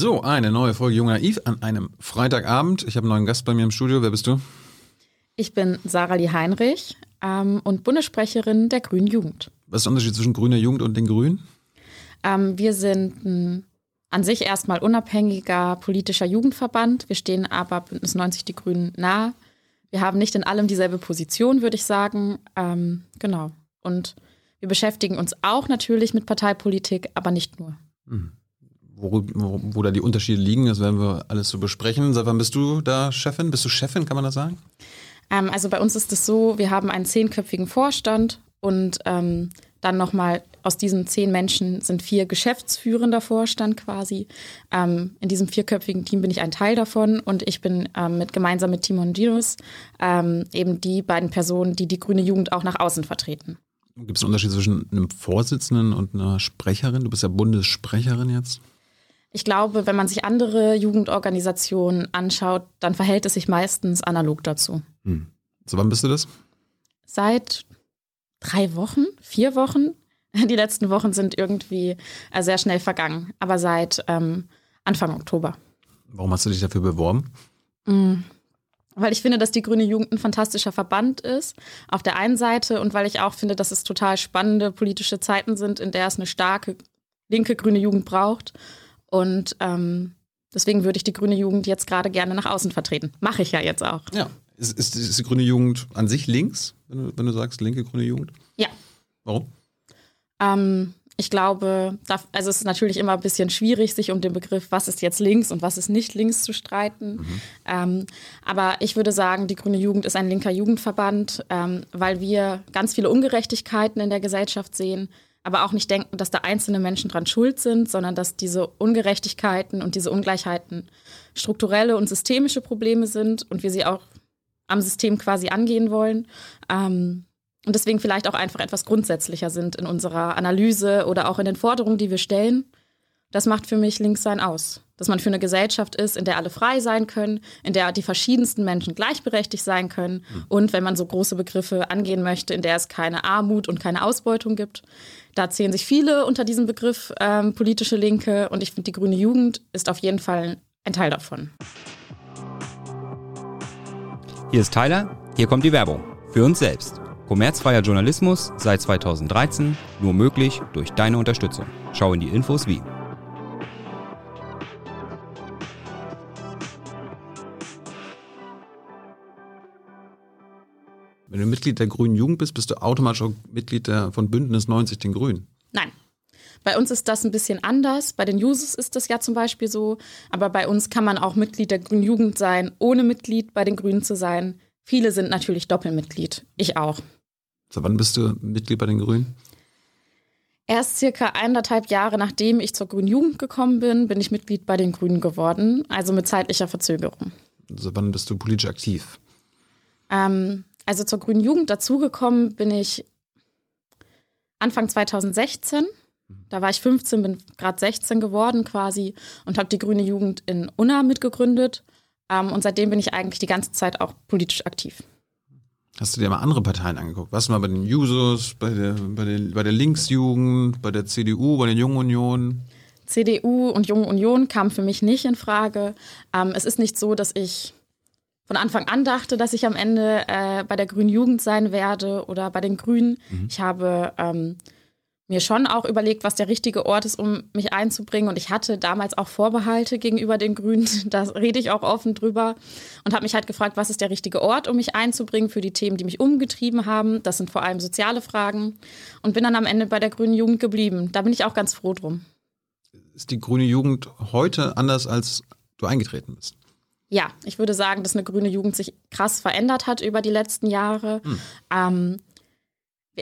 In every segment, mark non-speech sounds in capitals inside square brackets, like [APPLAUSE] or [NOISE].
So, eine neue Folge Jung Naiv an einem Freitagabend. Ich habe einen neuen Gast bei mir im Studio. Wer bist du? Ich bin Sarah Lee Heinrich ähm, und Bundessprecherin der Grünen Jugend. Was ist der Unterschied zwischen grüner Jugend und den Grünen? Ähm, wir sind ein an sich erstmal unabhängiger politischer Jugendverband. Wir stehen aber Bündnis 90 Die Grünen nahe. Wir haben nicht in allem dieselbe Position, würde ich sagen. Ähm, genau. Und wir beschäftigen uns auch natürlich mit Parteipolitik, aber nicht nur. Mhm. Wo, wo, wo, da die Unterschiede liegen, das werden wir alles so besprechen. Seit wann bist du da Chefin? Bist du Chefin, kann man das sagen? Ähm, also bei uns ist es so, wir haben einen zehnköpfigen Vorstand und ähm, dann nochmal aus diesen zehn Menschen sind vier geschäftsführender Vorstand quasi. Ähm, in diesem vierköpfigen Team bin ich ein Teil davon und ich bin ähm, mit gemeinsam mit Timon Giros ähm, eben die beiden Personen, die die grüne Jugend auch nach außen vertreten. Gibt es einen Unterschied zwischen einem Vorsitzenden und einer Sprecherin? Du bist ja Bundessprecherin jetzt. Ich glaube, wenn man sich andere Jugendorganisationen anschaut, dann verhält es sich meistens analog dazu. Hm. So wann bist du das? Seit drei Wochen, vier Wochen. [LAUGHS] Die letzten Wochen sind irgendwie äh, sehr schnell vergangen, aber seit ähm, Anfang Oktober. Warum hast du dich dafür beworben? Mhm. Weil ich finde, dass die Grüne Jugend ein fantastischer Verband ist, auf der einen Seite, und weil ich auch finde, dass es total spannende politische Zeiten sind, in der es eine starke linke grüne Jugend braucht. Und ähm, deswegen würde ich die grüne Jugend jetzt gerade gerne nach außen vertreten. Mache ich ja jetzt auch. Ja. Ist, ist, ist die grüne Jugend an sich links, wenn du, wenn du sagst linke grüne Jugend? Ja. Warum? Ähm, ich glaube, da, also es ist natürlich immer ein bisschen schwierig, sich um den Begriff, was ist jetzt links und was ist nicht links zu streiten. Mhm. Ähm, aber ich würde sagen, die Grüne Jugend ist ein linker Jugendverband, ähm, weil wir ganz viele Ungerechtigkeiten in der Gesellschaft sehen, aber auch nicht denken, dass da einzelne Menschen dran schuld sind, sondern dass diese Ungerechtigkeiten und diese Ungleichheiten strukturelle und systemische Probleme sind und wir sie auch am System quasi angehen wollen. Ähm, und deswegen vielleicht auch einfach etwas grundsätzlicher sind in unserer Analyse oder auch in den Forderungen, die wir stellen. Das macht für mich Linkssein aus. Dass man für eine Gesellschaft ist, in der alle frei sein können, in der die verschiedensten Menschen gleichberechtigt sein können mhm. und wenn man so große Begriffe angehen möchte, in der es keine Armut und keine Ausbeutung gibt. Da zählen sich viele unter diesem Begriff ähm, politische Linke und ich finde, die grüne Jugend ist auf jeden Fall ein Teil davon. Hier ist Tyler, hier kommt die Werbung. Für uns selbst. Kommerzfreier Journalismus seit 2013, nur möglich durch deine Unterstützung. Schau in die Infos wie. Wenn du Mitglied der Grünen Jugend bist, bist du automatisch auch Mitglied der, von Bündnis 90 den Grünen. Nein. Bei uns ist das ein bisschen anders. Bei den Jusos ist das ja zum Beispiel so. Aber bei uns kann man auch Mitglied der Grünen Jugend sein, ohne Mitglied bei den Grünen zu sein. Viele sind natürlich Doppelmitglied. Ich auch. So, wann bist du Mitglied bei den Grünen? Erst circa eineinhalb Jahre nachdem ich zur Grünen Jugend gekommen bin, bin ich Mitglied bei den Grünen geworden, also mit zeitlicher Verzögerung. Also wann bist du politisch aktiv? Ähm, also zur Grünen Jugend dazugekommen bin ich Anfang 2016 da war ich 15, bin gerade 16 geworden quasi und habe die Grüne Jugend in Unna mitgegründet. Ähm, und seitdem bin ich eigentlich die ganze Zeit auch politisch aktiv. Hast du dir mal andere Parteien angeguckt? Warst du mal bei den Jusos, bei der, bei der, bei der Linksjugend, bei der CDU, bei den Jungen Union? CDU und Jungen Union kamen für mich nicht in Frage. Ähm, es ist nicht so, dass ich von Anfang an dachte, dass ich am Ende äh, bei der Grünen Jugend sein werde oder bei den Grünen. Mhm. Ich habe ähm, mir schon auch überlegt, was der richtige Ort ist, um mich einzubringen. Und ich hatte damals auch Vorbehalte gegenüber den Grünen. [LAUGHS] Da rede ich auch offen drüber. Und habe mich halt gefragt, was ist der richtige Ort, um mich einzubringen für die Themen, die mich umgetrieben haben. Das sind vor allem soziale Fragen. Und bin dann am Ende bei der Grünen Jugend geblieben. Da bin ich auch ganz froh drum. Ist die Grüne Jugend heute anders, als du eingetreten bist? Ja, ich würde sagen, dass eine grüne Jugend sich krass verändert hat über die letzten Jahre. Hm. Ähm,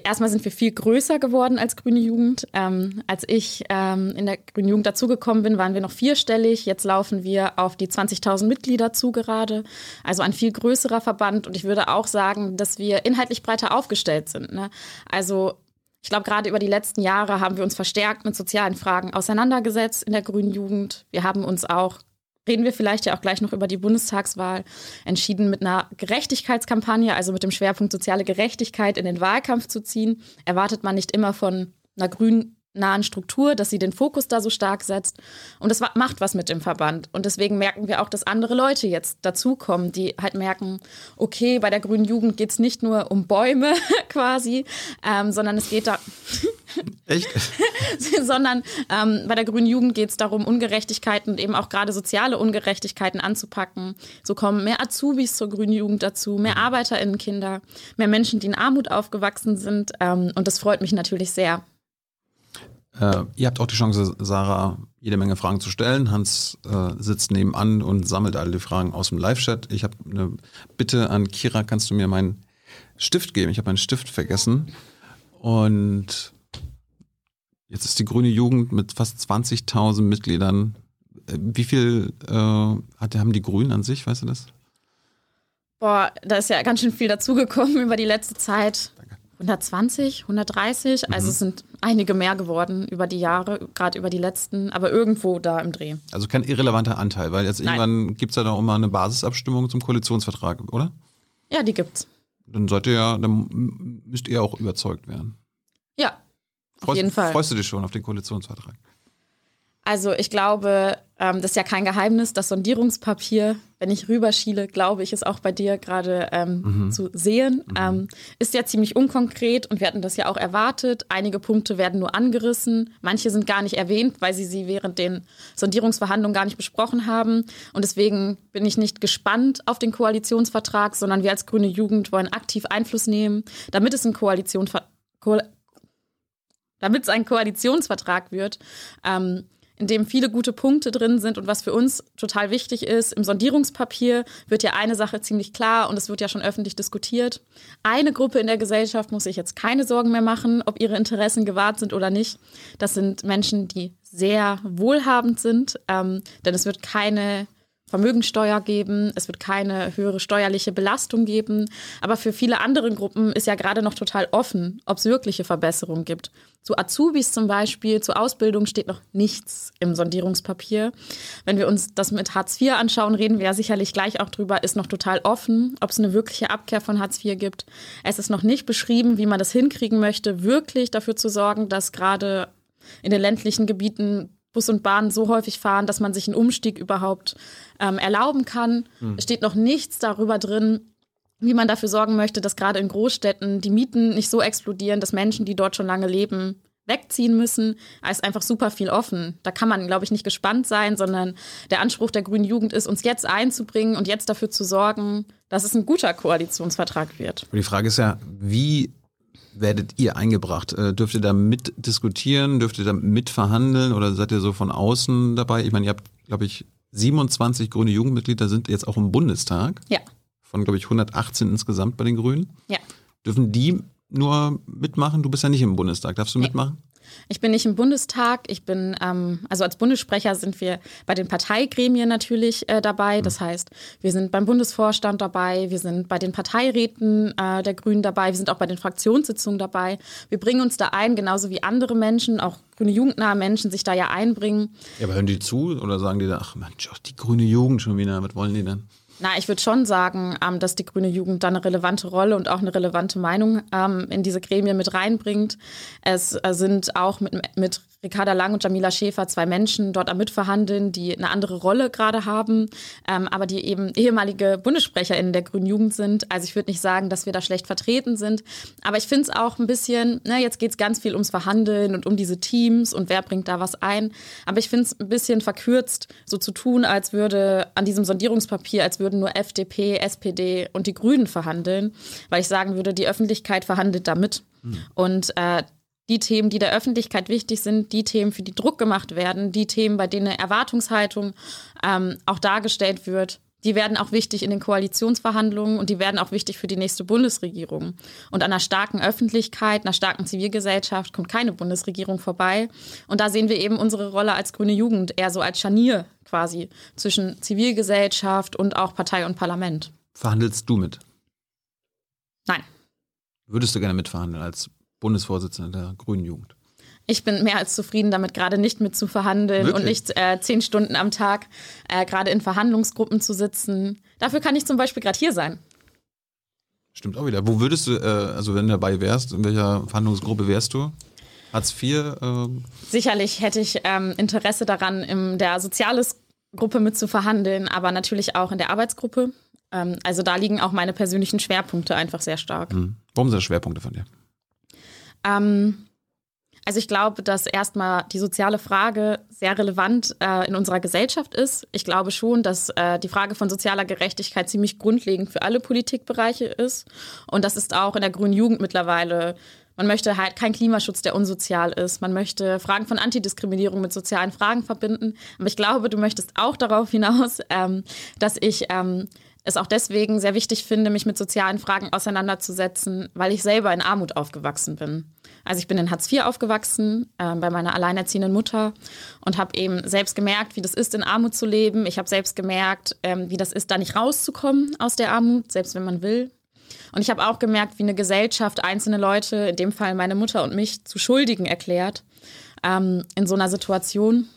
Erstmal sind wir viel größer geworden als Grüne Jugend. Ähm, als ich ähm, in der Grünen Jugend dazugekommen bin, waren wir noch vierstellig. Jetzt laufen wir auf die 20.000 Mitglieder zu gerade. Also ein viel größerer Verband. Und ich würde auch sagen, dass wir inhaltlich breiter aufgestellt sind. Ne? Also ich glaube, gerade über die letzten Jahre haben wir uns verstärkt mit sozialen Fragen auseinandergesetzt in der Grünen Jugend. Wir haben uns auch reden wir vielleicht ja auch gleich noch über die Bundestagswahl, entschieden mit einer Gerechtigkeitskampagne, also mit dem Schwerpunkt soziale Gerechtigkeit in den Wahlkampf zu ziehen. Erwartet man nicht immer von einer grünen nahen Struktur, dass sie den Fokus da so stark setzt. Und das macht was mit dem Verband. Und deswegen merken wir auch, dass andere Leute jetzt dazukommen, die halt merken, okay, bei der Grünen Jugend geht es nicht nur um Bäume [LAUGHS] quasi, ähm, sondern es geht da. [LAUGHS] Echt? sondern ähm, bei der Grünen Jugend geht es darum, Ungerechtigkeiten und eben auch gerade soziale Ungerechtigkeiten anzupacken. So kommen mehr Azubis zur Grünen Jugend dazu, mehr mhm. ArbeiterInnenkinder, mehr Menschen, die in Armut aufgewachsen sind. Ähm, und das freut mich natürlich sehr. Äh, ihr habt auch die Chance, Sarah jede Menge Fragen zu stellen. Hans äh, sitzt nebenan und sammelt alle die Fragen aus dem Live-Chat. Ich habe eine Bitte an Kira, kannst du mir meinen Stift geben? Ich habe meinen Stift vergessen. Und jetzt ist die Grüne Jugend mit fast 20.000 Mitgliedern. Äh, wie viel äh, hat, haben die Grünen an sich, weißt du das? Boah, da ist ja ganz schön viel dazugekommen [LAUGHS] über die letzte Zeit. 120, 130, mhm. also es sind einige mehr geworden über die Jahre, gerade über die letzten, aber irgendwo da im Dreh. Also kein irrelevanter Anteil, weil jetzt Nein. irgendwann gibt es ja noch mal eine Basisabstimmung zum Koalitionsvertrag, oder? Ja, die gibt's. Dann sollt ihr ja, dann müsst ihr auch überzeugt werden. Ja, auf freust, jeden Fall. Freust du dich schon auf den Koalitionsvertrag? Also ich glaube, ähm, das ist ja kein Geheimnis, das Sondierungspapier, wenn ich rüberschiele, glaube ich, ist auch bei dir gerade ähm, mhm. zu sehen, mhm. ähm, ist ja ziemlich unkonkret und wir hatten das ja auch erwartet. Einige Punkte werden nur angerissen, manche sind gar nicht erwähnt, weil sie sie während den Sondierungsverhandlungen gar nicht besprochen haben. Und deswegen bin ich nicht gespannt auf den Koalitionsvertrag, sondern wir als Grüne Jugend wollen aktiv Einfluss nehmen, damit es ein Koalition Ko damit es ein Koalitionsvertrag wird. Ähm, in dem viele gute Punkte drin sind und was für uns total wichtig ist. Im Sondierungspapier wird ja eine Sache ziemlich klar und es wird ja schon öffentlich diskutiert. Eine Gruppe in der Gesellschaft muss sich jetzt keine Sorgen mehr machen, ob ihre Interessen gewahrt sind oder nicht. Das sind Menschen, die sehr wohlhabend sind, ähm, denn es wird keine Vermögensteuer geben, es wird keine höhere steuerliche Belastung geben. Aber für viele andere Gruppen ist ja gerade noch total offen, ob es wirkliche Verbesserungen gibt. Zu Azubis zum Beispiel, zu Ausbildung steht noch nichts im Sondierungspapier. Wenn wir uns das mit Hartz IV anschauen, reden wir ja sicherlich gleich auch drüber, ist noch total offen, ob es eine wirkliche Abkehr von Hartz IV gibt. Es ist noch nicht beschrieben, wie man das hinkriegen möchte, wirklich dafür zu sorgen, dass gerade in den ländlichen Gebieten Bus und Bahn so häufig fahren, dass man sich einen Umstieg überhaupt ähm, erlauben kann. Mhm. Es steht noch nichts darüber drin, wie man dafür sorgen möchte, dass gerade in Großstädten die Mieten nicht so explodieren, dass Menschen, die dort schon lange leben, wegziehen müssen. Da ist einfach super viel offen. Da kann man, glaube ich, nicht gespannt sein, sondern der Anspruch der grünen Jugend ist, uns jetzt einzubringen und jetzt dafür zu sorgen, dass es ein guter Koalitionsvertrag wird. Und die Frage ist ja, wie werdet ihr eingebracht? Äh, dürft ihr da mitdiskutieren? Dürft ihr da mitverhandeln? Oder seid ihr so von außen dabei? Ich meine, ihr habt, glaube ich, 27 grüne Jugendmitglieder sind jetzt auch im Bundestag. Ja. Von, glaube ich, 118 insgesamt bei den Grünen. Ja. Dürfen die nur mitmachen? Du bist ja nicht im Bundestag. Darfst du nee. mitmachen? Ich bin nicht im Bundestag. Ich bin, ähm, also als Bundessprecher sind wir bei den Parteigremien natürlich äh, dabei. Das heißt, wir sind beim Bundesvorstand dabei, wir sind bei den Parteiräten äh, der Grünen dabei, wir sind auch bei den Fraktionssitzungen dabei. Wir bringen uns da ein, genauso wie andere Menschen, auch grüne jugendnahe Menschen sich da ja einbringen. Ja, aber hören die zu oder sagen die da, ach Mensch, die grüne Jugend schon wieder, was wollen die denn? Na, ich würde schon sagen, ähm, dass die grüne Jugend da eine relevante Rolle und auch eine relevante Meinung ähm, in diese Gremien mit reinbringt. Es äh, sind auch mit, mit Ricarda Lang und Jamila Schäfer zwei Menschen dort am Mitverhandeln, die eine andere Rolle gerade haben, ähm, aber die eben ehemalige BundessprecherInnen der grünen Jugend sind. Also ich würde nicht sagen, dass wir da schlecht vertreten sind. Aber ich finde es auch ein bisschen, ne, jetzt geht es ganz viel ums Verhandeln und um diese Teams und wer bringt da was ein. Aber ich finde es ein bisschen verkürzt, so zu tun, als würde an diesem Sondierungspapier, als würden nur FDP, SPD und die Grünen verhandeln, weil ich sagen würde, die Öffentlichkeit verhandelt damit. Mhm. Und äh, die Themen, die der Öffentlichkeit wichtig sind, die Themen, für die Druck gemacht werden, die Themen, bei denen eine Erwartungshaltung ähm, auch dargestellt wird, die werden auch wichtig in den Koalitionsverhandlungen und die werden auch wichtig für die nächste Bundesregierung. Und an einer starken Öffentlichkeit, einer starken Zivilgesellschaft kommt keine Bundesregierung vorbei. Und da sehen wir eben unsere Rolle als grüne Jugend eher so als Scharnier quasi zwischen Zivilgesellschaft und auch Partei und Parlament. Verhandelst du mit? Nein. Würdest du gerne mitverhandeln als Bundesvorsitzender der Grünen Jugend. Ich bin mehr als zufrieden damit, gerade nicht mit zu verhandeln Wirklich? und nicht äh, zehn Stunden am Tag äh, gerade in Verhandlungsgruppen zu sitzen. Dafür kann ich zum Beispiel gerade hier sein. Stimmt auch wieder. Wo würdest du, äh, also wenn du dabei wärst, in welcher Verhandlungsgruppe wärst du? Hartz IV? Äh Sicherlich hätte ich ähm, Interesse daran, in der Soziales-Gruppe mitzuverhandeln, aber natürlich auch in der Arbeitsgruppe. Ähm, also da liegen auch meine persönlichen Schwerpunkte einfach sehr stark. Mhm. Warum sind das Schwerpunkte von dir? Ähm, also ich glaube, dass erstmal die soziale Frage sehr relevant äh, in unserer Gesellschaft ist. Ich glaube schon, dass äh, die Frage von sozialer Gerechtigkeit ziemlich grundlegend für alle Politikbereiche ist. Und das ist auch in der grünen Jugend mittlerweile. Man möchte halt keinen Klimaschutz, der unsozial ist. Man möchte Fragen von Antidiskriminierung mit sozialen Fragen verbinden. Aber ich glaube, du möchtest auch darauf hinaus, ähm, dass ich ähm, es auch deswegen sehr wichtig finde, mich mit sozialen Fragen auseinanderzusetzen, weil ich selber in Armut aufgewachsen bin. Also ich bin in Hartz IV aufgewachsen, äh, bei meiner alleinerziehenden Mutter und habe eben selbst gemerkt, wie das ist, in Armut zu leben. Ich habe selbst gemerkt, ähm, wie das ist, da nicht rauszukommen aus der Armut, selbst wenn man will. Und ich habe auch gemerkt, wie eine Gesellschaft einzelne Leute, in dem Fall meine Mutter und mich, zu Schuldigen erklärt ähm, in so einer Situation.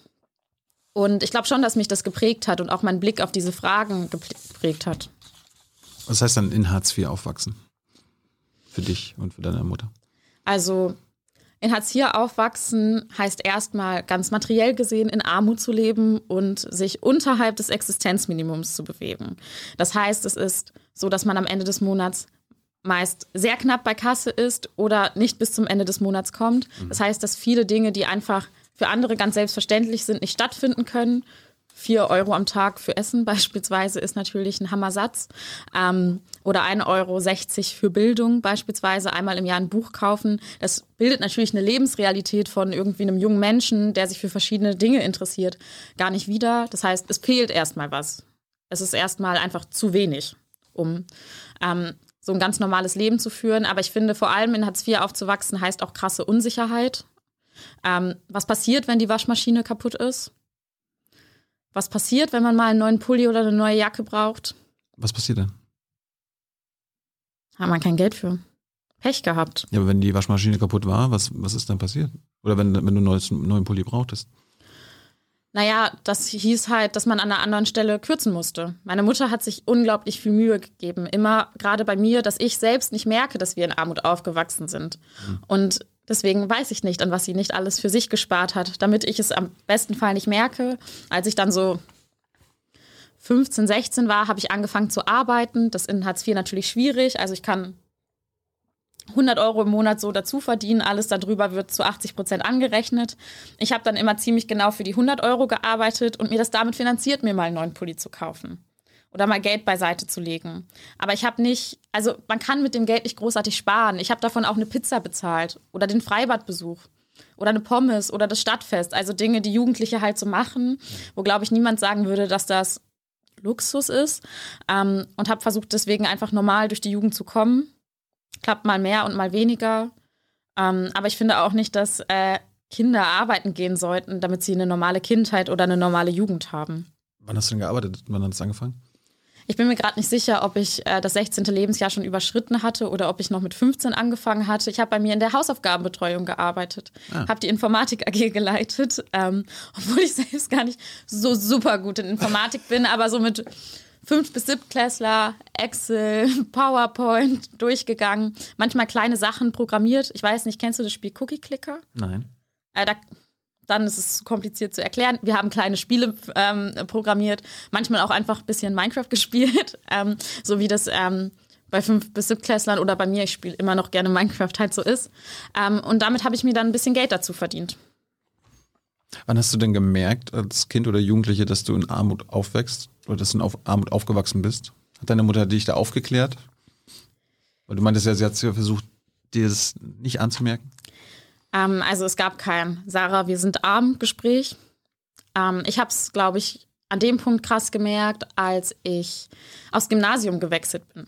Und ich glaube schon, dass mich das geprägt hat und auch mein Blick auf diese Fragen geprägt hat. Was heißt dann in Hartz IV aufwachsen? Für dich und für deine Mutter? Also in Hartz IV aufwachsen heißt erstmal ganz materiell gesehen in Armut zu leben und sich unterhalb des Existenzminimums zu bewegen. Das heißt, es ist so, dass man am Ende des Monats meist sehr knapp bei Kasse ist oder nicht bis zum Ende des Monats kommt. Das heißt, dass viele Dinge, die einfach für andere ganz selbstverständlich sind, nicht stattfinden können. Vier Euro am Tag für Essen [LAUGHS] beispielsweise ist natürlich ein Hammersatz. Ähm, oder 1,60 Euro für Bildung beispielsweise, einmal im Jahr ein Buch kaufen. Das bildet natürlich eine Lebensrealität von irgendwie einem jungen Menschen, der sich für verschiedene Dinge interessiert, gar nicht wieder. Das heißt, es fehlt erstmal was. Es ist erstmal einfach zu wenig, um ähm, so ein ganz normales Leben zu führen. Aber ich finde, vor allem in Hartz IV aufzuwachsen, heißt auch krasse Unsicherheit. Ähm, was passiert, wenn die Waschmaschine kaputt ist? Was passiert, wenn man mal einen neuen Pulli oder eine neue Jacke braucht? Was passiert denn? Hat man kein Geld für. Pech gehabt. Ja, aber wenn die Waschmaschine kaputt war, was, was ist dann passiert? Oder wenn, wenn du einen neues, neuen Pulli brauchtest? Naja, das hieß halt, dass man an einer anderen Stelle kürzen musste. Meine Mutter hat sich unglaublich viel Mühe gegeben. Immer gerade bei mir, dass ich selbst nicht merke, dass wir in Armut aufgewachsen sind. Mhm. Und Deswegen weiß ich nicht, an was sie nicht alles für sich gespart hat, damit ich es am besten Fall nicht merke. Als ich dann so 15, 16 war, habe ich angefangen zu arbeiten. Das in Hartz IV natürlich schwierig. Also ich kann 100 Euro im Monat so dazu verdienen. Alles darüber wird zu 80 Prozent angerechnet. Ich habe dann immer ziemlich genau für die 100 Euro gearbeitet und mir das damit finanziert, mir mal einen neuen Pulli zu kaufen oder mal Geld beiseite zu legen. Aber ich habe nicht, also man kann mit dem Geld nicht großartig sparen. Ich habe davon auch eine Pizza bezahlt oder den Freibadbesuch oder eine Pommes oder das Stadtfest. Also Dinge, die Jugendliche halt so machen, wo, glaube ich, niemand sagen würde, dass das Luxus ist. Ähm, und habe versucht, deswegen einfach normal durch die Jugend zu kommen. Klappt mal mehr und mal weniger. Ähm, aber ich finde auch nicht, dass äh, Kinder arbeiten gehen sollten, damit sie eine normale Kindheit oder eine normale Jugend haben. Wann hast du denn gearbeitet? Wann hat es angefangen? Ich bin mir gerade nicht sicher, ob ich äh, das 16. Lebensjahr schon überschritten hatte oder ob ich noch mit 15 angefangen hatte. Ich habe bei mir in der Hausaufgabenbetreuung gearbeitet, ah. habe die Informatik AG geleitet, ähm, obwohl ich [LAUGHS] selbst gar nicht so super gut in Informatik bin, aber so mit fünf bis siebtklässler, Excel, [LAUGHS] PowerPoint durchgegangen, manchmal kleine Sachen programmiert. Ich weiß nicht, kennst du das Spiel Cookie Clicker? Nein. Äh, da dann ist es kompliziert zu erklären. Wir haben kleine Spiele ähm, programmiert, manchmal auch einfach ein bisschen Minecraft [LAUGHS] gespielt, ähm, so wie das ähm, bei fünf bis siebtklässlern oder bei mir, ich spiele immer noch gerne Minecraft halt so ist. Ähm, und damit habe ich mir dann ein bisschen Geld dazu verdient. Wann hast du denn gemerkt als Kind oder Jugendliche, dass du in Armut aufwächst oder dass du in Armut aufgewachsen bist? Hat deine Mutter dich da aufgeklärt? Weil du meintest ja, sie hat versucht, dir das nicht anzumerken. Ähm, also es gab kein Sarah, wir sind arm Gespräch. Ähm, ich habe es, glaube ich, an dem Punkt krass gemerkt, als ich aufs Gymnasium gewechselt bin.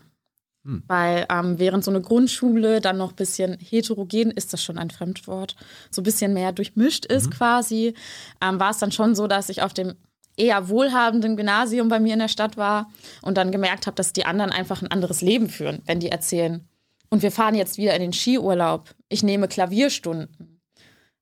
Hm. Weil ähm, während so eine Grundschule dann noch ein bisschen heterogen, ist das schon ein Fremdwort, so ein bisschen mehr durchmischt ist mhm. quasi, ähm, war es dann schon so, dass ich auf dem eher wohlhabenden Gymnasium bei mir in der Stadt war und dann gemerkt habe, dass die anderen einfach ein anderes Leben führen, wenn die erzählen, und wir fahren jetzt wieder in den Skiurlaub. Ich nehme Klavierstunden.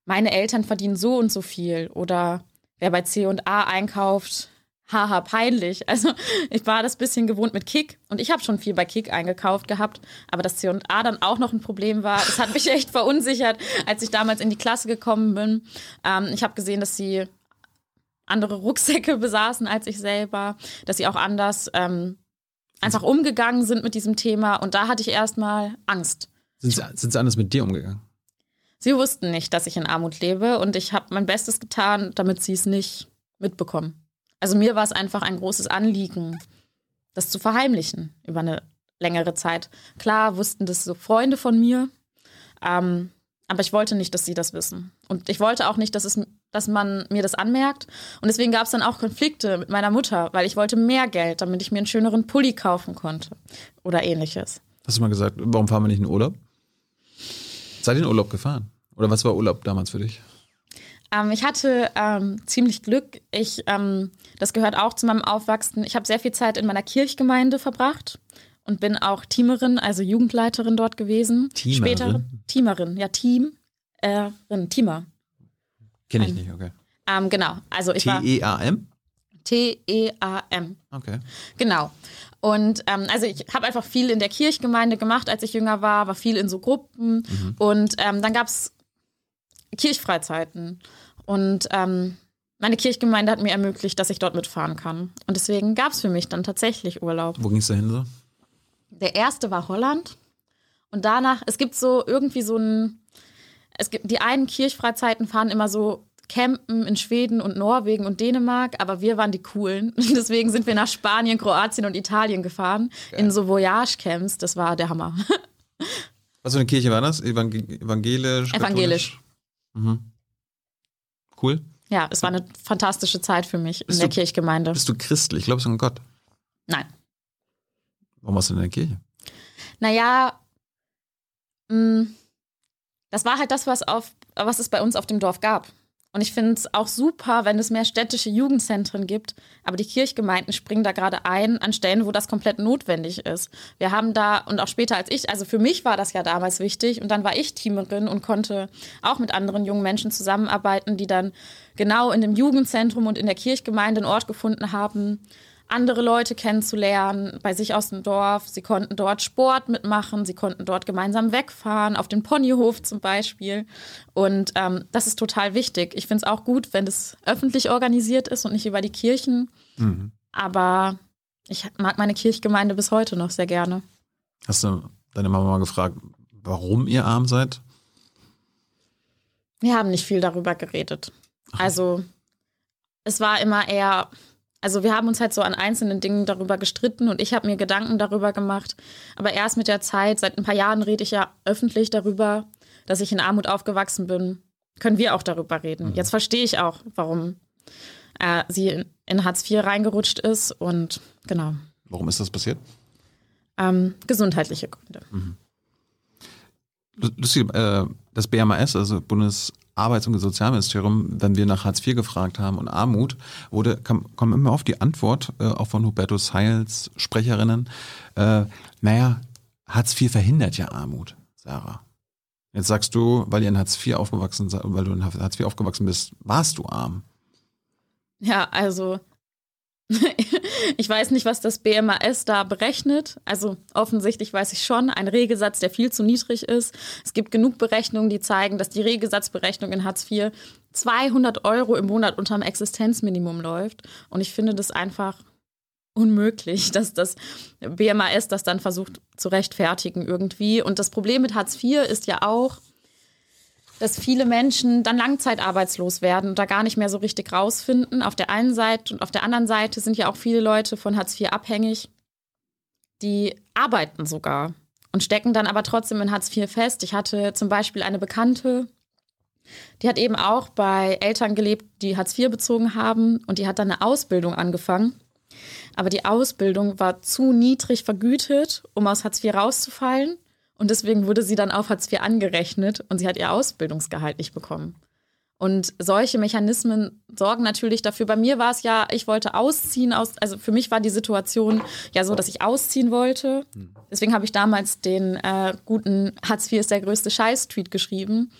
Meine Eltern verdienen so und so viel. Oder wer bei C&A einkauft, haha, peinlich. [LAUGHS] Also ich war das bisschen gewohnt mit Kick und ich habe schon viel bei Kick eingekauft gehabt, aber dass C&A dann auch noch ein Problem war, das hat mich [LAUGHS] echt verunsichert, als ich damals in die Klasse gekommen bin. Ähm, ich habe gesehen, dass sie andere Rucksäcke [LAUGHS] besaßen als ich selber, dass sie auch anders ähm, einfach umgegangen sind mit diesem Thema und da hatte ich erstmal Angst. Sind sie, sind sie anders mit dir umgegangen? Sie wussten nicht, dass ich in Armut lebe und ich habe mein Bestes getan, damit sie es nicht mitbekommen. Also mir war es einfach ein großes Anliegen, das zu verheimlichen über eine längere Zeit. Klar wussten das so Freunde von mir, ähm, aber ich wollte nicht, dass sie das wissen. Und ich wollte auch nicht, dass, es, dass man mir das anmerkt. Und deswegen gab es dann auch Konflikte mit meiner Mutter, weil ich wollte mehr Geld, damit ich mir einen schöneren Pulli kaufen konnte oder ähnliches. Hast du mal gesagt, warum fahren wir nicht in Urlaub? Seid ihr in Urlaub gefahren? Oder was war Urlaub damals für dich? Ähm, ich hatte ähm, ziemlich Glück. Ich, ähm, das gehört auch zu meinem Aufwachsen. Ich habe sehr viel Zeit in meiner Kirchgemeinde verbracht und bin auch Teamerin, also Jugendleiterin dort gewesen. Teamerin? Später Teamerin, ja, Team, äh, Teamer. Kenne ich nicht, okay. Ähm, genau, also ich war T-E-A-M? T-E-A-M. Okay. Genau. Und ähm, also ich habe einfach viel in der Kirchgemeinde gemacht, als ich jünger war, war viel in so Gruppen. Und ähm, dann gab es Kirchfreizeiten. Und ähm, meine Kirchgemeinde hat mir ermöglicht, dass ich dort mitfahren kann. Und deswegen gab es für mich dann tatsächlich Urlaub. Wo ging es dahin so? Der erste war Holland. Und danach, es gibt so irgendwie so ein, es gibt, die einen Kirchfreizeiten fahren immer so campen in Schweden und Norwegen und Dänemark, aber wir waren die coolen. [LAUGHS] Deswegen sind wir nach Spanien, Kroatien und Italien gefahren, in so Voyage-Camps. Das war der Hammer. Was für eine Kirche war das? Evangel evangelisch? Evangelisch. Mhm. Cool. Ja, es war eine fantastische Zeit für mich in Bist der du- Kirchgemeinde. Bist du christlich? Glaubst du an Gott? Nein. Warum warst du in der Kirche? Naja, mh, das war halt das, was, auf, was es bei uns auf dem Dorf gab. Und ich finde es auch super, wenn es mehr städtische Jugendzentren gibt. Aber die Kirchgemeinden springen da gerade ein an Stellen, wo das komplett notwendig ist. Wir haben da, und auch später als ich, also für mich war das ja damals wichtig. Und dann war ich Teamerin und konnte auch mit anderen jungen Menschen zusammenarbeiten, die dann genau in dem Jugendzentrum und in der Kirchgemeinde einen Ort gefunden haben, andere Leute kennenzulernen bei sich aus dem Dorf. Sie konnten dort Sport mitmachen, sie konnten dort gemeinsam wegfahren, auf den Ponyhof zum Beispiel. Und ähm, das ist total wichtig. Ich finde es auch gut, wenn es öffentlich organisiert ist und nicht über die Kirchen. Aber ich mag meine Kirchgemeinde bis heute noch sehr gerne. Hast du deine Mama mal gefragt, warum ihr arm seid? Wir haben nicht viel darüber geredet. Also es war immer eher, also wir haben uns halt so an einzelnen Dingen darüber gestritten und ich habe mir Gedanken darüber gemacht. Aber erst mit der Zeit, seit ein paar Jahren rede ich ja öffentlich darüber, dass ich in Armut aufgewachsen bin. Können wir auch darüber reden. Jetzt verstehe ich auch, warum äh, sie in, in Hartz IV reingerutscht ist und genau. Warum ist das passiert? Ähm, gesundheitliche Gründe. Lustig, äh, das BMAS, also Bundesarbeits- und Sozialministerium, wenn wir nach Hartz IV gefragt haben und Armut, wurde, kam, kam immer auf die Antwort, äh, auch von Hubertus Heils Sprecherinnen, äh, naja, Hartz IV verhindert ja Armut, Sarah. Jetzt sagst du, weil ihr in Hartz IV aufgewachsen weil du in Hartz IV aufgewachsen bist, warst du arm. Ja, also [LAUGHS] ich weiß nicht, was das BMAS da berechnet. Also offensichtlich weiß ich schon, ein Regelsatz, der viel zu niedrig ist. Es gibt genug Berechnungen, die zeigen, dass die Regelsatzberechnung in Hartz IV 200 Euro im Monat unterm Existenzminimum läuft. Und ich finde das einfach unmöglich, dass das BMAS das dann versucht zu rechtfertigen irgendwie. Und das Problem mit Hartz IV ist ja auch, dass viele Menschen dann langzeitarbeitslos werden und da gar nicht mehr so richtig rausfinden. Auf der einen Seite und auf der anderen Seite sind ja auch viele Leute von Hartz IV abhängig, die arbeiten sogar und stecken dann aber trotzdem in Hartz IV fest. Ich hatte zum Beispiel eine Bekannte, die hat eben auch bei Eltern gelebt, die Hartz IV bezogen haben und die hat dann eine Ausbildung angefangen. Aber die Ausbildung war zu niedrig vergütet, um aus Hartz IV rauszufallen. Und deswegen wurde sie dann auf Hartz IV angerechnet und sie hat ihr Ausbildungsgehalt nicht bekommen. Und solche Mechanismen sorgen natürlich dafür. Bei mir war es ja, ich wollte ausziehen aus, also für mich war die Situation ja so, dass ich ausziehen wollte. Deswegen habe ich damals den äh, guten Hartz IV ist der größte Scheiß-Tweet geschrieben.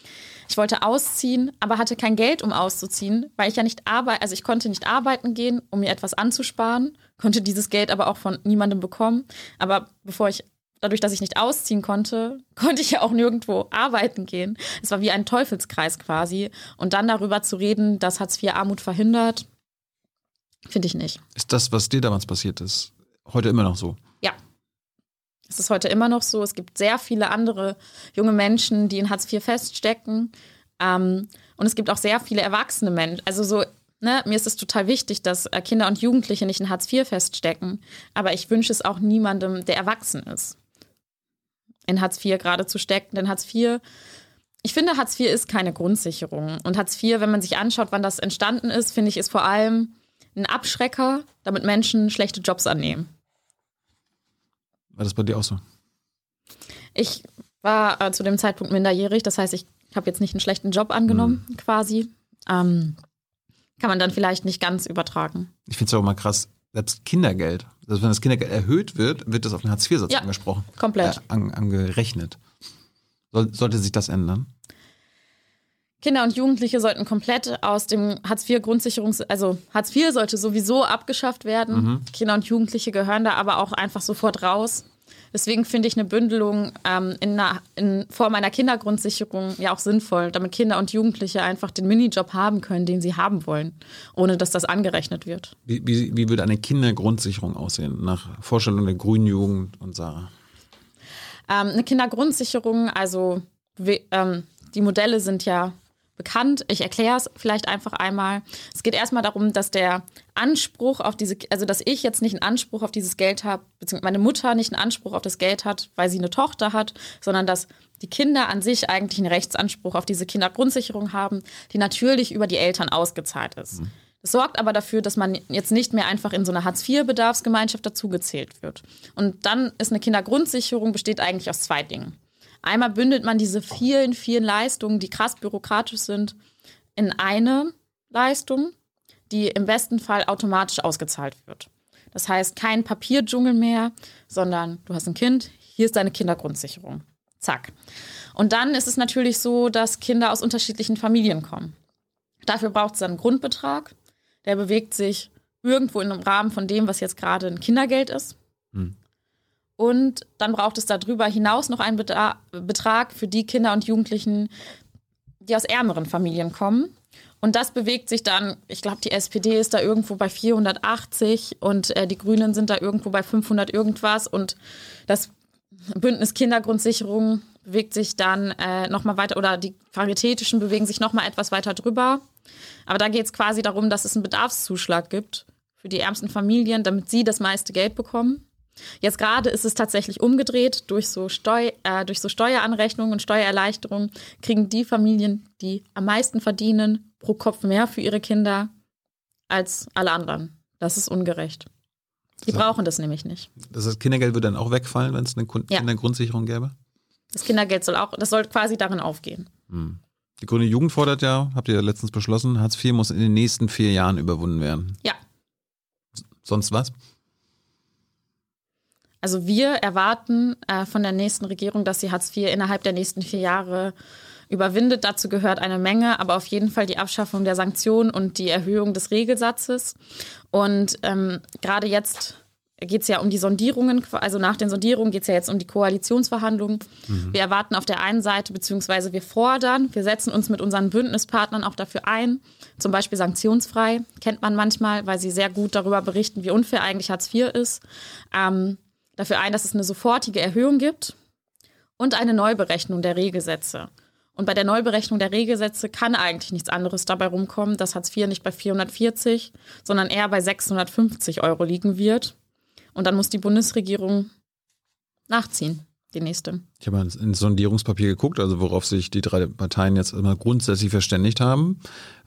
Ich wollte ausziehen, aber hatte kein Geld, um auszuziehen, weil ich ja nicht arbeite, also ich konnte nicht arbeiten gehen, um mir etwas anzusparen, konnte dieses Geld aber auch von niemandem bekommen. Aber bevor ich, dadurch, dass ich nicht ausziehen konnte, [LAUGHS] konnte ich ja auch nirgendwo arbeiten gehen. Es war wie ein Teufelskreis quasi. Und dann darüber zu reden, dass Hartz IV Armut verhindert, finde ich nicht. Ist das, was dir damals passiert ist, heute immer noch so? Ja. Es ist heute immer noch so. Es gibt sehr viele andere junge Menschen, die in Hartz IV feststecken. Ähm, und es gibt auch sehr viele erwachsene Menschen. Also so, ne, mir ist es total wichtig, dass äh, Kinder und Jugendliche nicht in Hartz IV feststecken. Aber ich wünsche es auch niemandem, der erwachsen ist, in Hartz IV gerade zu stecken. Denn Hartz IV, ich finde, Hartz IV ist keine Grundsicherung. Und Hartz IV, wenn man sich anschaut, wann das entstanden ist, finde ich, ist vor allem ein Abschrecker, damit Menschen schlechte Jobs annehmen. War das bei dir auch so? Ich war äh, zu dem Zeitpunkt minderjährig, das heißt, ich habe jetzt nicht einen schlechten Job angenommen, mhm. quasi. Ähm, kann man dann vielleicht nicht ganz übertragen. Ich finde es auch mal krass, selbst Kindergeld, also wenn das Kindergeld erhöht wird, wird das auf den Hartz-IV-Satz Ja, angesprochen. komplett. Äh, an, angerechnet. Soll, sollte sich das ändern? Kinder und Jugendliche sollten komplett aus dem Hartz-IV-Grundsicherungs-, also Hartz IV sollte sowieso abgeschafft werden. Kinder und Jugendliche gehören da aber auch einfach sofort raus. Deswegen finde ich eine Bündelung ähm, in, einer, in Form einer Kindergrundsicherung ja auch sinnvoll, damit Kinder und Jugendliche einfach den Minijob haben können, den sie haben wollen, ohne dass das angerechnet wird. Wie, wie, wie würde eine Kindergrundsicherung aussehen, nach Vorstellung der Grünen Jugend und Sarah? Ähm, eine Kindergrundsicherung, also we- ähm, die Modelle sind ja bekannt. Ich erkläre es vielleicht einfach einmal. Es geht erstmal darum, dass der Anspruch auf diese, also dass ich jetzt nicht einen Anspruch auf dieses Geld habe, beziehungsweise meine Mutter nicht einen Anspruch auf das Geld hat, weil sie eine Tochter hat, sondern dass die Kinder an sich eigentlich einen Rechtsanspruch auf diese Kindergrundsicherung haben, die natürlich über die Eltern ausgezahlt ist. Das sorgt aber dafür, dass man jetzt nicht mehr einfach in so eine Hartz-IV-Bedarfsgemeinschaft dazugezählt wird. Und dann ist eine Kindergrundsicherung besteht eigentlich aus zwei Dingen. Einmal bündelt man diese vielen, vielen Leistungen, die krass bürokratisch sind, in eine Leistung, die im besten Fall automatisch ausgezahlt wird. Das heißt, kein Papierdschungel mehr, sondern du hast ein Kind, hier ist deine Kindergrundsicherung. Zack. Und dann ist es natürlich so, dass Kinder aus unterschiedlichen Familien kommen. Dafür braucht es einen Grundbetrag. Der bewegt sich irgendwo einem Rahmen von dem, was jetzt gerade ein Kindergeld ist. Und dann braucht es darüber hinaus noch einen Betrag für die Kinder und Jugendlichen, die aus ärmeren Familien kommen. Und das bewegt sich dann, ich glaube, die SPD ist da irgendwo bei 480 und äh, die Grünen sind da irgendwo bei 500 irgendwas. Und das Bündnis Kindergrundsicherung bewegt sich dann äh, nochmal weiter, oder die Paritätischen bewegen sich nochmal etwas weiter drüber. Aber da geht es quasi darum, dass es einen Bedarfszuschlag gibt für die ärmsten Familien, damit sie das meiste Geld bekommen. Jetzt gerade ist es tatsächlich umgedreht. Durch so, Steu äh, durch so Steueranrechnungen und Steuererleichterungen kriegen die Familien, die am meisten verdienen, pro Kopf mehr für ihre Kinder als alle anderen. Das ist ungerecht. Die So. brauchen das nämlich nicht. Das heißt, Kindergeld würde dann auch wegfallen, wenn es eine Kun- Ja. Kindergrundsicherung gäbe? Das Kindergeld soll auch, das soll quasi darin aufgehen. Die Grüne Jugend fordert ja, habt ihr ja letztens beschlossen, Hartz IV muss in den nächsten vier Jahren überwunden werden. Ja. Sonst was? Also wir erwarten äh, von der nächsten Regierung, dass sie Hartz IV innerhalb der nächsten vier Jahre überwindet. Dazu gehört eine Menge, aber auf jeden Fall die Abschaffung der Sanktionen und die Erhöhung des Regelsatzes. Und ähm, gerade jetzt geht es ja um die Sondierungen, also nach den Sondierungen geht es ja jetzt um die Koalitionsverhandlungen. Wir erwarten auf der einen Seite, beziehungsweise wir fordern, wir setzen uns mit unseren Bündnispartnern auch dafür ein, zum Beispiel sanktionsfrei, kennt man manchmal, weil sie sehr gut darüber berichten, wie unfair eigentlich Hartz IV ist. Ähm, dafür ein, dass es eine sofortige Erhöhung gibt und eine Neuberechnung der Regelsätze. Und bei der Neuberechnung der Regelsätze kann eigentlich nichts anderes dabei rumkommen, dass Hartz IV nicht bei 440, sondern eher bei 650 Euro liegen wird. Und dann muss die Bundesregierung nachziehen, die nächste. Ich habe mal ins Sondierungspapier geguckt, also worauf sich die drei Parteien jetzt immer grundsätzlich verständigt haben.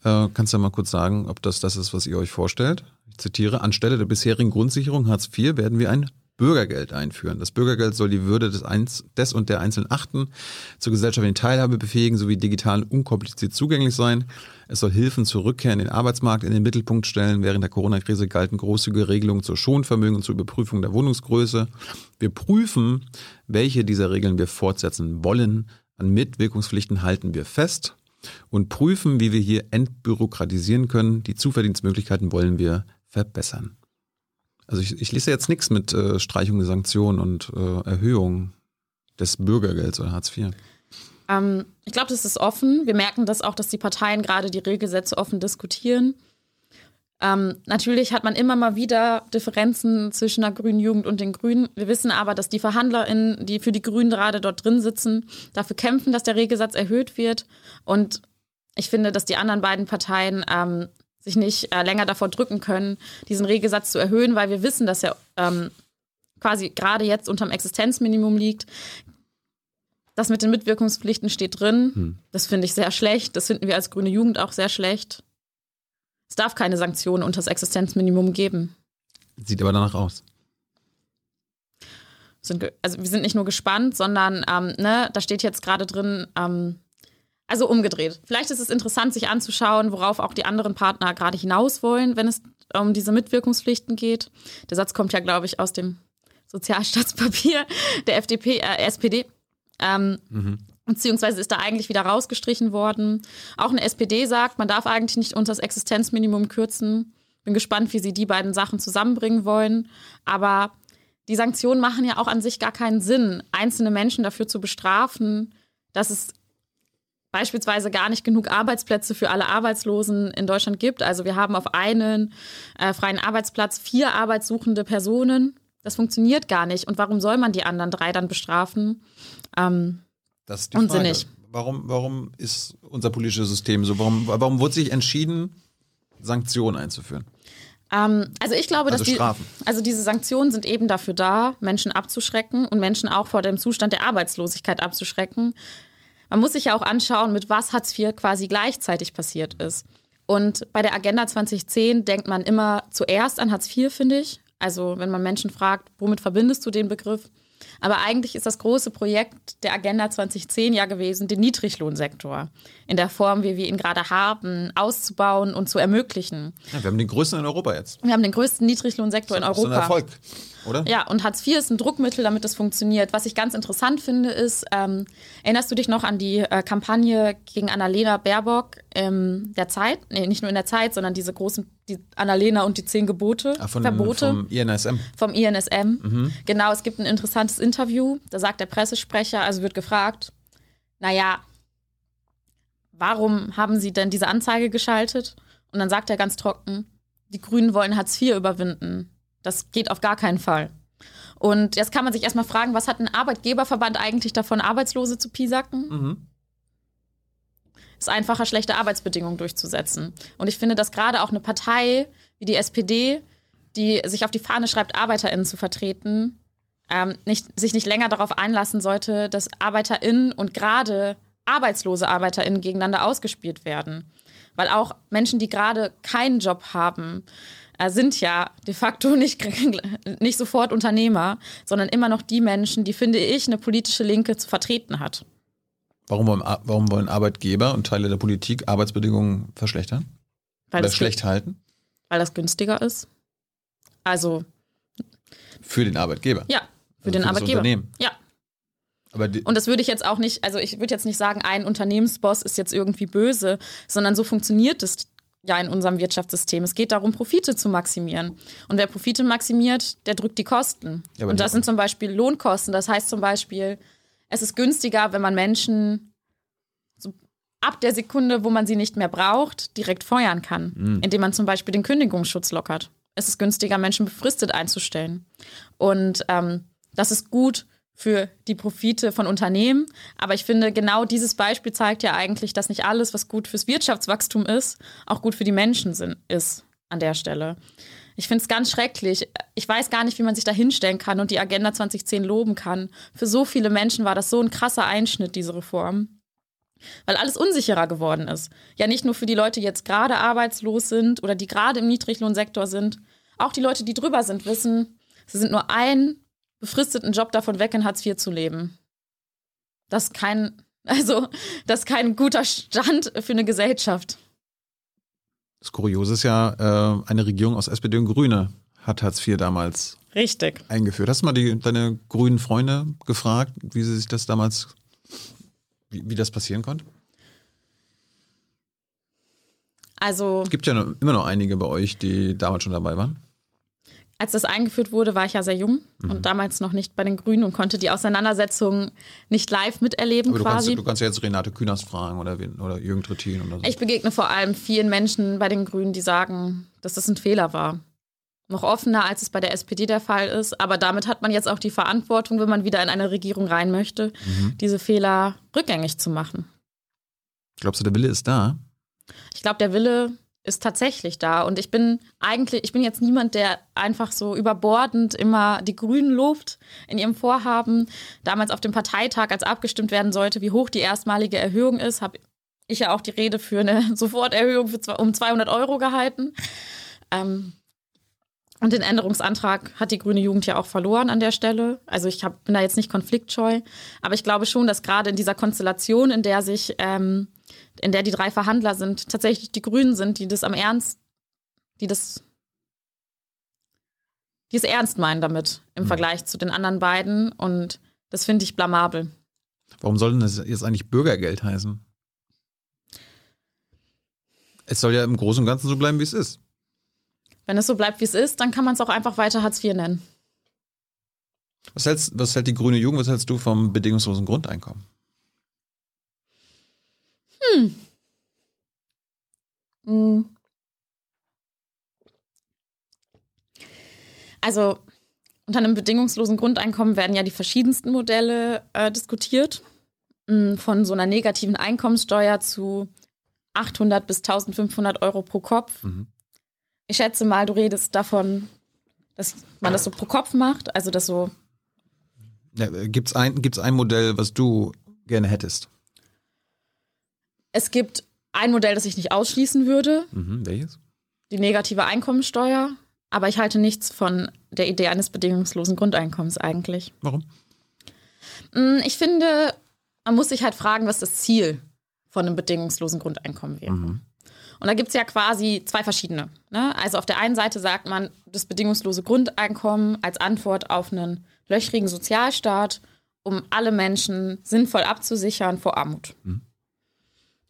Äh, kannst du ja mal kurz sagen, ob das das ist, was ihr euch vorstellt? Ich zitiere, anstelle der bisherigen Grundsicherung Hartz IV werden wir ein Bürgergeld einführen. Das Bürgergeld soll die Würde des, Eins, des und der Einzelnen achten, zur gesellschaftlichen Teilhabe befähigen sowie digital unkompliziert zugänglich sein. Es soll Hilfen zur Rückkehr in den Arbeitsmarkt in den Mittelpunkt stellen. Während der Corona-Krise galten großzügige Regelungen zur Schonvermögen und zur Überprüfung der Wohnungsgröße. Wir prüfen, welche dieser Regeln wir fortsetzen wollen. An Mitwirkungspflichten halten wir fest. und prüfen, wie wir hier entbürokratisieren können. Die Zuverdienstmöglichkeiten wollen wir verbessern. Also ich, ich lese jetzt nichts mit äh, Streichung der Sanktionen und äh, Erhöhung des Bürgergelds oder Hartz IV. Ähm, ich glaube, das ist offen. Wir merken das auch, dass die Parteien gerade die Regelsätze offen diskutieren. Ähm, natürlich hat man immer mal wieder Differenzen zwischen der grünen Jugend und den Grünen. Wir wissen aber, dass die VerhandlerInnen, die für die Grünen gerade dort drin sitzen, dafür kämpfen, dass der Regelsatz erhöht wird. Und ich finde, dass die anderen beiden Parteien ähm, sich nicht äh, länger davor drücken können, diesen Regelsatz zu erhöhen, weil wir wissen, dass er ähm, quasi gerade jetzt unterm Existenzminimum liegt. Das mit den Mitwirkungspflichten steht drin. Hm. Das finde ich sehr schlecht. Das finden wir als grüne Jugend auch sehr schlecht. Es darf keine Sanktionen unter das Existenzminimum geben. Sieht aber danach aus. Sind, also wir sind nicht nur gespannt, sondern ähm, ne, da steht jetzt gerade drin, ähm, also umgedreht. Vielleicht ist es interessant, sich anzuschauen, worauf auch die anderen Partner gerade hinaus wollen, wenn es um diese Mitwirkungspflichten geht. Der Satz kommt ja, glaube ich, aus dem Sozialstaatspapier der FDP, äh, SPD. Ähm, mhm. Beziehungsweise ist da eigentlich wieder rausgestrichen worden. Auch eine SPD sagt, man darf eigentlich nicht unter das Existenzminimum kürzen. Bin gespannt, wie sie die beiden Sachen zusammenbringen wollen. Aber die Sanktionen machen ja auch an sich gar keinen Sinn, einzelne Menschen dafür zu bestrafen, dass es beispielsweise gar nicht genug Arbeitsplätze für alle Arbeitslosen in Deutschland gibt. Also wir haben auf einen äh, freien Arbeitsplatz vier arbeitssuchende Personen. Das funktioniert gar nicht. Und warum soll man die anderen drei dann bestrafen? Ähm, das ist die Unsinnig. Frage. Warum, warum ist unser politisches System so? Warum, warum wurde sich entschieden, Sanktionen einzuführen? Ähm, also ich glaube, also dass die, also diese Sanktionen sind eben dafür da, Menschen abzuschrecken und Menschen auch vor dem Zustand der Arbeitslosigkeit abzuschrecken. Man muss sich ja auch anschauen, mit was Hartz IV quasi gleichzeitig passiert ist. Und bei der Agenda 2010 denkt man immer zuerst an Hartz IV, finde ich. Also wenn man Menschen fragt, womit verbindest du den Begriff? Aber eigentlich ist das große Projekt der Agenda 2010 ja gewesen, den Niedriglohnsektor in der Form, wie wir ihn gerade haben, auszubauen und zu ermöglichen. Ja, wir haben den größten in Europa jetzt. Wir haben den größten Niedriglohnsektor in Europa. Das ist ein Erfolg, oder? Ja, und Hartz IV ist ein Druckmittel, damit das funktioniert. Was ich ganz interessant finde, ist, ähm, erinnerst du dich noch an die äh, Kampagne gegen Annalena Baerbock in der Zeit? Nee, nicht nur in der Zeit, sondern diese großen, die Annalena und die zehn Gebote, Ach, von, Verbote. Vom INSM. Vom INSM. Mhm. Genau, es gibt ein interessantes Interview, da sagt der Pressesprecher, also wird gefragt, naja, warum haben Sie denn diese Anzeige geschaltet? Und dann sagt er ganz trocken, die Grünen wollen Hartz IV überwinden. Das geht auf gar keinen Fall. Und jetzt kann man sich erstmal fragen, was hat ein Arbeitgeberverband eigentlich davon, Arbeitslose zu piesacken? Mhm. Es ist einfacher, schlechte Arbeitsbedingungen durchzusetzen. Und ich finde, dass gerade auch eine Partei wie die SPD, die sich auf die Fahne schreibt, ArbeiterInnen zu vertreten, ähm, nicht, sich nicht länger darauf einlassen sollte, dass ArbeiterInnen und gerade arbeitslose ArbeiterInnen gegeneinander ausgespielt werden. Weil auch Menschen, die gerade keinen Job haben, sind ja de facto nicht, [LAUGHS] nicht sofort Unternehmer, sondern immer noch die Menschen, die, finde ich, eine politische Linke zu vertreten hat. Warum wollen, warum wollen Arbeitgeber und Teile der Politik Arbeitsbedingungen verschlechtern? Weil Oder schlecht halten? Weil das günstiger ist. Also. Für den Arbeitgeber? Ja, für also den für Arbeitgeber. Unternehmen. Ja. und das würde ich jetzt auch nicht, also ich würde jetzt nicht sagen, ein Unternehmensboss ist jetzt irgendwie böse, sondern so funktioniert es ja in unserem Wirtschaftssystem. Es geht darum, Profite zu maximieren. Und wer Profite maximiert, der drückt die Kosten. Ja, und das sind zum Beispiel Lohnkosten. Das heißt zum Beispiel, es ist günstiger, wenn man Menschen so ab der Sekunde, wo man sie nicht mehr braucht, direkt feuern kann, mhm. indem man zum Beispiel den Kündigungsschutz lockert. Es ist günstiger, Menschen befristet einzustellen. Und ähm, das ist gut für die Profite von Unternehmen. Aber ich finde, genau dieses Beispiel zeigt ja eigentlich, dass nicht alles, was gut fürs Wirtschaftswachstum ist, auch gut für die Menschen sind, ist an der Stelle. Ich finde es ganz schrecklich. Ich weiß gar nicht, wie man sich da hinstellen kann und die Agenda 2010 loben kann. Für so viele Menschen war das so ein krasser Einschnitt, diese Reform. Weil alles unsicherer geworden ist. Ja, nicht nur für die Leute, die jetzt gerade arbeitslos sind oder die gerade im Niedriglohnsektor sind. Auch die Leute, die drüber sind, wissen, sie sind nur ein befristeten Job davon weg, in Hartz IV zu leben. Das ist kein, [LAUGHS] also, das ist kein guter Stand für eine Gesellschaft. Das Kuriose ist ja, äh, eine Regierung aus SPD und Grüne hat Hartz IV damals Richtig. eingeführt. Hast du mal die, deine grünen Freunde gefragt, wie sie sich das damals, wie, wie das passieren konnte? Also. Es gibt ja noch, immer noch einige bei euch, die damals schon dabei waren. Als das eingeführt wurde, war ich ja sehr jung mhm. und damals noch nicht bei den Grünen und konnte die Auseinandersetzung nicht live miterleben Aber du quasi. Kannst, du kannst ja jetzt Renate Künast fragen oder, oder Jürgen Trittin oder so. Ich begegne vor allem vielen Menschen bei den Grünen, die sagen, dass das ein Fehler war. Noch offener, als es bei der SPD der Fall ist. Aber damit hat man jetzt auch die Verantwortung, wenn man wieder in eine Regierung rein möchte, mhm. diese Fehler rückgängig zu machen. Glaubst du, der Wille ist da? Ich glaube, der Wille ist tatsächlich da. Und ich bin eigentlich, ich bin jetzt niemand, der einfach so überbordend immer die Grünen lobt in ihrem Vorhaben. Damals auf dem Parteitag, als abgestimmt werden sollte, wie hoch die erstmalige Erhöhung ist, habe ich ja auch die Rede für eine [LAUGHS] Soforterhöhung für, um 200 Euro gehalten. Ähm, und den Änderungsantrag hat die grüne Jugend ja auch verloren an der Stelle. Also ich hab, bin da jetzt nicht konfliktscheu, aber ich glaube schon, dass gerade in dieser Konstellation, in der sich ähm, in der die drei Verhandler sind, tatsächlich die Grünen sind, die das am Ernst, die das, die es ernst meinen damit im mhm. Vergleich zu den anderen beiden. Und das finde ich blamabel. Warum soll denn das jetzt eigentlich Bürgergeld heißen? Es soll ja im Großen und Ganzen so bleiben, wie es ist. Wenn es so bleibt, wie es ist, dann kann man es auch einfach weiter Hartz IV nennen. Was, hältst, was hält die grüne Jugend, was hältst du vom bedingungslosen Grundeinkommen? Hm. hm. Also unter einem bedingungslosen Grundeinkommen werden ja die verschiedensten Modelle äh, diskutiert. Hm, von so einer negativen Einkommenssteuer zu 800 bis 1500 Euro pro Kopf. Mhm. Ich schätze mal, du redest davon, dass man das so pro Kopf macht, also das so. Ja, Gibt es ein, gibt's ein Modell, was du gerne hättest? Es gibt ein Modell, das ich nicht ausschließen würde. Mhm, welches? Die negative Einkommensteuer. Aber ich halte nichts von der Idee eines bedingungslosen Grundeinkommens eigentlich. Warum? Mm, ich finde, man muss sich halt fragen, was das Ziel von einem bedingungslosen Grundeinkommen wäre. Mhm. Und da gibt es ja quasi zwei verschiedene. Ne? Also auf der einen Seite sagt man, das bedingungslose Grundeinkommen als Antwort auf einen löchrigen Sozialstaat, um alle Menschen sinnvoll abzusichern vor Armut. Mhm.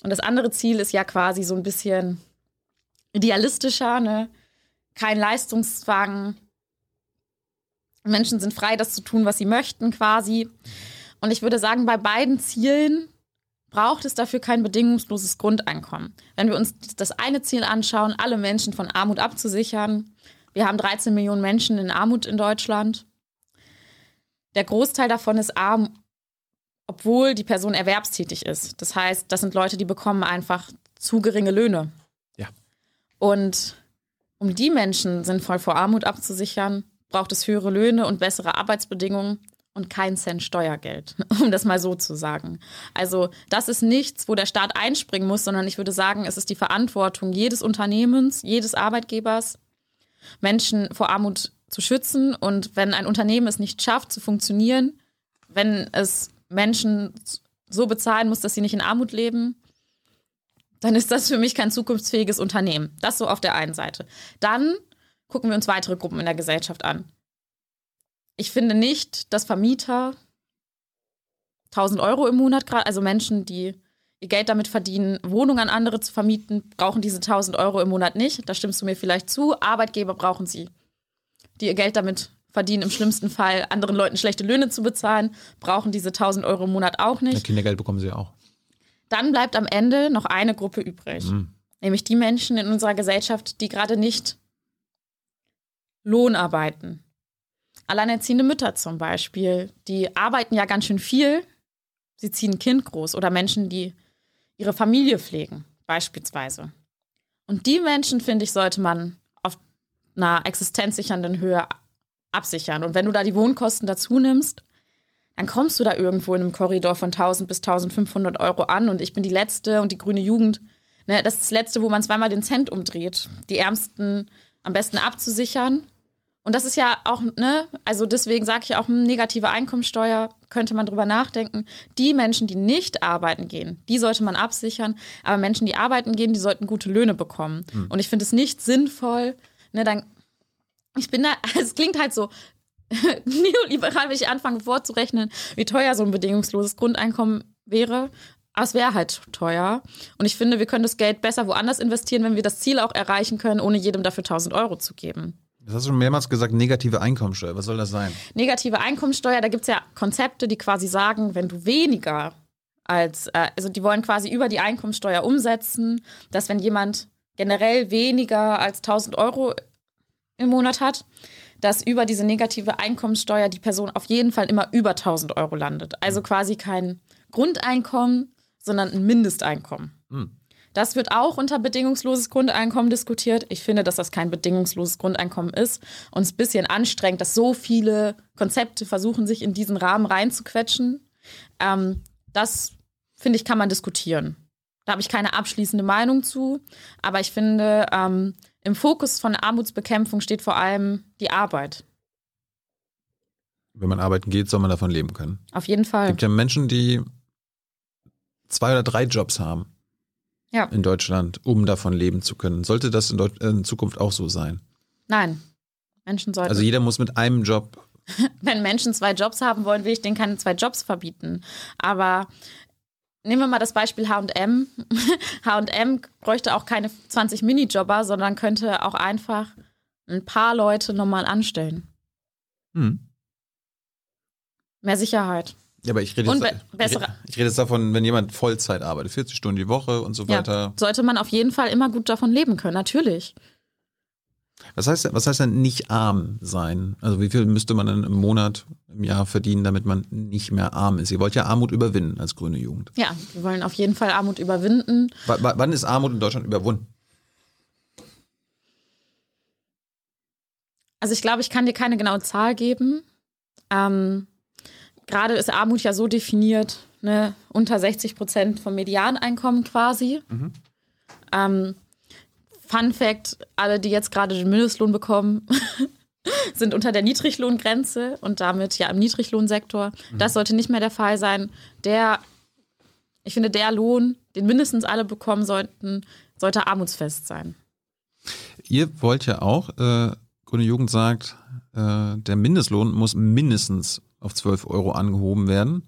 Und das andere Ziel ist ja quasi so ein bisschen idealistischer, ne? Kein Leistungszwang. Menschen sind frei, das zu tun, was sie möchten, quasi. Und ich würde sagen, bei beiden Zielen braucht es dafür kein bedingungsloses Grundeinkommen. Wenn wir uns das eine Ziel anschauen, alle Menschen von Armut abzusichern, wir haben 13 Millionen Menschen in Armut in Deutschland. Der Großteil davon ist arm obwohl die Person erwerbstätig ist. Das heißt, das sind Leute, die bekommen einfach zu geringe Löhne. Ja. Und um die Menschen sinnvoll vor Armut abzusichern, braucht es höhere Löhne und bessere Arbeitsbedingungen und kein Cent Steuergeld, [LAUGHS] um das mal so zu sagen. Also das ist nichts, wo der Staat einspringen muss, sondern ich würde sagen, es ist die Verantwortung jedes Unternehmens, jedes Arbeitgebers, Menschen vor Armut zu schützen. Und wenn ein Unternehmen es nicht schafft zu funktionieren, wenn es Menschen so bezahlen muss, dass sie nicht in Armut leben, dann ist das für mich kein zukunftsfähiges Unternehmen. Das so auf der einen Seite. Dann gucken wir uns weitere Gruppen in der Gesellschaft an. Ich finde nicht, dass Vermieter 1000 Euro im Monat, also Menschen, die ihr Geld damit verdienen, Wohnungen an andere zu vermieten, brauchen diese 1000 Euro im Monat nicht. Da stimmst du mir vielleicht zu. Arbeitgeber brauchen sie, die ihr Geld damit verdienen im schlimmsten Fall anderen Leuten schlechte Löhne zu bezahlen, brauchen diese 1000 Euro im Monat auch nicht. Ja, Kindergeld bekommen sie auch. Dann bleibt am Ende noch eine Gruppe übrig, mhm. nämlich die Menschen in unserer Gesellschaft, die gerade nicht Lohn arbeiten. Alleinerziehende Mütter zum Beispiel, die arbeiten ja ganz schön viel. Sie ziehen ein Kind groß oder Menschen, die ihre Familie pflegen, beispielsweise. Und die Menschen, finde ich, sollte man auf einer existenzsichernden Höhe absichern. Und wenn du da die Wohnkosten dazu nimmst, dann kommst du da irgendwo in einem Korridor von 1000 bis 1500 Euro an. Und ich bin die Letzte und die grüne Jugend, ne, das ist das Letzte, wo man zweimal den Cent umdreht. Die Ärmsten am besten abzusichern. Und das ist ja auch, ne, also deswegen sage ich auch, eine negative Einkommensteuer könnte man drüber nachdenken. Die Menschen, die nicht arbeiten gehen, die sollte man absichern. Aber Menschen, die arbeiten gehen, die sollten gute Löhne bekommen. Hm. Und ich finde es nicht sinnvoll, ne, dann ich bin da, [LAUGHS] es klingt halt so [LAUGHS] neoliberal, wenn ich anfange vorzurechnen, wie teuer so ein bedingungsloses Grundeinkommen wäre. Aber es wäre halt teuer. Und ich finde, wir können das Geld besser woanders investieren, wenn wir das Ziel auch erreichen können, ohne jedem dafür 1000 Euro zu geben. Das hast du schon mehrmals gesagt, negative Einkommensteuer. Was soll das sein? Negative Einkommensteuer, da gibt es ja Konzepte, die quasi sagen, wenn du weniger als, äh, also die wollen quasi über die Einkommensteuer umsetzen, dass wenn jemand generell weniger als 1000 Euro im Monat hat, dass über diese negative Einkommensteuer die Person auf jeden Fall immer über 1000 Euro landet. Also quasi kein Grundeinkommen, sondern ein Mindesteinkommen. Hm. Das wird auch unter bedingungsloses Grundeinkommen diskutiert. Ich finde, dass das kein bedingungsloses Grundeinkommen ist und es ein bisschen anstrengend, dass so viele Konzepte versuchen, sich in diesen Rahmen reinzuquetschen. Ähm, das, finde ich, kann man diskutieren. Da habe ich keine abschließende Meinung zu, aber ich finde, ähm, im Fokus von Armutsbekämpfung steht vor allem die Arbeit. Wenn man arbeiten geht, soll man davon leben können. Auf jeden Fall. Es gibt ja Menschen, die zwei oder drei Jobs haben ja. in Deutschland, um davon leben zu können. Sollte das in, in Zukunft auch so sein? Nein. Menschen sollten. Also jeder muss mit einem Job. [LAUGHS] Wenn Menschen zwei Jobs haben wollen, will ich denen keine zwei Jobs verbieten. Aber nehmen wir mal das Beispiel HM. HM [LAUGHS] bräuchte auch keine 20 Minijobber, sondern könnte auch einfach ein paar Leute normal anstellen. Hm. Mehr Sicherheit. Ja, aber ich rede, jetzt, ich, ich rede jetzt davon, wenn jemand Vollzeit arbeitet, 40 Stunden die Woche und so weiter. Ja, sollte man auf jeden Fall immer gut davon leben können, natürlich. Was heißt, was heißt denn nicht arm sein? Also wie viel müsste man dann im Monat, im Jahr verdienen, damit man nicht mehr arm ist? Ihr wollt ja Armut überwinden als grüne Jugend. Ja, wir wollen auf jeden Fall Armut überwinden. W wann ist Armut in Deutschland überwunden? Also ich glaube, ich kann dir keine genaue Zahl geben. Ähm, gerade ist Armut ja so definiert, ne, unter 60 Prozent vom Medianeinkommen quasi. Mhm. Ähm, Fun Fact: Alle, die jetzt gerade den Mindestlohn bekommen, [LAUGHS] sind unter der Niedriglohngrenze und damit ja im Niedriglohnsektor. Mhm. Das sollte nicht mehr der Fall sein. Der, ich finde, der Lohn, den mindestens alle bekommen sollten, sollte armutsfest sein. Ihr wollt ja auch, äh, Grüne Jugend sagt, äh, der Mindestlohn muss mindestens auf 12 Euro angehoben werden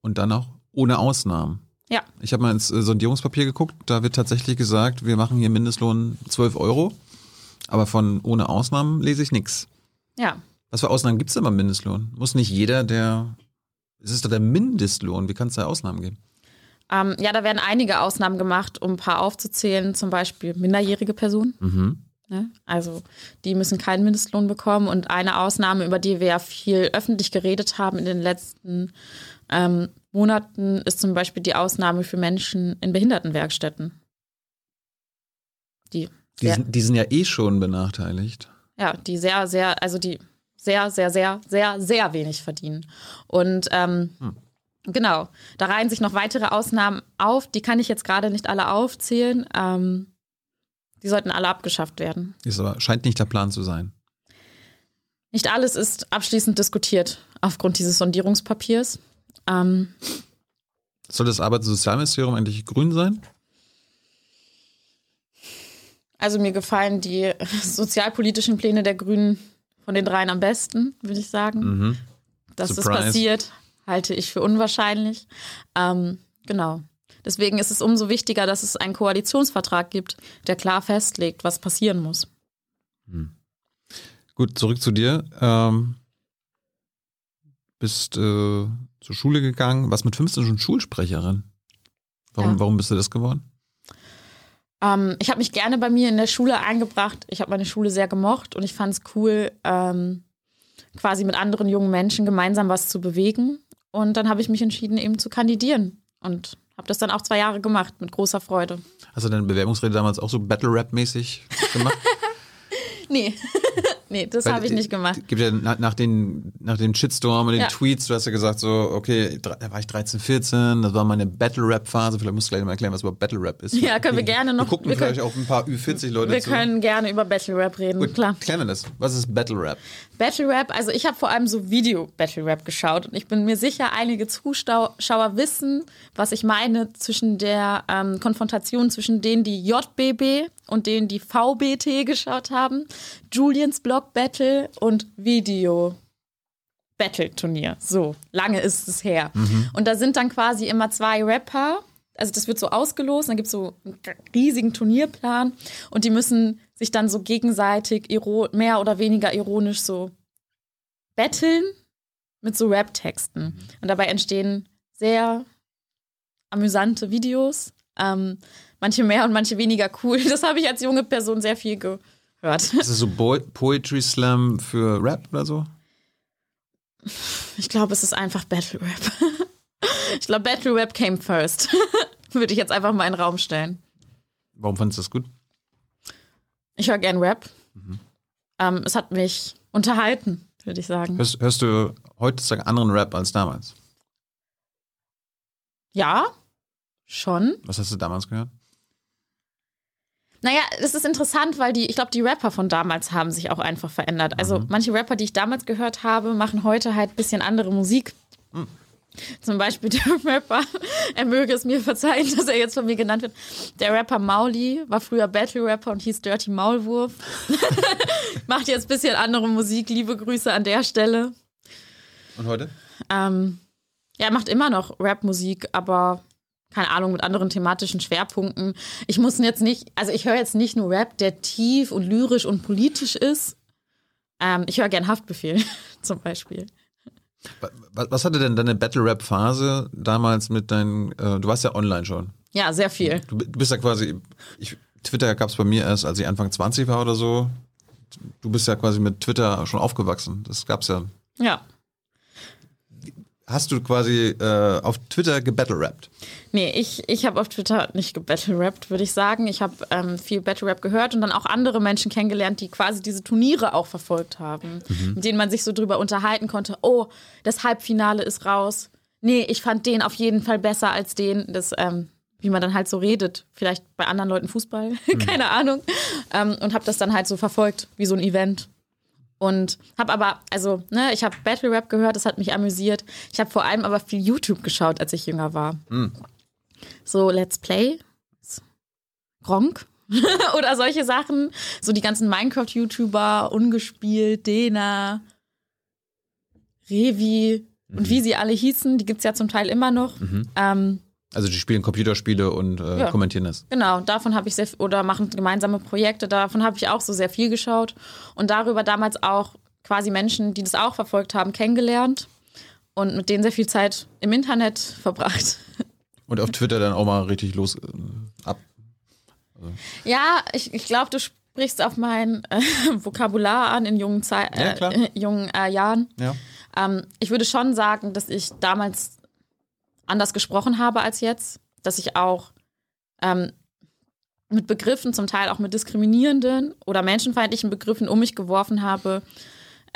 und dann auch ohne Ausnahmen. Ja. Ich habe mal ins äh, Sondierungspapier geguckt, da wird tatsächlich gesagt, wir machen hier Mindestlohn 12 Euro, aber von ohne Ausnahmen lese ich nichts. Ja. Was für Ausnahmen gibt es denn beim Mindestlohn? Muss nicht jeder, der. Es ist doch der Mindestlohn, wie kann es da Ausnahmen geben? Ähm, ja, da werden einige Ausnahmen gemacht, um ein paar aufzuzählen, zum Beispiel minderjährige Personen. Mhm. Ne? Also die müssen keinen Mindestlohn bekommen. Und eine Ausnahme, über die wir ja viel öffentlich geredet haben in den letzten ähm, Monaten, ist zum Beispiel die Ausnahme für Menschen in Behindertenwerkstätten. Die, die, sind, die sind ja eh schon benachteiligt. Ja, die sehr, sehr, also die sehr, sehr, sehr, sehr, sehr wenig verdienen. Und ähm, hm. genau, da reihen sich noch weitere Ausnahmen auf. Die kann ich jetzt gerade nicht alle aufzählen. Ähm, die sollten alle abgeschafft werden. Ist aber, scheint nicht der Plan zu sein. Nicht alles ist abschließend diskutiert aufgrund dieses Sondierungspapiers. Ähm, Soll das Arbeits- und Sozialministerium eigentlich grün sein? Also mir gefallen die [LAUGHS] sozialpolitischen Pläne der Grünen von den dreien am besten, würde ich sagen. Mhm. Dass Surprise. das passiert, halte ich für unwahrscheinlich. Ähm, genau. Deswegen ist es umso wichtiger, dass es einen Koalitionsvertrag gibt, der klar festlegt, was passieren muss. Hm. Gut, zurück zu dir. Ähm, bist äh, zur Schule gegangen, warst mit 15 schon Schulsprecherin. Warum, ja. warum bist du das geworden? Ähm, ich habe mich gerne bei mir in der Schule eingebracht. Ich habe meine Schule sehr gemocht und ich fand es cool, ähm, quasi mit anderen jungen Menschen gemeinsam was zu bewegen. Und dann habe ich mich entschieden, eben zu kandidieren. Und habe das dann auch zwei Jahre gemacht, mit großer Freude. Hast du deine Bewerbungsrede damals auch so Battle-Rap-mäßig gemacht? [LAUGHS] nee. [LAUGHS] Nee, das habe ich nicht gemacht. Gibt ja nach, nach, den, nach dem Shitstorm und den ja. Tweets, du hast ja gesagt, so, okay, da war ich 13, 14, das war meine Battle-Rap-Phase. Vielleicht musst du gleich mal erklären, was überhaupt Battle-Rap ist. Ja, können wir gerne noch. Wir gucken wir vielleicht können, auch ein paar Ü40-Leute Wir zu. können gerne über Battle-Rap reden, Gut, klar. Klären wir das. Was ist Battle-Rap? Battle-Rap, also ich habe vor allem so Video-Battle-Rap geschaut und ich bin mir sicher, einige Zuschauer wissen, was ich meine zwischen der ähm, Konfrontation zwischen denen, die JBB und denen, die VBT geschaut haben. Julians Blog Battle und Video Battle Turnier. So, lange ist es her. Mhm. Und da sind dann quasi immer zwei Rapper also das wird so ausgelost, dann gibt es so einen riesigen Turnierplan und die müssen sich dann so gegenseitig mehr oder weniger ironisch so betteln mit so Rap-Texten. Und dabei entstehen sehr amüsante Videos. Ähm, manche mehr und manche weniger cool. [LAUGHS] Das habe ich als junge Person sehr viel gehört. Ist das so Bo Poetry Slam für Rap oder so? Ich glaube, es ist einfach Battle Rap. [LAUGHS] ich glaube, Battle Rap came first. [LAUGHS] Würde ich jetzt einfach mal in den Raum stellen. Warum fandest du das gut? Ich höre gern Rap. Mhm. Ähm, es hat mich unterhalten, würde ich sagen. Hörst, hörst du heutzutage anderen Rap als damals? Ja, schon. Was hast du damals gehört? Naja, das ist interessant, weil die, ich glaube, die Rapper von damals haben sich auch einfach verändert. Also mhm. manche Rapper, die ich damals gehört habe, machen heute halt ein bisschen andere Musik. Mhm. Zum Beispiel der [LAUGHS] Rapper, er möge es mir verzeihen, dass er jetzt von mir genannt wird. Der Rapper Mauli war früher Battle-Rapper und hieß Dirty Maulwurf. [LAUGHS] Macht jetzt ein bisschen andere Musik. Liebe Grüße an der Stelle. Und heute? Ähm, ja, er macht immer noch Rap-Musik, aber keine Ahnung, mit anderen thematischen Schwerpunkten. Ich muss jetzt nicht, also ich höre jetzt nicht nur Rap, der tief und lyrisch und politisch ist. Ähm, ich höre gern Haftbefehl [LAUGHS] zum Beispiel. Was hatte denn deine Battle-Rap-Phase damals mit deinen, äh, du warst ja online schon. Ja, sehr viel. Du, du bist ja quasi, ich, Twitter gab es bei mir erst, als ich Anfang 20 war oder so. Du bist ja quasi mit Twitter schon aufgewachsen. Das gab's ja. Ja hast du quasi äh, auf Twitter gebattle-rappt? Nee, ich, ich habe auf Twitter nicht gebattle-rappt, würde ich sagen. Ich habe ähm, viel Battle-Rap gehört und dann auch andere Menschen kennengelernt, die quasi diese Turniere auch verfolgt haben, mhm. mit denen man sich so drüber unterhalten konnte. Oh, das Halbfinale ist raus. Nee, ich fand den auf jeden Fall besser als den. Das, ähm, wie man dann halt so redet. Vielleicht bei anderen Leuten Fußball, [LAUGHS] mhm. keine Ahnung. Ähm, und habe das dann halt so verfolgt, wie so ein Event. Und habe aber, also, ne, ich habe Battle Rap gehört, das hat mich amüsiert. Ich habe vor allem aber viel YouTube geschaut, als ich jünger war. Mhm. So Let's Play, Gronk [LAUGHS] oder solche Sachen. So die ganzen Minecraft-YouTuber, Ungespielt, Dena, Revi mhm. und wie sie alle hießen, die gibt es ja zum Teil immer noch. Mhm. Ähm, also die spielen Computerspiele und äh, ja. kommentieren das. Genau, davon habe ich sehr oder machen gemeinsame Projekte, davon habe ich auch so sehr viel geschaut und darüber damals auch quasi Menschen, die das auch verfolgt haben, kennengelernt und mit denen sehr viel Zeit im Internet verbracht. [LAUGHS] Und auf Twitter dann auch mal richtig los äh, ab. Also. Ja, ich, ich glaube, du sprichst auf mein äh, [LAUGHS] Vokabular an in jungen, Zei ja, äh, jungen äh, Jahren. Ja. Ähm, ich würde schon sagen, dass ich damals anders gesprochen habe als jetzt, dass ich auch ähm, mit Begriffen, zum Teil auch mit diskriminierenden oder menschenfeindlichen Begriffen um mich geworfen habe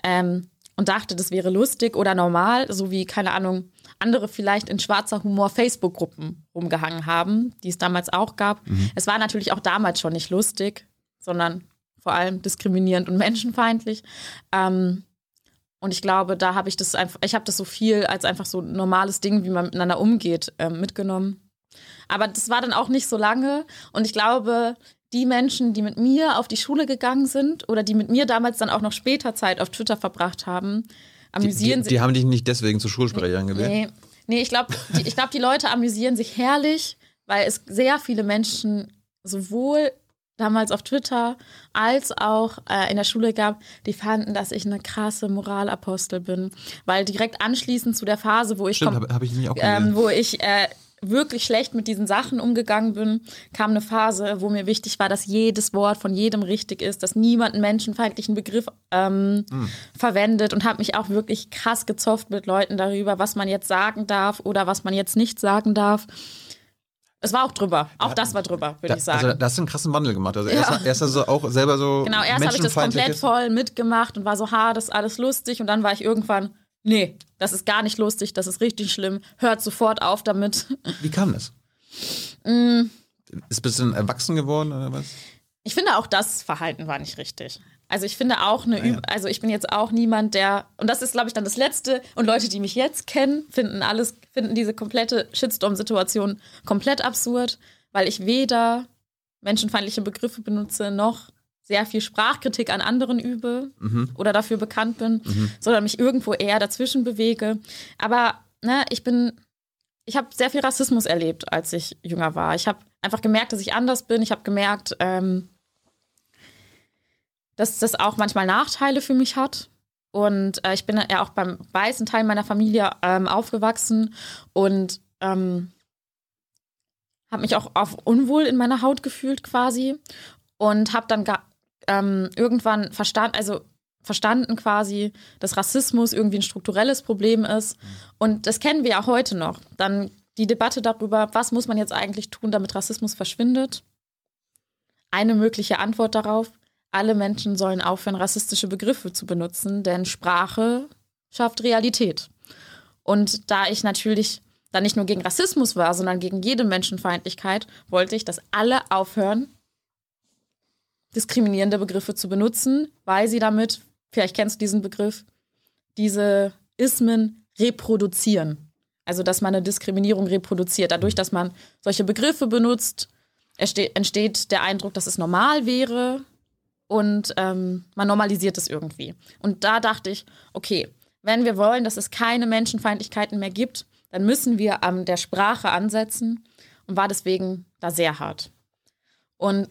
ähm, und dachte, das wäre lustig oder normal, so wie, keine Ahnung, andere vielleicht in schwarzer Humor Facebook-Gruppen rumgehangen haben, die es damals auch gab. Mhm. Es war natürlich auch damals schon nicht lustig, sondern vor allem diskriminierend und menschenfeindlich. Ähm, und ich glaube, da habe ich das einfach, ich habe das so viel als einfach so ein normales Ding, wie man miteinander umgeht, äh, mitgenommen. Aber das war dann auch nicht so lange. Und ich glaube, die Menschen, die mit mir auf die Schule gegangen sind oder die mit mir damals dann auch noch später Zeit auf Twitter verbracht haben, amüsieren sich. Die, die, haben dich nicht deswegen zur Schulsprecherin gewählt? Nee, nee ich glaube, ich glaub, die Leute amüsieren sich herrlich, weil es sehr viele Menschen sowohl damals auf Twitter als auch äh, in der Schule gab, die fanden, dass ich eine krasse Moralapostel bin, weil direkt anschließend zu der Phase, wo ich Stimmt, hab, hab ich ähm, wo ich äh, wirklich schlecht mit diesen Sachen umgegangen bin, kam eine Phase, wo mir wichtig war, dass jedes Wort von jedem richtig ist, dass niemand einen menschenfeindlichen Begriff ähm, hm. verwendet und habe mich auch wirklich krass gezofft mit Leuten darüber, was man jetzt sagen darf oder was man jetzt nicht sagen darf. Es war auch drüber. Auch das war drüber, würde da, ich sagen. Also, da hast du einen krassen Wandel gemacht. Also, erst, ja. erst also auch selber so. Genau, erst habe ich das komplett voll mitgemacht und war so, ha, das ist alles lustig. Und dann war ich irgendwann, nee, das ist gar nicht lustig, das ist richtig schlimm. Hört sofort auf damit. [LAUGHS] Wie kam das? Mm. Ist ein bisschen erwachsen geworden oder was? Ich finde auch das Verhalten war nicht richtig. Also ich finde auch eine, ja, ja. also ich bin jetzt auch niemand, der, und das ist, glaube ich, dann das Letzte, und Leute, die mich jetzt kennen, finden alles, finden diese komplette Shitstorm-Situation komplett absurd, weil ich weder menschenfeindliche Begriffe benutze, noch sehr viel Sprachkritik an anderen übe mhm. oder dafür bekannt bin, mhm. sondern mich irgendwo eher dazwischen bewege. Aber ne, ich bin ich habe sehr viel Rassismus erlebt, als ich jünger war. Ich habe einfach gemerkt, dass ich anders bin. Ich habe gemerkt, ähm, dass das auch manchmal Nachteile für mich hat. Und äh, ich bin ja auch beim weißen Teil meiner Familie ähm, aufgewachsen und ähm, habe mich auch auf unwohl in meiner Haut gefühlt quasi und habe dann ähm, irgendwann verstanden, also verstanden quasi, dass Rassismus irgendwie ein strukturelles Problem ist. Und das kennen wir ja heute noch. Dann die Debatte darüber, was muss man jetzt eigentlich tun, damit Rassismus verschwindet. Eine mögliche Antwort darauf, alle Menschen sollen aufhören, rassistische Begriffe zu benutzen, denn Sprache schafft Realität. Und da ich natürlich dann nicht nur gegen Rassismus war, sondern gegen jede Menschenfeindlichkeit, wollte ich, dass alle aufhören, diskriminierende Begriffe zu benutzen, weil sie damit vielleicht kennst du diesen Begriff, diese Ismen reproduzieren. Also, dass man eine Diskriminierung reproduziert. Dadurch, dass man solche Begriffe benutzt, entsteht der Eindruck, dass es normal wäre und ähm, man normalisiert es irgendwie. Und da dachte ich, okay, wenn wir wollen, dass es keine Menschenfeindlichkeiten mehr gibt, dann müssen wir an der Sprache ansetzen und war deswegen da sehr hart. Und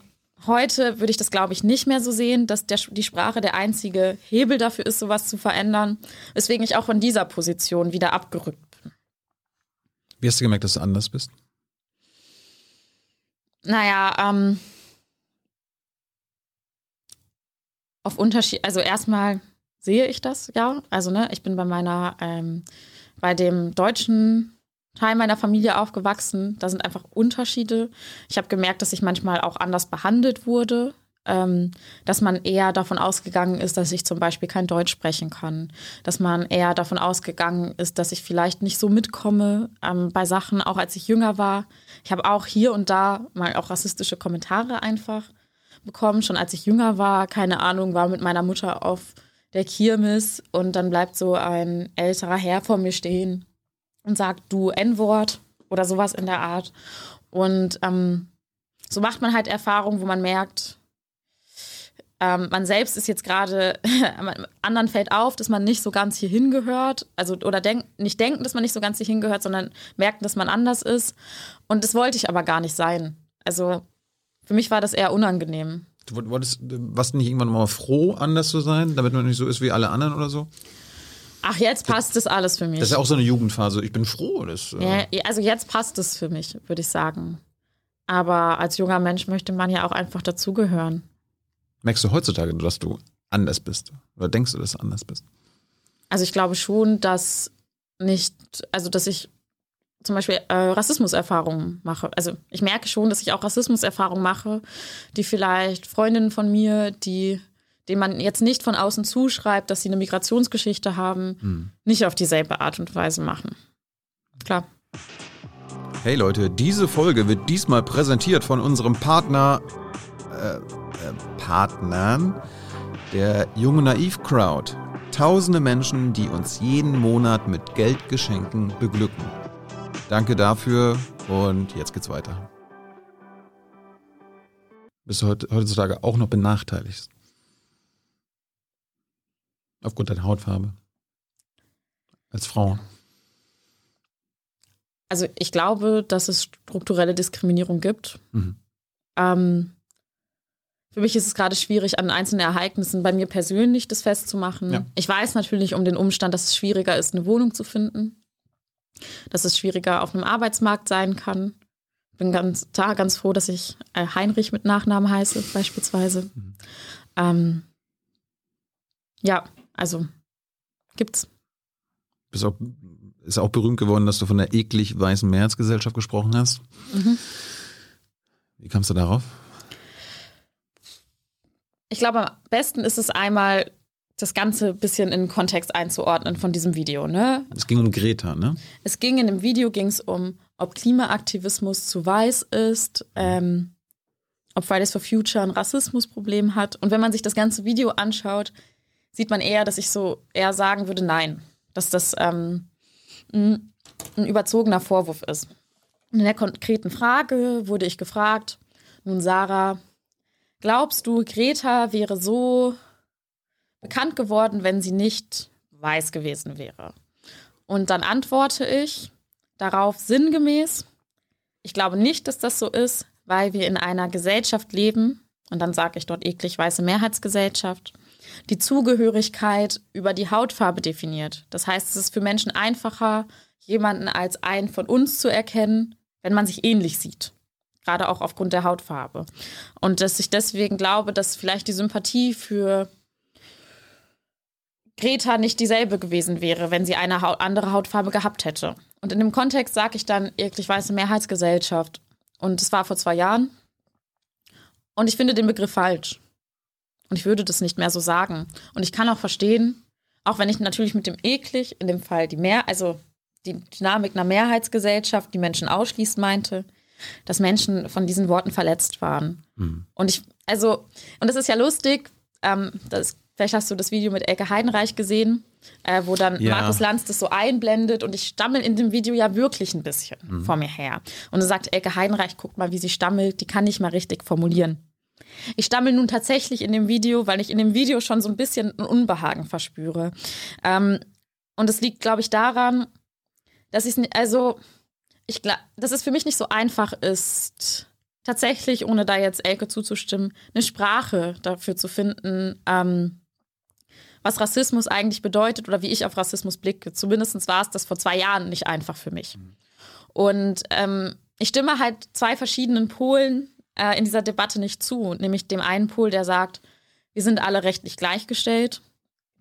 Heute würde ich das, glaube ich, nicht mehr so sehen, dass der, die Sprache der einzige Hebel dafür ist, sowas zu verändern. Weswegen ich auch von dieser Position wieder abgerückt bin. Wie hast du gemerkt, dass du anders bist? Naja, ähm, auf Unterschied, also erstmal sehe ich das, ja. Also, ne, ich bin bei meiner, ähm, bei dem deutschen Teil meiner Familie aufgewachsen. Da sind einfach Unterschiede. Ich habe gemerkt, dass ich manchmal auch anders behandelt wurde. Ähm, dass man eher davon ausgegangen ist, dass ich zum Beispiel kein Deutsch sprechen kann. Dass man eher davon ausgegangen ist, dass ich vielleicht nicht so mitkomme ähm, bei Sachen, auch als ich jünger war. Ich habe auch hier und da mal auch rassistische Kommentare einfach bekommen, schon als ich jünger war. Keine Ahnung, war mit meiner Mutter auf der Kirmes und dann bleibt so ein älterer Herr vor mir stehen und sagt du N-Wort oder sowas in der Art. Und ähm, so macht man halt Erfahrungen, wo man merkt, ähm, man selbst ist jetzt gerade, [LAUGHS] anderen fällt auf, dass man nicht so ganz hier hingehört. Also, oder denk, nicht denken, dass man nicht so ganz hier hingehört, sondern merken, dass man anders ist. Und das wollte ich aber gar nicht sein. Also, für mich war das eher unangenehm. Du wolltest, warst du nicht irgendwann mal froh, anders zu sein, damit man nicht so ist wie alle anderen oder so? Ach, jetzt passt das alles für mich. Das ist ja auch so eine Jugendphase. Ich bin froh. Das, äh ja, also jetzt passt es für mich, würde ich sagen. Aber als junger Mensch möchte man ja auch einfach dazugehören. Merkst du heutzutage, dass du anders bist? Oder denkst du, dass du anders bist? Also ich glaube schon, dass nicht, also dass ich zum Beispiel äh, Rassismuserfahrungen mache. Also ich merke schon, dass ich auch Rassismuserfahrungen mache, die vielleicht Freundinnen von mir, die den man jetzt nicht von außen zuschreibt, dass sie eine Migrationsgeschichte haben, hm. nicht auf dieselbe Art und Weise machen. Klar. Hey Leute, diese Folge wird diesmal präsentiert von unserem Partner, äh, äh, Partnern, der Junge Naiv Crowd. Tausende Menschen, die uns jeden Monat mit Geldgeschenken beglücken. Danke dafür und jetzt geht's weiter. Bist du heutzutage auch noch benachteiligt? Aufgrund deiner Hautfarbe. Als Frau. Also ich glaube, dass es strukturelle Diskriminierung gibt. Mhm. Ähm, für mich ist es gerade schwierig, an einzelnen Ereignissen bei mir persönlich das festzumachen. Ja. Ich weiß natürlich um den Umstand, dass es schwieriger ist, eine Wohnung zu finden. Dass es schwieriger auf einem Arbeitsmarkt sein kann. Bin ganz, da ganz froh, dass ich äh, Heinrich mit Nachnamen heiße, beispielsweise. Mhm. Ähm, ja, also gibt's. Bist auch, ist auch berühmt geworden, dass du von der eklig weißen Mehrheitsgesellschaft gesprochen hast. Mhm. Wie kamst du darauf? Ich glaube, am besten ist es einmal, das Ganze ein bisschen in den Kontext einzuordnen von diesem Video. Ne? Es ging um Greta, ne? Es ging in dem Video ging es um, ob Klimaaktivismus zu weiß ist, ähm, ob Fridays for Future ein Rassismusproblem hat. Und wenn man sich das ganze Video anschaut, sieht man eher, dass ich so eher sagen würde, nein, dass das ähm, ein, ein überzogener Vorwurf ist. in der konkreten Frage wurde ich gefragt, nun Sarah, glaubst du, Greta wäre so bekannt geworden, wenn sie nicht weiß gewesen wäre? Und dann antworte ich, darauf sinngemäß. Ich glaube nicht, dass das so ist, weil wir in einer Gesellschaft leben, und dann sage ich dort eklig weiße Mehrheitsgesellschaft, die Zugehörigkeit über die Hautfarbe definiert. Das heißt, es ist für Menschen einfacher, jemanden als einen von uns zu erkennen, wenn man sich ähnlich sieht. Gerade auch aufgrund der Hautfarbe. Und dass ich deswegen glaube, dass vielleicht die Sympathie für Greta nicht dieselbe gewesen wäre, wenn sie eine Haut, andere Hautfarbe gehabt hätte. Und in dem Kontext sage ich dann eklig weiße Mehrheitsgesellschaft. Und das war vor zwei Jahren. Und ich finde den Begriff falsch. Und ich würde das nicht mehr so sagen. Und ich kann auch verstehen, auch wenn ich natürlich mit dem eklig, in dem Fall die Mehr, also die Dynamik einer Mehrheitsgesellschaft, die Menschen ausschließt, meinte, dass Menschen von diesen Worten verletzt waren. Mhm. Und ich, also, und das ist ja lustig, ähm, das, vielleicht hast du das Video mit Elke Heidenreich gesehen, äh, wo dann ja. Markus Lanz das so einblendet und ich stammel in dem Video ja wirklich ein bisschen mhm. vor mir her. Und dann sagt Elke Heidenreich, guck mal, wie sie stammelt, die kann nicht mal richtig formulieren. Ich stammel nun tatsächlich in dem Video, weil ich in dem Video schon so ein bisschen ein Unbehagen verspüre. Ähm, und es liegt, glaube ich, daran, dass ich also ich glaube, dass es für mich nicht so einfach ist, tatsächlich, ohne da jetzt Elke zuzustimmen, eine Sprache dafür zu finden, ähm, was Rassismus eigentlich bedeutet oder wie ich auf Rassismus blicke. Zumindest war es das vor zwei Jahren nicht einfach für mich. Und ähm, ich stimme halt zwei verschiedenen Polen äh, in dieser Debatte nicht zu, nämlich dem einen Pol, der sagt, wir sind alle rechtlich gleichgestellt,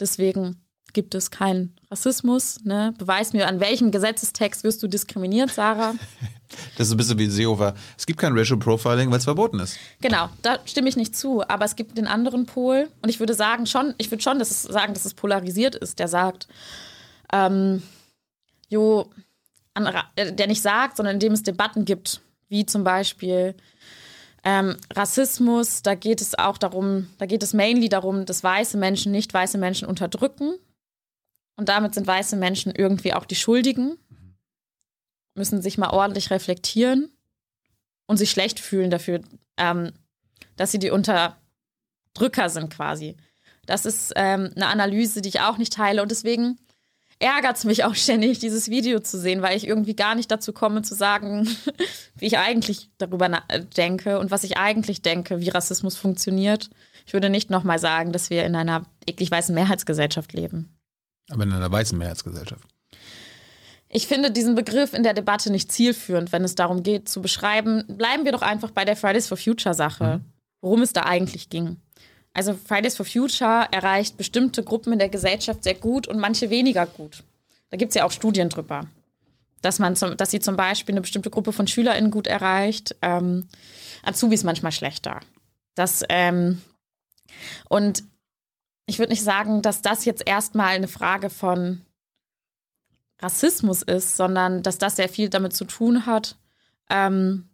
deswegen gibt es keinen Rassismus. Ne? Beweis mir, an welchem Gesetzestext wirst du diskriminiert, Sarah? [LAUGHS] Das ist ein bisschen wie Seehofer. Es gibt kein Racial Profiling, weil es verboten ist. Genau, da stimme ich nicht zu. Aber es gibt den anderen Pol. Und ich würde sagen schon, ich würde schon dass es sagen, dass es polarisiert ist, der sagt, ähm, jo, äh, der nicht sagt, sondern in dem es Debatten gibt, wie zum Beispiel ähm, Rassismus, da geht es auch darum, da geht es mainly darum, dass weiße Menschen nicht weiße Menschen unterdrücken und damit sind weiße Menschen irgendwie auch die Schuldigen, müssen sich mal ordentlich reflektieren und sich schlecht fühlen dafür, ähm, dass sie die Unterdrücker sind quasi. Das ist ähm, eine Analyse, die ich auch nicht teile und deswegen ärgert es mich auch ständig, dieses Video zu sehen, weil ich irgendwie gar nicht dazu komme zu sagen, [LAUGHS] wie ich eigentlich darüber denke und was ich eigentlich denke, wie Rassismus funktioniert. Ich würde nicht nochmal sagen, dass wir in einer eklig weißen Mehrheitsgesellschaft leben. Aber in einer weißen Mehrheitsgesellschaft. Ich finde diesen Begriff in der Debatte nicht zielführend, wenn es darum geht zu beschreiben. Bleiben wir doch einfach bei der Fridays for Future Sache, mhm. worum es da eigentlich ging. Also Fridays for Future erreicht bestimmte Gruppen in der Gesellschaft sehr gut und manche weniger gut. Da gibt es ja auch Studien drüber. Dass, man zum, dass sie zum Beispiel eine bestimmte Gruppe von SchülerInnen gut erreicht, ähm, Azubis manchmal schlechter. Das, ähm, und ich würde nicht sagen, dass das jetzt erstmal eine Frage von Rassismus ist, sondern dass das sehr viel damit zu tun hat, ähm,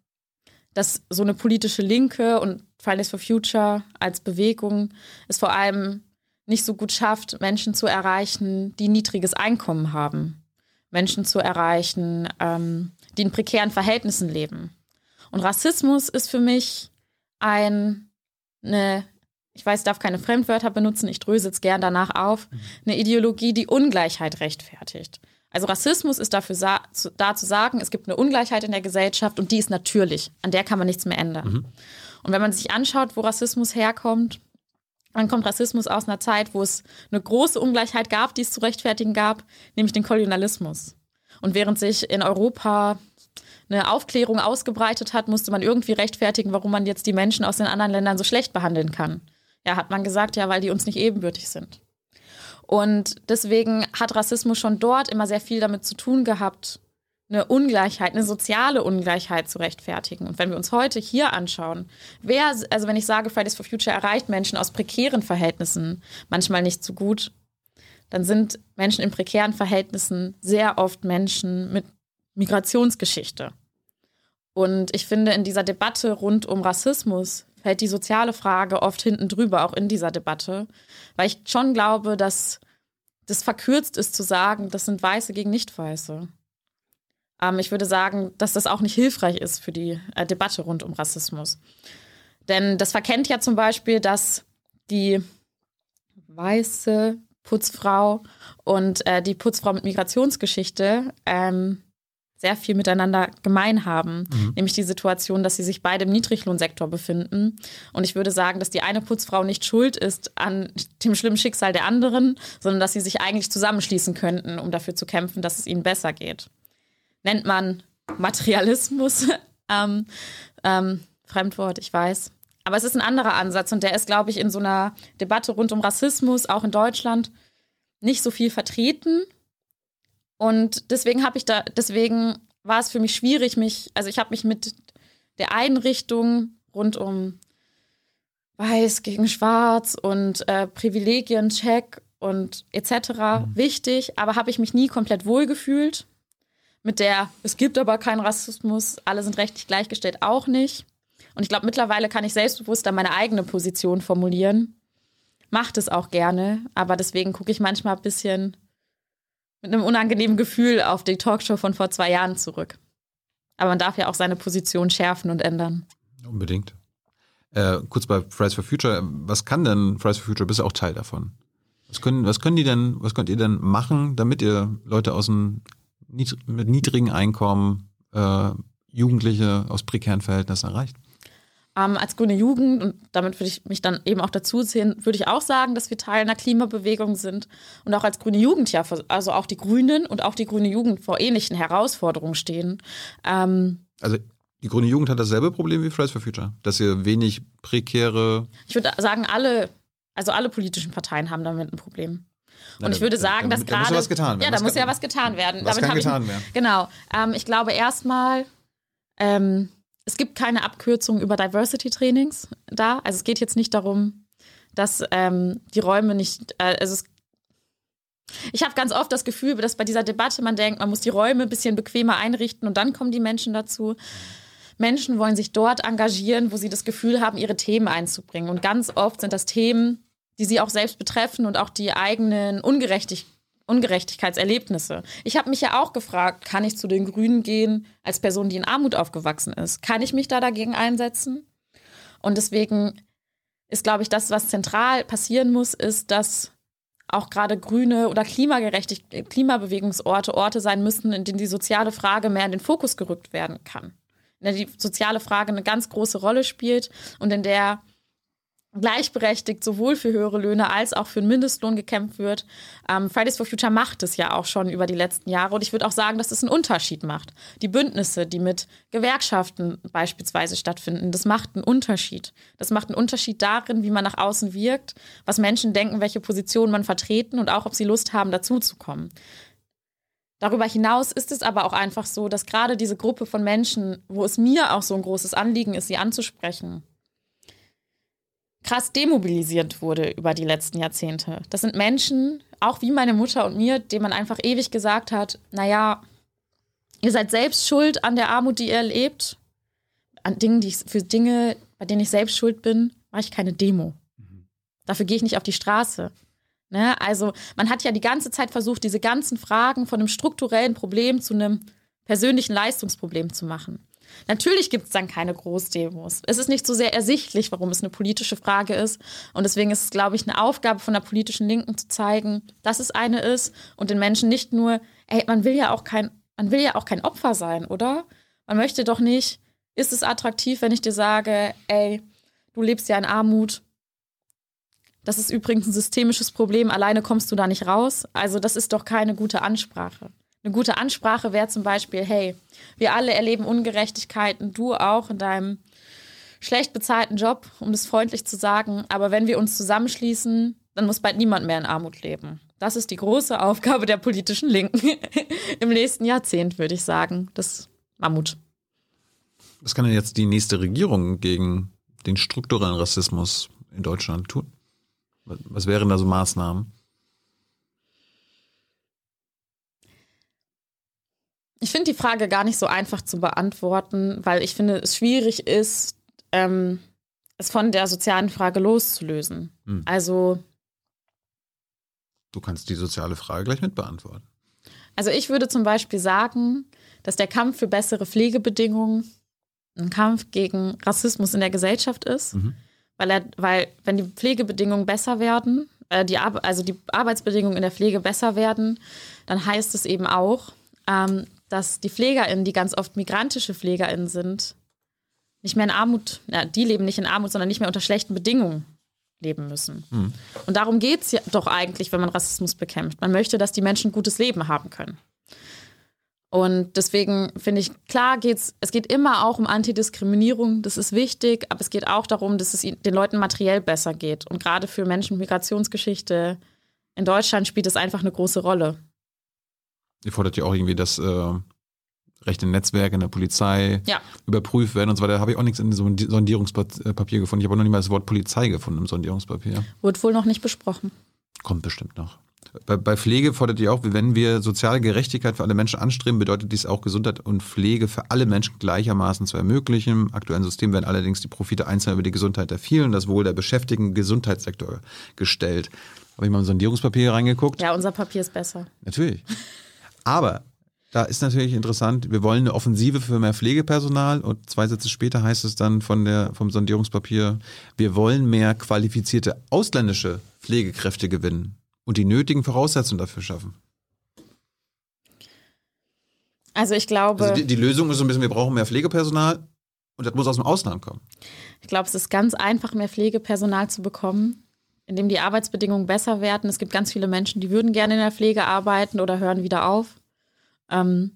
dass so eine politische Linke und Fridays for Future als Bewegung es vor allem nicht so gut schafft, Menschen zu erreichen, die niedriges Einkommen haben. Menschen zu erreichen, ähm, die in prekären Verhältnissen leben. Und Rassismus ist für mich ein, eine ich weiß, ich darf keine Fremdwörter benutzen, ich dröse es gern danach auf, eine Ideologie, die Ungleichheit rechtfertigt. Also Rassismus ist dafür da zu sagen, es gibt eine Ungleichheit in der Gesellschaft und die ist natürlich. An der kann man nichts mehr ändern. Mhm. Und wenn man sich anschaut, wo Rassismus herkommt, dann kommt Rassismus aus einer Zeit, wo es eine große Ungleichheit gab, die es zu rechtfertigen gab, nämlich den Kolonialismus. Und während sich in Europa eine Aufklärung ausgebreitet hat, musste man irgendwie rechtfertigen, warum man jetzt die Menschen aus den anderen Ländern so schlecht behandeln kann. Ja, hat man gesagt, ja, weil die uns nicht ebenbürtig sind. Und deswegen hat Rassismus schon dort immer sehr viel damit zu tun gehabt, eine Ungleichheit, eine soziale Ungleichheit zu rechtfertigen. Und wenn wir uns heute hier anschauen, wer, also wenn ich sage, Fridays for Future erreicht Menschen aus prekären Verhältnissen manchmal nicht so gut, dann sind Menschen in prekären Verhältnissen sehr oft Menschen mit Migrationsgeschichte. Und ich finde, in dieser Debatte rund um Rassismus fällt die soziale Frage oft hinten drüber, auch in dieser Debatte, weil ich schon glaube, dass das verkürzt ist zu sagen, das sind Weiße gegen Nicht-Weiße. Ähm, ich würde sagen, dass das auch nicht hilfreich ist für die äh, Debatte rund um Rassismus. Denn das verkennt ja zum Beispiel, dass die weiße Putzfrau und äh, die Putzfrau mit Migrationsgeschichte ähm, sehr viel miteinander gemein haben. Mhm. Nämlich die Situation, dass sie sich beide im Niedriglohnsektor befinden. Und ich würde sagen, dass die eine Putzfrau nicht schuld ist an dem schlimmen Schicksal der anderen, sondern dass sie sich eigentlich zusammenschließen könnten, um dafür zu kämpfen, dass es ihnen besser geht. Nennt man Materialismus. [LAUGHS] ähm, ähm, Fremdwort, ich weiß. Aber es ist ein anderer Ansatz und der ist, glaube ich, in so einer Debatte rund um Rassismus, auch in Deutschland, nicht so viel vertreten. Und deswegen habe ich da, deswegen war es für mich schwierig, mich, also ich habe mich mit der Einrichtung rund um Weiß gegen Schwarz und äh, Privilegiencheck und etc. Mhm. wichtig, aber habe ich mich nie komplett wohlgefühlt. Mit der, es gibt aber keinen Rassismus, alle sind rechtlich gleichgestellt, auch nicht. Und ich glaube, mittlerweile kann ich selbstbewusster meine eigene Position formulieren. Macht es auch gerne, aber deswegen gucke ich manchmal ein bisschen mit einem unangenehmen Gefühl auf die Talkshow von vor zwei Jahren zurück. Aber man darf ja auch seine Position schärfen und ändern. Unbedingt. Äh, kurz bei Fridays for Future, was kann denn Fridays for Future? Bist du auch Teil davon? Was können, was können die denn, was könnt ihr denn machen, damit ihr Leute aus dem mit niedrigen Einkommen, äh, Jugendliche aus prekären Verhältnissen erreicht? Ähm, als grüne Jugend, und damit würde ich mich dann eben auch dazu zählen, würde ich auch sagen, dass wir Teil einer Klimabewegung sind. Und auch als grüne Jugend ja, also auch die Grünen und auch die grüne Jugend vor ähnlichen Herausforderungen stehen. Ähm, also die grüne Jugend hat dasselbe Problem wie Fridays for Future, dass ihr wenig prekäre. Ich würde sagen, alle, also alle politischen Parteien haben damit ein Problem. Und Na, ich würde sagen, da, dass gerade. Da muss was getan werden. Ja, da muss ja was getan werden. Was damit kann getan ich, werden? Genau. Ähm, ich glaube erstmal, ähm, es gibt keine Abkürzung über Diversity-Trainings da. Also es geht jetzt nicht darum, dass ähm, die Räume nicht, äh, also es, ich habe ganz oft das Gefühl, dass bei dieser Debatte man denkt, man muss die Räume ein bisschen bequemer einrichten und dann kommen die Menschen dazu. Menschen wollen sich dort engagieren, wo sie das Gefühl haben, ihre Themen einzubringen. Und ganz oft sind das Themen, die sie auch selbst betreffen und auch die eigenen Ungerechtigkeiten Ungerechtigkeitserlebnisse. Ich habe mich ja auch gefragt, kann ich zu den Grünen gehen als Person, die in Armut aufgewachsen ist? Kann ich mich da dagegen einsetzen? Und deswegen ist, glaube ich, das, was zentral passieren muss, ist, dass auch gerade grüne oder klimagerechtig Klimabewegungsorte Orte sein müssen, in denen die soziale Frage mehr in den Fokus gerückt werden kann. In der die soziale Frage eine ganz große Rolle spielt und in der gleichberechtigt sowohl für höhere Löhne als auch für einen Mindestlohn gekämpft wird. Ähm, Fridays for Future macht es ja auch schon über die letzten Jahre und ich würde auch sagen, dass es einen Unterschied macht. Die Bündnisse, die mit Gewerkschaften beispielsweise stattfinden, das macht einen Unterschied. Das macht einen Unterschied darin, wie man nach außen wirkt, was Menschen denken, welche Position man vertreten und auch, ob sie Lust haben, dazuzukommen. Darüber hinaus ist es aber auch einfach so, dass gerade diese Gruppe von Menschen, wo es mir auch so ein großes Anliegen ist, sie anzusprechen, krass demobilisiert wurde über die letzten Jahrzehnte. Das sind Menschen, auch wie meine Mutter und mir, denen man einfach ewig gesagt hat, naja, ihr seid selbst schuld an der Armut, die ihr erlebt. An Dingen, die ich, für Dinge, bei denen ich selbst schuld bin, mache ich keine Demo. Dafür gehe ich nicht auf die Straße. Ne? Also man hat ja die ganze Zeit versucht, diese ganzen Fragen von einem strukturellen Problem zu einem persönlichen Leistungsproblem zu machen. Natürlich gibt es dann keine Großdemos. Es ist nicht so sehr ersichtlich, warum es eine politische Frage ist. Und deswegen ist es, glaube ich, eine Aufgabe von der politischen Linken zu zeigen, dass es eine ist und den Menschen nicht nur, ey, man will ja auch kein, man will ja auch kein Opfer sein, oder? Man möchte doch nicht, ist es attraktiv, wenn ich dir sage, ey, du lebst ja in Armut. Das ist übrigens ein systemisches Problem, alleine kommst du da nicht raus. Also das ist doch keine gute Ansprache. Eine gute Ansprache wäre zum Beispiel, hey, wir alle erleben Ungerechtigkeiten, du auch in deinem schlecht bezahlten Job, um das freundlich zu sagen. Aber wenn wir uns zusammenschließen, dann muss bald niemand mehr in Armut leben. Das ist die große Aufgabe der politischen Linken [LAUGHS] im nächsten Jahrzehnt, würde ich sagen. Das Mammut. Was kann denn jetzt die nächste Regierung gegen den strukturellen Rassismus in Deutschland tun? Was wären da so Maßnahmen? Ich finde die Frage gar nicht so einfach zu beantworten, weil ich finde, es schwierig ist, ähm, es von der sozialen Frage loszulösen. Hm. Also. Du kannst die soziale Frage gleich mit beantworten. Also ich würde zum Beispiel sagen, dass der Kampf für bessere Pflegebedingungen ein Kampf gegen Rassismus in der Gesellschaft ist. Mhm. Weil, er, weil wenn die Pflegebedingungen besser werden, äh, die also die Arbeitsbedingungen in der Pflege besser werden, dann heißt es eben auch, ähm, dass die PflegerInnen, die ganz oft migrantische PflegerInnen sind, nicht mehr in Armut, ja, die leben nicht in Armut, sondern nicht mehr unter schlechten Bedingungen leben müssen. Mhm. Und darum geht es ja doch eigentlich, wenn man Rassismus bekämpft. Man möchte, dass die Menschen ein gutes Leben haben können. Und deswegen finde ich, klar geht's, es geht immer auch um Antidiskriminierung, das ist wichtig, aber es geht auch darum, dass es den Leuten materiell besser geht. Und gerade für Menschen mit Migrationsgeschichte in Deutschland spielt es einfach eine große Rolle. Ihr fordert ja auch irgendwie, dass äh, rechte Netzwerke in der Polizei ja. überprüft werden und so weiter. Da habe ich auch nichts in diesem Sondierungspapier gefunden. Ich habe auch noch nicht mal das Wort Polizei gefunden im Sondierungspapier. Wurde wohl noch nicht besprochen. Kommt bestimmt noch. Bei, bei Pflege fordert ihr auch, wenn wir soziale Gerechtigkeit für alle Menschen anstreben, bedeutet dies auch Gesundheit und Pflege für alle Menschen gleichermaßen zu ermöglichen. Im aktuellen System werden allerdings die Profite einzelner über die Gesundheit der vielen, das Wohl der Beschäftigten im Gesundheitssektor gestellt. Habe ich mal im Sondierungspapier reingeguckt? Ja, unser Papier ist besser. Natürlich. [LAUGHS] Aber da ist natürlich interessant, wir wollen eine Offensive für mehr Pflegepersonal und zwei Sätze später heißt es dann von der, vom Sondierungspapier, wir wollen mehr qualifizierte ausländische Pflegekräfte gewinnen und die nötigen Voraussetzungen dafür schaffen. Also ich glaube. Also die, die Lösung ist so ein bisschen, wir brauchen mehr Pflegepersonal und das muss aus dem Ausland kommen. Ich glaube, es ist ganz einfach, mehr Pflegepersonal zu bekommen, indem die Arbeitsbedingungen besser werden. Es gibt ganz viele Menschen, die würden gerne in der Pflege arbeiten oder hören wieder auf. Ähm,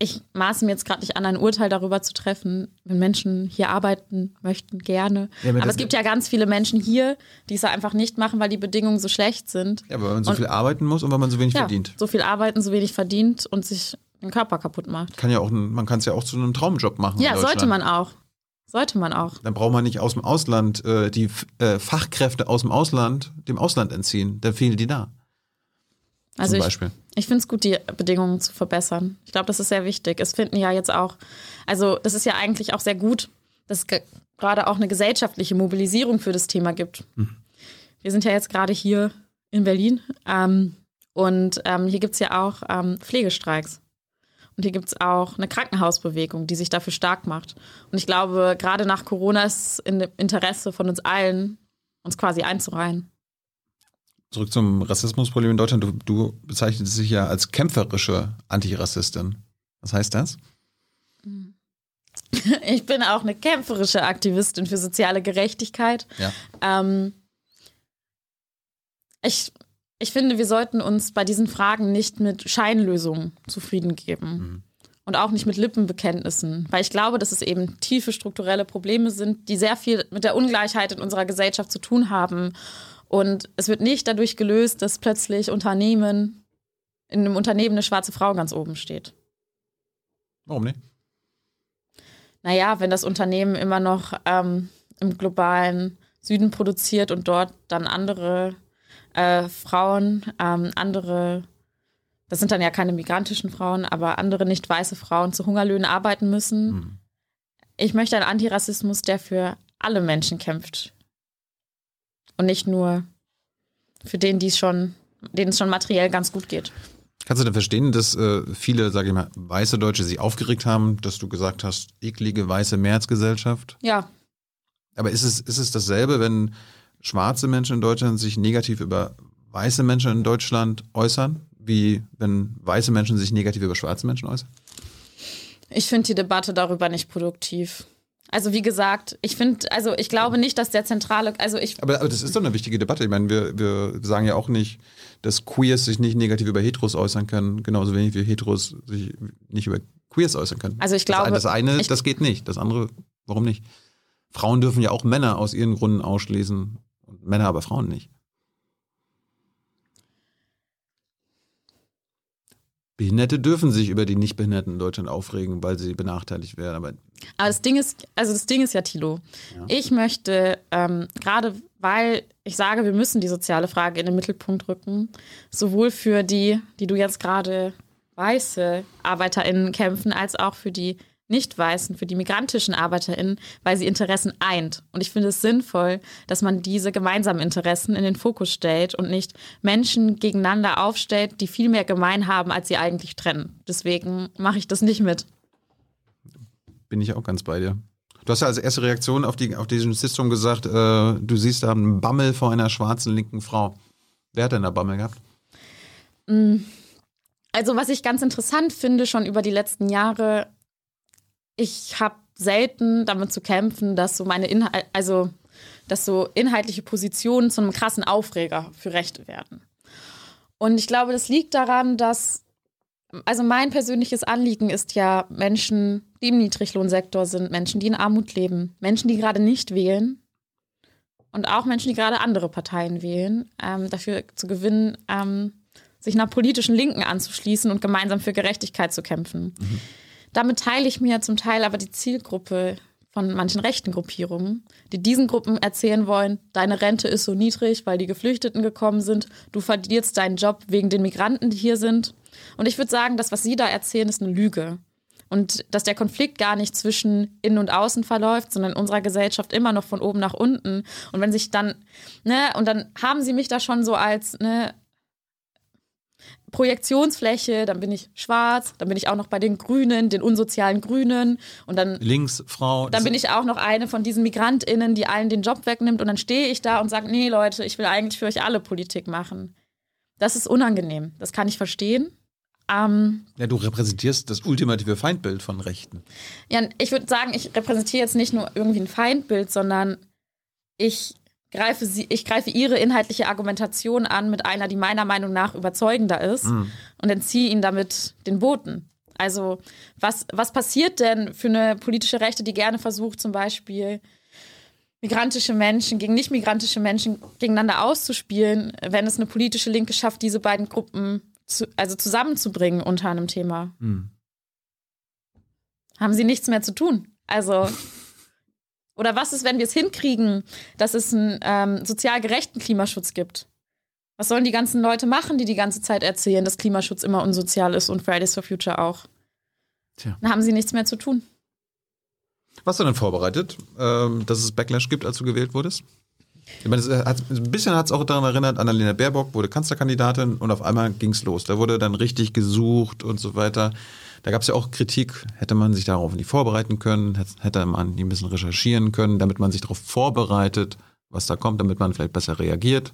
ich maße mir jetzt gerade nicht an, ein Urteil darüber zu treffen, wenn Menschen hier arbeiten möchten, gerne. Ja, aber, aber es gibt ja ganz viele Menschen hier, die es einfach nicht machen, weil die Bedingungen so schlecht sind. Ja, weil man so und, viel arbeiten muss und weil man so wenig ja, verdient. So viel arbeiten, so wenig verdient und sich den Körper kaputt macht. Kann ja auch, man kann es ja auch zu einem Traumjob machen. Ja, sollte man auch. Sollte man auch. Dann braucht man nicht aus dem Ausland äh, die äh, Fachkräfte aus dem Ausland dem Ausland entziehen. Dann fehlen die da. Also Zum Beispiel. ich, ich finde es gut, die Bedingungen zu verbessern. Ich glaube, das ist sehr wichtig. Es finden ja jetzt auch, also das ist ja eigentlich auch sehr gut, dass es gerade auch eine gesellschaftliche Mobilisierung für das Thema gibt. Mhm. Wir sind ja jetzt gerade hier in Berlin ähm, und ähm, hier gibt es ja auch ähm, Pflegestreiks. Und hier gibt es auch eine Krankenhausbewegung, die sich dafür stark macht. Und ich glaube, gerade nach Corona ist es in Interesse von uns allen, uns quasi einzureihen. Zurück zum Rassismusproblem in Deutschland. Du, du bezeichnest dich ja als kämpferische Antirassistin. Was heißt das? [LAUGHS] Ich bin auch eine kämpferische Aktivistin für soziale Gerechtigkeit. Ja. Ähm, ich, ich finde, wir sollten uns bei diesen Fragen nicht mit Scheinlösungen zufrieden geben. Mhm. Und auch nicht mit Lippenbekenntnissen. Weil ich glaube, dass es eben tiefe strukturelle Probleme sind, die sehr viel mit der Ungleichheit in unserer Gesellschaft zu tun haben und es wird nicht dadurch gelöst, dass plötzlich Unternehmen, in einem Unternehmen eine schwarze Frau ganz oben steht. Warum nicht? Naja, wenn das Unternehmen immer noch ähm, im globalen Süden produziert und dort dann andere äh, Frauen, ähm, andere, das sind dann ja keine migrantischen Frauen, aber andere nicht weiße Frauen zu Hungerlöhnen arbeiten müssen. Hm. Ich möchte einen Antirassismus, der für alle Menschen kämpft, und nicht nur für den, die es schon, denen es schon materiell ganz gut geht. Kannst du denn verstehen, dass äh, viele, sage ich mal, weiße Deutsche sich aufgeregt haben, dass du gesagt hast, eklige weiße Mehrheitsgesellschaft? Ja. Aber ist es, ist es dasselbe, wenn schwarze Menschen in Deutschland sich negativ über weiße Menschen in Deutschland äußern, wie wenn weiße Menschen sich negativ über schwarze Menschen äußern? Ich finde die Debatte darüber nicht produktiv. Also wie gesagt, ich finde, also ich glaube nicht, dass der zentrale, also ich. Aber, aber das ist doch eine wichtige Debatte. Ich meine, wir, wir sagen ja auch nicht, dass Queers sich nicht negativ über Heteros äußern können, genauso wenig wie Heteros sich nicht über Queers äußern können. Also ich glaube. Das eine, das geht nicht. Das andere, warum nicht? Frauen dürfen ja auch Männer aus ihren Gründen ausschließen. Männer aber Frauen nicht. Behinderte dürfen sich über die Nichtbehinderten in Deutschland aufregen, weil sie benachteiligt werden. Aber, aber das Ding ist, also das Ding ist ja, Tilo, ja. ich möchte, ähm, gerade weil ich sage, wir müssen die soziale Frage in den Mittelpunkt rücken, sowohl für die, die du jetzt gerade weiße ArbeiterInnen kämpfen, als auch für die nicht-Weißen, für die migrantischen ArbeiterInnen, weil sie Interessen eint. Und ich finde es sinnvoll, dass man diese gemeinsamen Interessen in den Fokus stellt und nicht Menschen gegeneinander aufstellt, die viel mehr gemein haben, als sie eigentlich trennen. Deswegen mache ich das nicht mit. Bin ich auch ganz bei dir. Du hast ja als erste Reaktion auf, die, auf diesen Sitzung gesagt, äh, du siehst da einen Bammel vor einer schwarzen linken Frau. Wer hat denn da Bammel gehabt? Mm. Also was ich ganz interessant finde, schon über die letzten Jahre, ich habe selten damit zu kämpfen, dass so meine Inhal also dass so inhaltliche Positionen zu einem krassen Aufreger für Rechte werden. Und ich glaube, das liegt daran, dass also mein persönliches Anliegen ist ja Menschen, die im Niedriglohnsektor sind, Menschen, die in Armut leben, Menschen, die gerade nicht wählen und auch Menschen, die gerade andere Parteien wählen, ähm, dafür zu gewinnen, ähm, sich einer politischen Linken anzuschließen und gemeinsam für Gerechtigkeit zu kämpfen. Mhm. Damit teile ich mir zum Teil aber die Zielgruppe von manchen rechten Gruppierungen, die diesen Gruppen erzählen wollen, deine Rente ist so niedrig, weil die Geflüchteten gekommen sind, du verlierst deinen Job wegen den Migranten, die hier sind. Und ich würde sagen, das, was Sie da erzählen, ist eine Lüge. Und dass der Konflikt gar nicht zwischen innen und außen verläuft, sondern in unserer Gesellschaft immer noch von oben nach unten. Und wenn sich dann, ne, und dann haben sie mich da schon so als, ne, Projektionsfläche, dann bin ich schwarz, dann bin ich auch noch bei den Grünen, den unsozialen Grünen und dann Linksfrau. Dann bin ich auch noch eine von diesen Migrantinnen, die allen den Job wegnimmt und dann stehe ich da und sage, nee Leute, ich will eigentlich für euch alle Politik machen. Das ist unangenehm, das kann ich verstehen. Ähm, ja, du repräsentierst das ultimative Feindbild von Rechten. Ja, ich würde sagen, ich repräsentiere jetzt nicht nur irgendwie ein Feindbild, sondern ich greife sie, ich greife ihre inhaltliche Argumentation an mit einer, die meiner Meinung nach überzeugender ist mhm. und entziehe ihnen damit den Boten. Also was, was passiert denn für eine politische Rechte, die gerne versucht, zum Beispiel migrantische Menschen gegen nicht migrantische Menschen gegeneinander auszuspielen, wenn es eine politische Linke schafft, diese beiden Gruppen zu, also zusammenzubringen unter einem Thema? Mhm. Haben sie nichts mehr zu tun. Also oder was ist, wenn wir es hinkriegen, dass es einen ähm, sozial gerechten Klimaschutz gibt? Was sollen die ganzen Leute machen, die die ganze Zeit erzählen, dass Klimaschutz immer unsozial ist und Fridays for Future auch? Tja. Dann haben sie nichts mehr zu tun. Was hast du denn vorbereitet, ähm, dass es Backlash gibt, als du gewählt wurdest? Ich meine, hat, ein bisschen hat es auch daran erinnert, Annalena Baerbock wurde Kanzlerkandidatin und auf einmal ging es los. Da wurde dann richtig gesucht und so weiter. Da gab es ja auch Kritik, hätte man sich darauf nicht vorbereiten können, hätte man ein bisschen recherchieren können, damit man sich darauf vorbereitet, was da kommt, damit man vielleicht besser reagiert.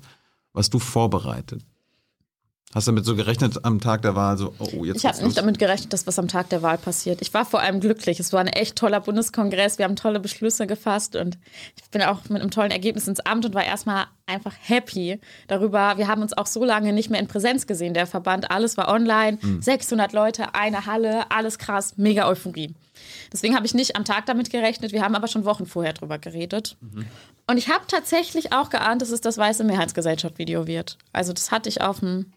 Was du vorbereitet? Hast du damit so gerechnet am Tag der Wahl? So, oh, jetzt ich habe nicht damit gerechnet, dass was am Tag der Wahl passiert. Ich war vor allem glücklich. Es war ein echt toller Bundeskongress. Wir haben tolle Beschlüsse gefasst und ich bin auch mit einem tollen Ergebnis ins Amt und war erstmal einfach happy darüber. Wir haben uns auch so lange nicht mehr in Präsenz gesehen, der Verband. Alles war online. Mhm. 600 Leute, eine Halle, alles krass, mega Euphorie. Deswegen habe ich nicht am Tag damit gerechnet. Wir haben aber schon Wochen vorher drüber geredet. Mhm. Und ich habe tatsächlich auch geahnt, dass es das weiße Mehrheitsgesellschaft-Video wird. Also das hatte ich auf dem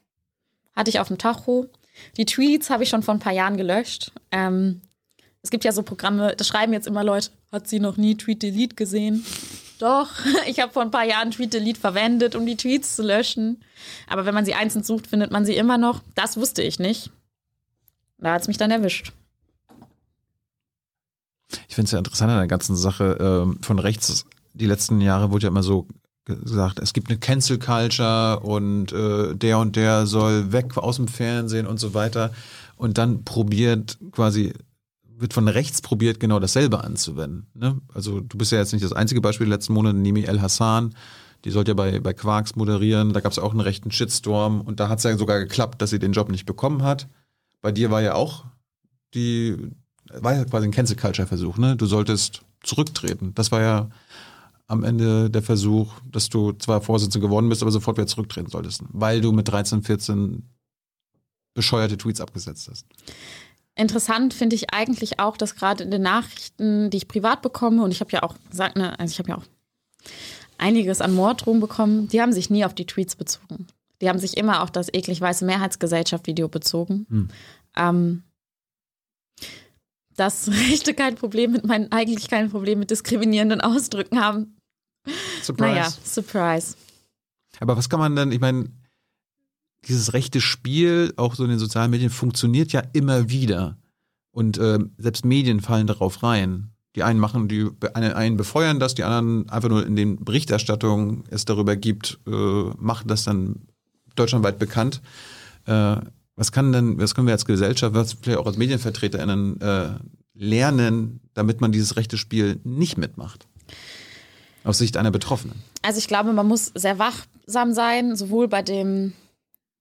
hatte ich auf dem Tacho. Die Tweets habe ich schon vor ein paar Jahren gelöscht. Ähm, es gibt ja so Programme, da schreiben jetzt immer Leute, hat sie noch nie Tweet Delete gesehen? Doch, [LAUGHS] ich habe vor ein paar Jahren Tweet Delete verwendet, um die Tweets zu löschen. Aber wenn man sie einzeln sucht, findet man sie immer noch. Das wusste ich nicht. Da hat es mich dann erwischt. Ich finde es ja interessant an der ganzen Sache ähm, von rechts. Die letzten Jahre wurde ja immer so gesagt, es gibt eine Cancel Culture und äh, der und der soll weg aus dem Fernsehen und so weiter. Und dann probiert quasi, wird von rechts probiert, genau dasselbe anzuwenden. Ne? Also du bist ja jetzt nicht das einzige Beispiel. Letzten Monat Nimi El Hassan, die sollte ja bei, bei Quarks moderieren. Da gab es auch einen rechten Shitstorm und da hat es ja sogar geklappt, dass sie den Job nicht bekommen hat. Bei dir war ja auch die, war ja quasi ein Cancel Culture Versuch, ne? Du solltest zurücktreten. Das war ja am Ende der Versuch, dass du zwar Vorsitzende geworden bist, aber sofort wieder zurücktreten solltest, weil du mit 13, 14 bescheuerte Tweets abgesetzt hast. Interessant finde ich eigentlich auch, dass gerade in den Nachrichten, die ich privat bekomme, und ich habe ja auch gesagt, ne, also ich habe ja auch einiges an Morddrohungen bekommen, die haben sich nie auf die Tweets bezogen. Die haben sich immer auf das eklig weiße Mehrheitsgesellschaft-Video bezogen. Hm. Ähm, dass [LAUGHS] Rechte kein Problem mit meinen, eigentlich kein Problem mit diskriminierenden Ausdrücken haben, Surprise. Naja, Surprise. Aber was kann man denn, ich meine, dieses rechte Spiel, auch so in den sozialen Medien, funktioniert ja immer wieder. Und äh, selbst Medien fallen darauf rein. Die einen machen, die einen befeuern das, die anderen einfach nur in den Berichterstattungen es darüber gibt, äh, machen das dann deutschlandweit bekannt. Äh, was kann denn, was können wir als Gesellschaft, was vielleicht auch als MedienvertreterInnen äh, lernen, damit man dieses rechte Spiel nicht mitmacht? Aus Sicht einer Betroffenen. Also ich glaube, man muss sehr wachsam sein, sowohl bei dem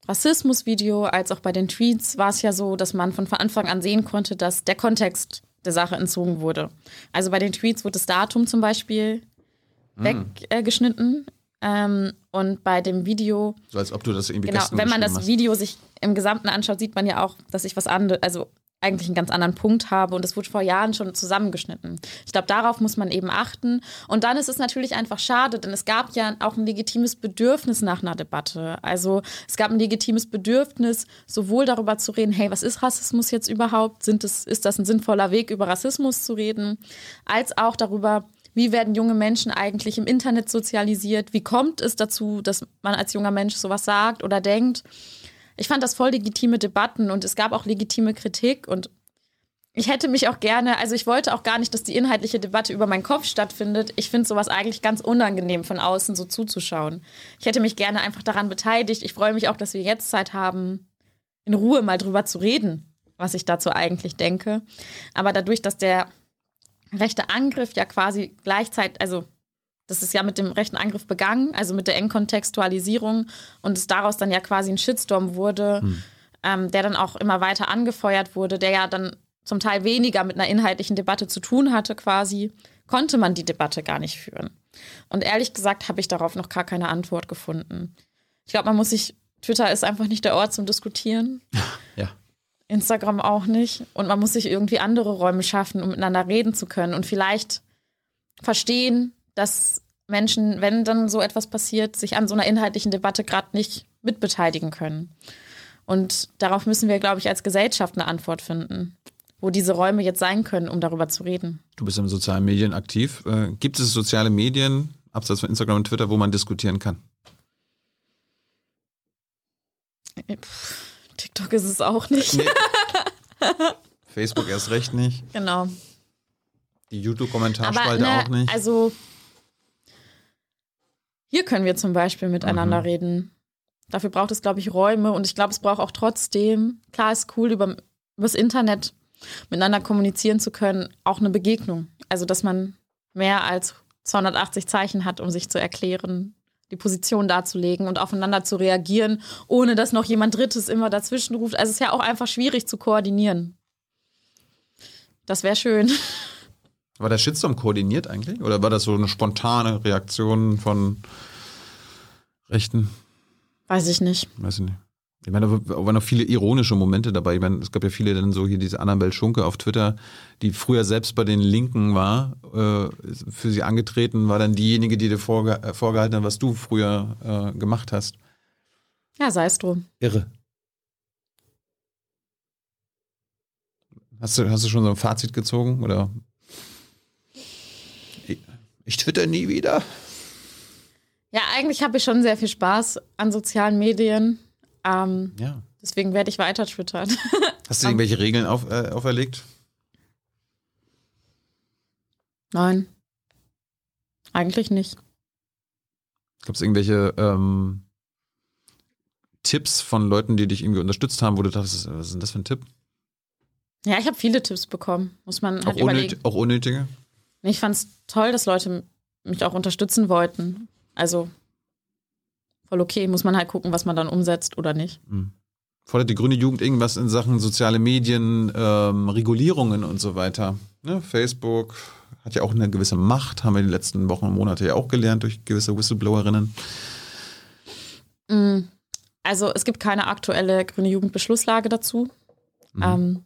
Rassismusvideo als auch bei den Tweets war es ja so, dass man von Anfang an sehen konnte, dass der Kontext der Sache entzogen wurde. Also bei den Tweets wurde das Datum zum Beispiel mhm. weggeschnitten. Ähm, und bei dem Video. So als ob du das irgendwie Genau, wenn man das hast. Video sich im Gesamten anschaut, sieht man ja auch, dass ich was anderes, also eigentlich einen ganz anderen Punkt habe und es wurde vor Jahren schon zusammengeschnitten. Ich glaube, darauf muss man eben achten. Und dann ist es natürlich einfach schade, denn es gab ja auch ein legitimes Bedürfnis nach einer Debatte. Also es gab ein legitimes Bedürfnis, sowohl darüber zu reden, hey, was ist Rassismus jetzt überhaupt? Sind es, ist das ein sinnvoller Weg, über Rassismus zu reden? Als auch darüber, wie werden junge Menschen eigentlich im Internet sozialisiert? Wie kommt es dazu, dass man als junger Mensch sowas sagt oder denkt? Ich fand das voll legitime Debatten und es gab auch legitime Kritik und ich hätte mich auch gerne, also ich wollte auch gar nicht, dass die inhaltliche Debatte über meinen Kopf stattfindet. Ich finde sowas eigentlich ganz unangenehm von außen so zuzuschauen. Ich hätte mich gerne einfach daran beteiligt. Ich freue mich auch, dass wir jetzt Zeit haben, in Ruhe mal drüber zu reden, was ich dazu eigentlich denke. Aber dadurch, dass der rechte Angriff ja quasi gleichzeitig, also das ist ja mit dem rechten Angriff begangen, also mit der Engkontextualisierung und es daraus dann ja quasi ein Shitstorm wurde, hm. ähm, der dann auch immer weiter angefeuert wurde, der ja dann zum Teil weniger mit einer inhaltlichen Debatte zu tun hatte quasi, konnte man die Debatte gar nicht führen. Und ehrlich gesagt habe ich darauf noch gar keine Antwort gefunden. Ich glaube, man muss sich, Twitter ist einfach nicht der Ort zum Diskutieren. [LAUGHS] Ja. Instagram auch nicht. Und man muss sich irgendwie andere Räume schaffen, um miteinander reden zu können und vielleicht verstehen, dass Menschen, wenn dann so etwas passiert, sich an so einer inhaltlichen Debatte gerade nicht mitbeteiligen können. Und darauf müssen wir, glaube ich, als Gesellschaft eine Antwort finden, wo diese Räume jetzt sein können, um darüber zu reden. Du bist in sozialen Medien aktiv. Äh, gibt es soziale Medien, abseits von Instagram und Twitter, wo man diskutieren kann? TikTok ist es auch nicht. Nee. [LAUGHS] Facebook erst recht nicht. Genau. Die YouTube-Kommentarspalte ne, auch nicht. Also hier können wir zum Beispiel miteinander mhm. reden. Dafür braucht es, glaube ich, Räume und ich glaube, es braucht auch trotzdem, klar ist cool, über, das Internet miteinander kommunizieren zu können, auch eine Begegnung. Also, dass man mehr als 280 Zeichen hat, um sich zu erklären, die Position darzulegen und aufeinander zu reagieren, ohne dass noch jemand Drittes immer dazwischen ruft. Also, es ist ja auch einfach schwierig zu koordinieren. Das wäre schön. [LAUGHS] War der Shitstorm koordiniert eigentlich? Oder war das so eine spontane Reaktion von Rechten? Weiß ich nicht. Weiß ich nicht. Ich meine, da waren noch viele ironische Momente dabei. Ich meine, es gab ja viele dann so hier diese Annabelle Schunke auf Twitter, die früher selbst bei den Linken war, äh, für sie angetreten, war dann diejenige, die dir vorge äh, vorgehalten hat, was du früher äh, gemacht hast. Ja, sei es drum. Irre. Hast du, hast du schon so ein Fazit gezogen? Oder ich twitter nie wieder. Ja, eigentlich habe ich schon sehr viel Spaß an sozialen Medien. Ähm, ja. Deswegen werde ich weiter twittern. [LAUGHS] Hast du irgendwelche Regeln auf, äh, auferlegt? Nein. Eigentlich nicht. Gab es irgendwelche ähm, Tipps von Leuten, die dich irgendwie unterstützt haben, wo du dachtest, was ist denn das für ein Tipp? Ja, ich habe viele Tipps bekommen. Muss man halt auch, unnöt auch unnötige? Ich fand es toll, dass Leute mich auch unterstützen wollten. Also voll okay, muss man halt gucken, was man dann umsetzt oder nicht. Mhm. Fordert die grüne Jugend irgendwas in Sachen soziale Medien, ähm, Regulierungen und so weiter? Ne? Facebook hat ja auch eine gewisse Macht, haben wir die letzten Wochen und Monate ja auch gelernt durch gewisse Whistleblowerinnen. Mhm. Also es gibt keine aktuelle grüne Jugendbeschlusslage dazu. Mhm. Ähm,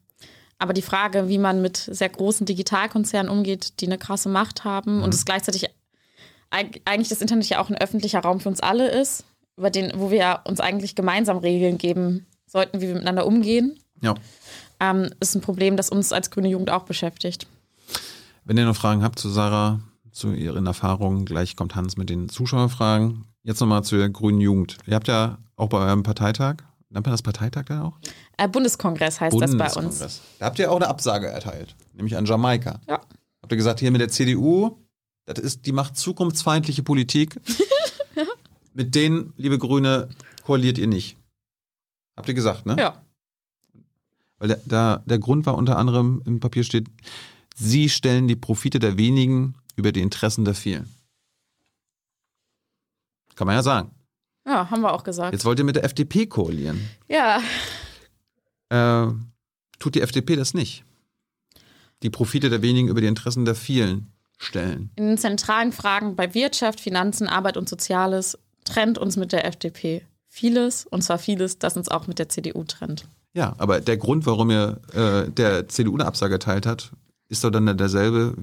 aber die Frage, wie man mit sehr großen Digitalkonzernen umgeht, die eine krasse Macht haben mhm. und es gleichzeitig eigentlich das Internet ja auch ein öffentlicher Raum für uns alle ist, über den, wo wir uns eigentlich gemeinsam Regeln geben sollten, wie wir miteinander umgehen, ja. ähm, ist ein Problem, das uns als grüne Jugend auch beschäftigt. Wenn ihr noch Fragen habt zu Sarah, zu ihren Erfahrungen, gleich kommt Hans mit den Zuschauerfragen. Jetzt nochmal zur grünen Jugend. Ihr habt ja auch bei eurem Parteitag Nennt man das Parteitag dann auch? Äh, Bundeskongress heißt das bei uns. Da habt ihr auch eine Absage erteilt, nämlich an Jamaika. Ja. Habt ihr gesagt, hier mit der CDU, das ist, die macht zukunftsfeindliche Politik. [LAUGHS] ja. Mit denen, liebe Grüne, koaliert ihr nicht. Habt ihr gesagt, ne? Ja. Weil der, der, der Grund war unter anderem im Papier steht, sie stellen die Profite der wenigen über die Interessen der vielen. Kann man ja sagen. Ja, haben wir auch gesagt. Jetzt wollt ihr mit der FDP koalieren. Ja. Äh, tut die FDP das nicht? Die Profite der wenigen über die Interessen der vielen stellen. In den zentralen Fragen bei Wirtschaft, Finanzen, Arbeit und Soziales trennt uns mit der FDP vieles, und zwar vieles, das uns auch mit der CDU trennt. Ja, aber der Grund, warum er äh, der CDU eine Absage erteilt hat, ist doch dann derselbe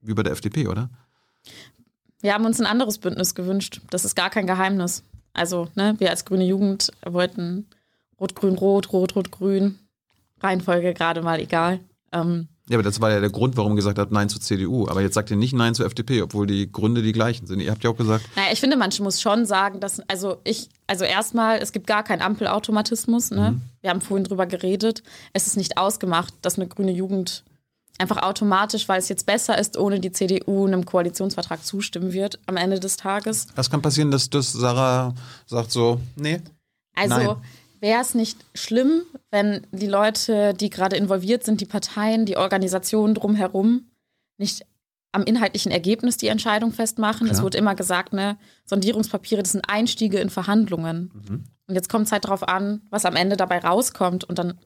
wie bei der FDP, oder? Wir haben uns ein anderes Bündnis gewünscht. Das ist gar kein Geheimnis. Also, ne, wir als Grüne Jugend wollten Rot-Grün-Rot, Rot-Rot-Grün. Reihenfolge gerade mal egal. Ähm, ja, aber das war ja der Grund, warum er gesagt hat, Nein zur CDU. Aber jetzt sagt ihr nicht Nein zur FDP, obwohl die Gründe die gleichen sind. Ihr habt ja auch gesagt. Naja, ich finde, man muss schon sagen, dass, also ich, also erstmal, es gibt gar keinen Ampelautomatismus. Ne? Mhm. Wir haben vorhin drüber geredet. Es ist nicht ausgemacht, dass eine grüne Jugend einfach automatisch, weil es jetzt besser ist, ohne die CDU einem Koalitionsvertrag zustimmen wird am Ende des Tages. Was kann passieren, dass das Sarah sagt so, nee? Also wäre es nicht schlimm, wenn die Leute, die gerade involviert sind, die Parteien, die Organisationen drumherum, nicht am inhaltlichen Ergebnis die Entscheidung festmachen. Klar. Es wurde immer gesagt, ne, Sondierungspapiere, das sind Einstiege in Verhandlungen. Mhm. Und jetzt kommt es halt darauf an, was am Ende dabei rauskommt. Und dann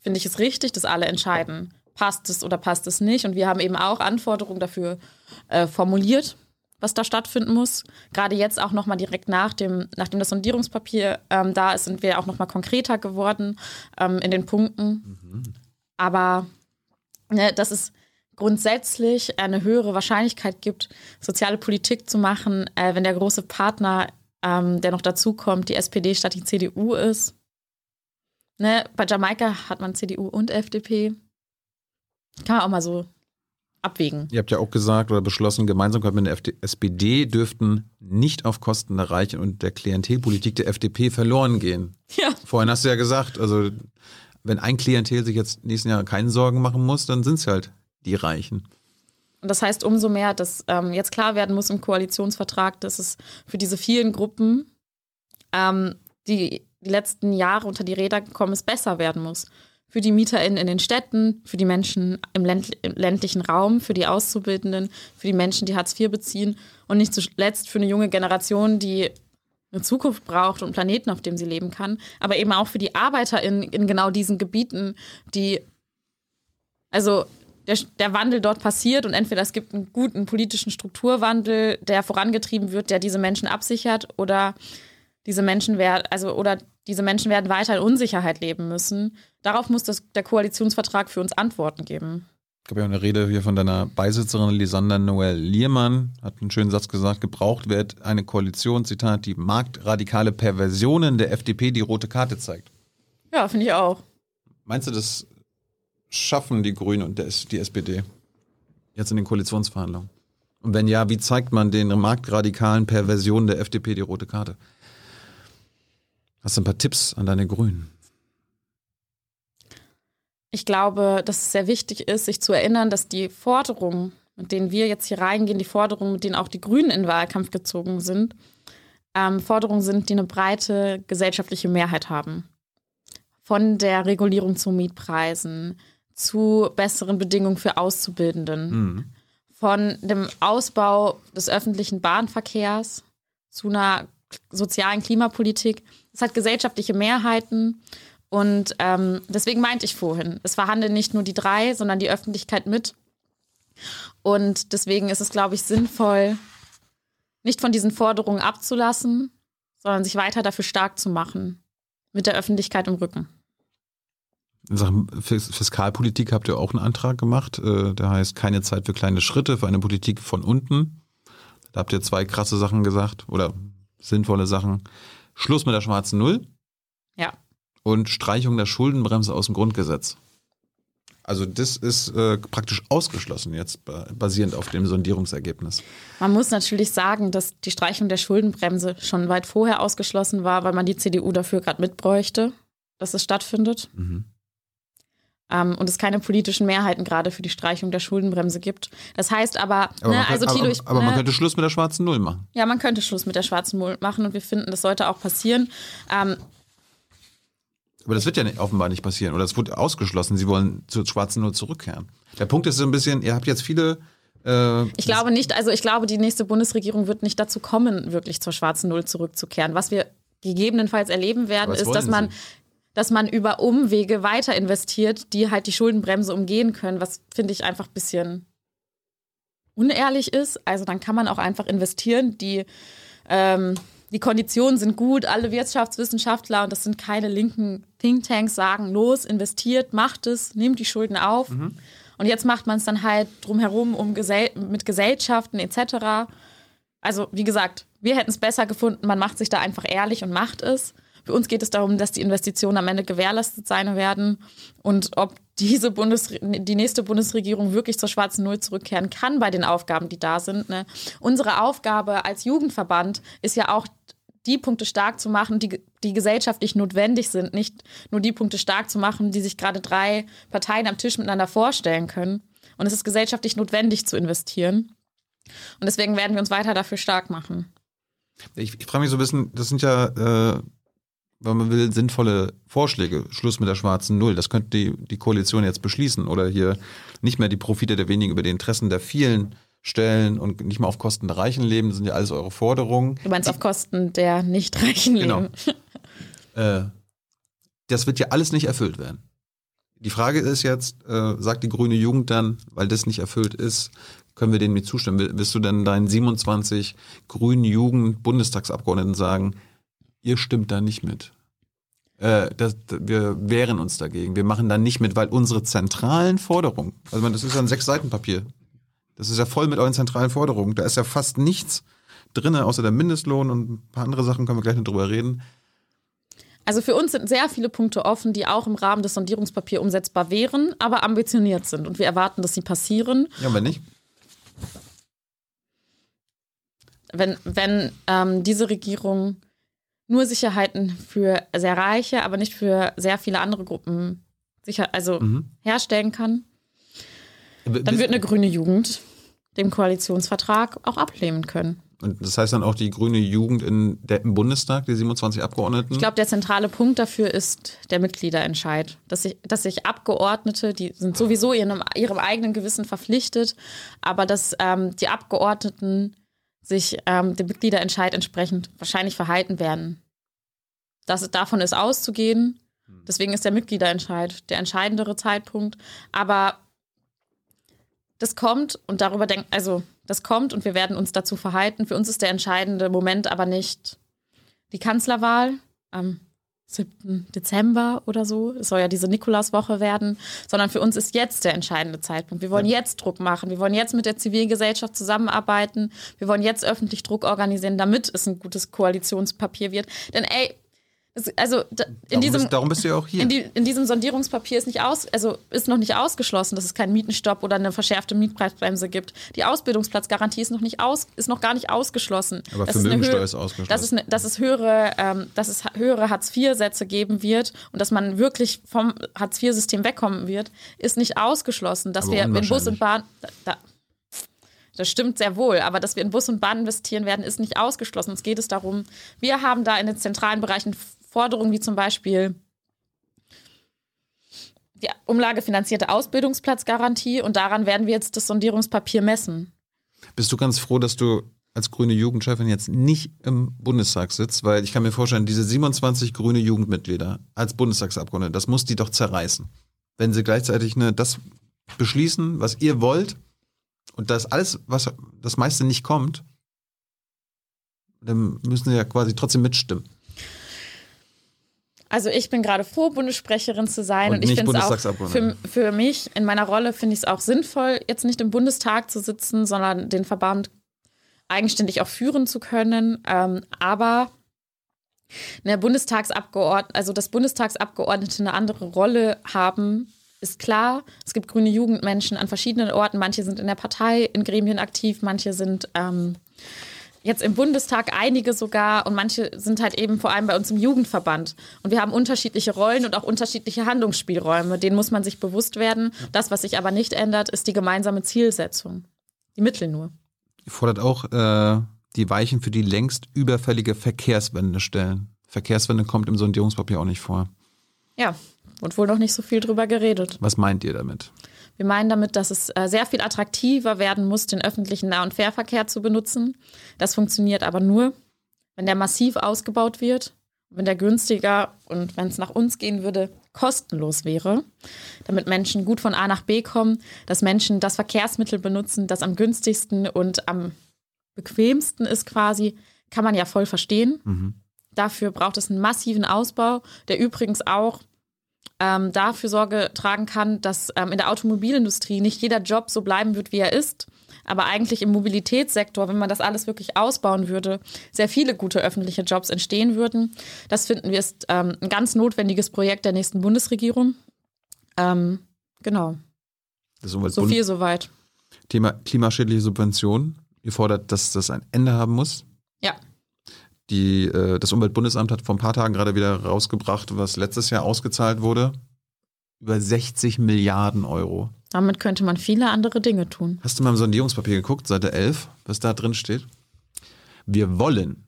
finde ich es richtig, dass alle entscheiden passt es oder passt es nicht. Und wir haben eben auch Anforderungen dafür äh, formuliert, was da stattfinden muss. Gerade jetzt auch nochmal direkt nach dem, nachdem das Sondierungspapier ähm, da ist, sind wir auch nochmal konkreter geworden ähm, in den Punkten. Mhm. Aber ne, dass es grundsätzlich eine höhere Wahrscheinlichkeit gibt, soziale Politik zu machen, äh, wenn der große Partner, ähm, der noch dazukommt, die SPD statt die CDU ist. Ne, bei Jamaika hat man CDU und FDP. Kann man auch mal so abwägen. Ihr habt ja auch gesagt oder beschlossen, Gemeinsamkeit mit der FD SPD dürften nicht auf Kosten der Reichen und der Klientelpolitik der FDP verloren gehen. [LAUGHS] Ja. Vorhin hast du ja gesagt, also wenn ein Klientel sich jetzt nächsten Jahr keine Sorgen machen muss, dann sind es halt die Reichen. Und das heißt umso mehr, dass ähm, jetzt klar werden muss im Koalitionsvertrag, dass es für diese vielen Gruppen, ähm, die die letzten Jahre unter die Räder gekommen ist, besser werden muss für die MieterInnen in den Städten, für die Menschen im, ländlichen Raum, für die Auszubildenden, für die Menschen, die Hartz IV beziehen und nicht zuletzt für eine junge Generation, die eine Zukunft braucht und einen Planeten, auf dem sie leben kann, aber eben auch für die ArbeiterInnen in genau diesen Gebieten, die, also der, der Wandel dort passiert und entweder es gibt einen guten politischen Strukturwandel, der vorangetrieben wird, der diese Menschen absichert, oder diese Menschen werden, also oder diese Menschen werden weiter in Unsicherheit leben müssen. Darauf muss das, der Koalitionsvertrag für uns Antworten geben. Ich habe ja eine Rede hier von deiner Beisitzerin Lisander Noel Liermann, hat einen schönen Satz gesagt, gebraucht wird eine Koalition, Zitat, die marktradikale Perversionen der FDP die rote Karte zeigt. Ja, finde ich auch. Meinst du, das schaffen die Grünen und die SPD jetzt in den Koalitionsverhandlungen? Und wenn ja, wie zeigt man den marktradikalen Perversionen der FDP die rote Karte? Hast du ein paar Tipps an deine Grünen? Ich glaube, dass es sehr wichtig ist, sich zu erinnern, dass die Forderungen, mit denen wir jetzt hier reingehen, die Forderungen, mit denen auch die Grünen in den Wahlkampf gezogen sind, ähm, Forderungen sind, die eine breite gesellschaftliche Mehrheit haben. Von der Regulierung zu Mietpreisen, zu besseren Bedingungen für Auszubildenden, mhm. von dem Ausbau des öffentlichen Bahnverkehrs zu einer sozialen Klimapolitik. Es hat gesellschaftliche Mehrheiten. Und ähm, deswegen meinte ich vorhin, es verhandeln nicht nur die drei, sondern die Öffentlichkeit mit. Und deswegen ist es, glaube ich, sinnvoll, nicht von diesen Forderungen abzulassen, sondern sich weiter dafür stark zu machen. Mit der Öffentlichkeit im Rücken. In Sachen Fiskalpolitik habt ihr auch einen Antrag gemacht. Äh, der heißt Keine Zeit für kleine Schritte, für eine Politik von unten. Da habt ihr zwei krasse Sachen gesagt oder sinnvolle Sachen. Schluss mit der schwarzen Null. Ja. Und Streichung der Schuldenbremse aus dem Grundgesetz. Also das ist äh, praktisch ausgeschlossen jetzt basierend auf dem Sondierungsergebnis. Man muss natürlich sagen, dass die Streichung der Schuldenbremse schon weit vorher ausgeschlossen war, weil man die CDU dafür gerade mitbräuchte, dass es stattfindet. Mhm. Ähm, und es keine politischen Mehrheiten gerade für die Streichung der Schuldenbremse gibt. Das heißt aber, aber ne, kann, also Thilo, ich, aber, aber ne, man könnte Schluss mit der schwarzen Null machen. Ja, man könnte Schluss mit der schwarzen Null machen und wir finden, das sollte auch passieren. Ähm, aber das wird ja nicht, offenbar nicht passieren oder es wurde ausgeschlossen. Sie wollen zur schwarzen Null zurückkehren. Der Punkt ist so ein bisschen, ihr habt jetzt viele Äh, Ich glaube nicht, also ich glaube, die nächste Bundesregierung wird nicht dazu kommen, wirklich zur schwarzen Null zurückzukehren. Was wir gegebenenfalls erleben werden, ist, dass man, Sie? Dass man über Umwege weiter investiert, die halt die Schuldenbremse umgehen können, was finde ich einfach ein bisschen unehrlich ist. Also dann kann man auch einfach investieren. Die, ähm, die Konditionen sind gut, alle Wirtschaftswissenschaftler, und das sind keine linken Thinktanks, sagen, los, investiert, macht es, nehmt die Schulden auf. Und jetzt macht man es dann halt drumherum um Gesell mit Gesellschaften etc. Also, wie gesagt, wir hätten es besser gefunden, man macht sich da einfach ehrlich und macht es. Für uns geht es darum, dass die Investitionen am Ende gewährleistet sein werden und ob diese Bundes die nächste Bundesregierung wirklich zur schwarzen Null zurückkehren kann bei den Aufgaben, die da sind. Ne? Unsere Aufgabe als Jugendverband ist ja auch, die Punkte stark zu machen, die, die gesellschaftlich notwendig sind, nicht nur die Punkte stark zu machen, die sich gerade drei Parteien am Tisch miteinander vorstellen können. Und es ist gesellschaftlich notwendig zu investieren. Und deswegen werden wir uns weiter dafür stark machen. Ich, ich frage mich so ein bisschen, das sind ja, äh, wenn man will, sinnvolle Vorschläge. Schluss mit der schwarzen Null. Das könnte die, die Koalition jetzt beschließen oder hier nicht mehr die Profite der wenigen über die Interessen der vielen stellen und nicht mehr auf Kosten der Reichen leben. Das sind ja alles eure Forderungen. Du meinst auf Kosten der nicht reichen Genau. Leben. [LAUGHS] Äh, das wird ja alles nicht erfüllt werden. Die Frage ist jetzt, äh, sagt die grüne Jugend dann, weil das nicht erfüllt ist, können wir denen nicht zustimmen? Will- Willst du denn deinen 27 grünen Jugend-Bundestagsabgeordneten sagen, ihr stimmt da nicht mit? Äh, das, wir wehren uns dagegen. Wir machen da nicht mit, weil unsere zentralen Forderungen, also meine, das ist ja ein sechs Seiten Papier. Das ist ja voll mit euren zentralen Forderungen. Da ist ja fast nichts drin, außer der Mindestlohn und ein paar andere Sachen, können wir gleich noch drüber reden. Also für uns sind sehr viele Punkte offen, die auch im Rahmen des Sondierungspapiers umsetzbar wären, aber ambitioniert sind. Und wir erwarten, dass sie passieren. Ja, wenn nicht? wenn, wenn ähm, diese Regierung nur Sicherheiten für sehr reiche, aber nicht für sehr viele andere Gruppen sicher, also Mhm. herstellen kann, dann wird eine grüne Jugend den Koalitionsvertrag auch ablehnen können. Und das heißt dann auch die grüne Jugend in der, im Bundestag, die 27 Abgeordneten? Ich glaube, der zentrale Punkt dafür ist der Mitgliederentscheid. Dass sich, dass sich Abgeordnete, die sind sowieso ihrem, ihrem eigenen Gewissen verpflichtet, aber dass ähm, die Abgeordneten sich ähm, dem Mitgliederentscheid entsprechend wahrscheinlich verhalten werden. Das, davon ist auszugehen. Deswegen ist der Mitgliederentscheid der entscheidendere Zeitpunkt. Aber das kommt und darüber denken, also das kommt und wir werden uns dazu verhalten. Für uns ist der entscheidende Moment aber nicht die Kanzlerwahl am 7. Dezember oder so. Es soll ja diese Nikolauswoche werden, sondern für uns ist jetzt der entscheidende Zeitpunkt. Wir wollen jetzt Druck machen. Wir wollen jetzt mit der Zivilgesellschaft zusammenarbeiten. Wir wollen jetzt öffentlich Druck organisieren, damit es ein gutes Koalitionspapier wird. Denn ey, also da- in darum, diesem bist, darum bist du ja auch hier. in, die, in diesem Sondierungspapier ist nicht aus, also ist noch nicht ausgeschlossen, dass es keinen Mietenstopp oder eine verschärfte Mietpreisbremse gibt. Die Ausbildungsplatzgarantie ist noch nicht aus, ist noch gar nicht ausgeschlossen. Aber Das ist Vermögensteuer Höhe- ist ausgeschlossen. Dass es, eine, dass es höhere, ähm, dass es höhere Hartz-IV-Sätze geben wird und dass man wirklich vom Hartz-IV-System wegkommen wird, ist nicht ausgeschlossen. Dass Aber wir in Bus und Bahn, da, da, das stimmt sehr wohl, aber dass wir in Bus und Bahn investieren werden, ist nicht ausgeschlossen. Es geht es darum, wir haben da in den zentralen Bereichen Forderungen wie zum Beispiel die umlagefinanzierte Ausbildungsplatzgarantie und daran werden wir jetzt das Sondierungspapier messen. Bist du ganz froh, dass du als grüne Jugendchefin jetzt nicht im Bundestag sitzt? Weil ich kann mir vorstellen, diese 27 grüne Jugendmitglieder als Bundestagsabgeordnete, das muss die doch zerreißen. Wenn sie gleichzeitig ne, das beschließen, was ihr wollt und das alles, was das meiste nicht kommt, dann müssen sie ja quasi trotzdem mitstimmen. Also ich bin gerade froh, Bundessprecherin zu sein Und und, ich finde es auch für, für mich in meiner Rolle finde ich es auch sinnvoll, jetzt nicht im Bundestag zu sitzen, sondern den Verband eigenständig auch führen zu können. Ähm, aber eine Bundestagsabgeordnete, also dass Bundestagsabgeordnete eine andere Rolle haben, ist klar. Es gibt grüne Jugendmenschen an verschiedenen Orten. Manche sind in der Partei, in Gremien aktiv, manche sind ähm, jetzt im Bundestag, einige sogar und manche sind halt eben vor allem bei uns im Jugendverband. Und wir haben unterschiedliche Rollen und auch unterschiedliche Handlungsspielräume. Denen muss man sich bewusst werden. Das, was sich aber nicht ändert, ist die gemeinsame Zielsetzung. Die Mittel nur. Ihr fordert auch äh, die Weichen für die längst überfällige Verkehrswende stellen. Verkehrswende kommt im Sondierungspapier auch nicht vor. Ja, und wohl noch nicht so viel drüber geredet. Was meint ihr damit? Wir meinen damit, dass es äh, sehr viel attraktiver werden muss, den öffentlichen Nah- und Fährverkehr zu benutzen. Das funktioniert aber nur, wenn der massiv ausgebaut wird, wenn der günstiger und wenn es nach uns gehen würde, kostenlos wäre, damit Menschen gut von A nach B kommen, dass Menschen das Verkehrsmittel benutzen, das am günstigsten und am bequemsten ist quasi, kann man ja voll verstehen. Mhm. Dafür braucht es einen massiven Ausbau, der übrigens auch ähm, dafür Sorge tragen kann, dass ähm, in der Automobilindustrie nicht jeder Job so bleiben wird, wie er ist. Aber eigentlich im Mobilitätssektor, wenn man das alles wirklich ausbauen würde, sehr viele gute öffentliche Jobs entstehen würden. Das finden wir ist ähm, ein ganz notwendiges Projekt der nächsten Bundesregierung. Ähm, genau. so viel soweit. Thema klimaschädliche Subventionen. Ihr fordert, dass das ein Ende haben muss. Die, äh, das Umweltbundesamt hat vor ein paar Tagen gerade wieder rausgebracht, was letztes Jahr ausgezahlt wurde. Über 60 Milliarden Euro. Damit könnte man viele andere Dinge tun. Hast du mal im Sondierungspapier geguckt, Seite 11, was da drin steht? Wir wollen,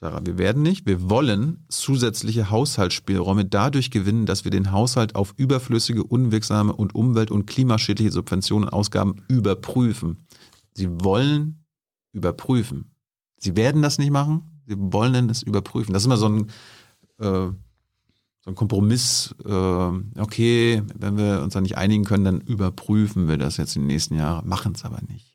Sarah, wir werden nicht, wir wollen zusätzliche Haushaltsspielräume dadurch gewinnen, dass wir den Haushalt auf überflüssige, unwirksame und umwelt- und klimaschädliche Subventionen und Ausgaben überprüfen. Sie wollen überprüfen. Sie werden das nicht machen, wir wollen es überprüfen. Das ist immer so ein, äh, so ein Kompromiss. Äh, okay, wenn wir uns da nicht einigen können, dann überprüfen wir das jetzt in den nächsten Jahren, machen es aber nicht.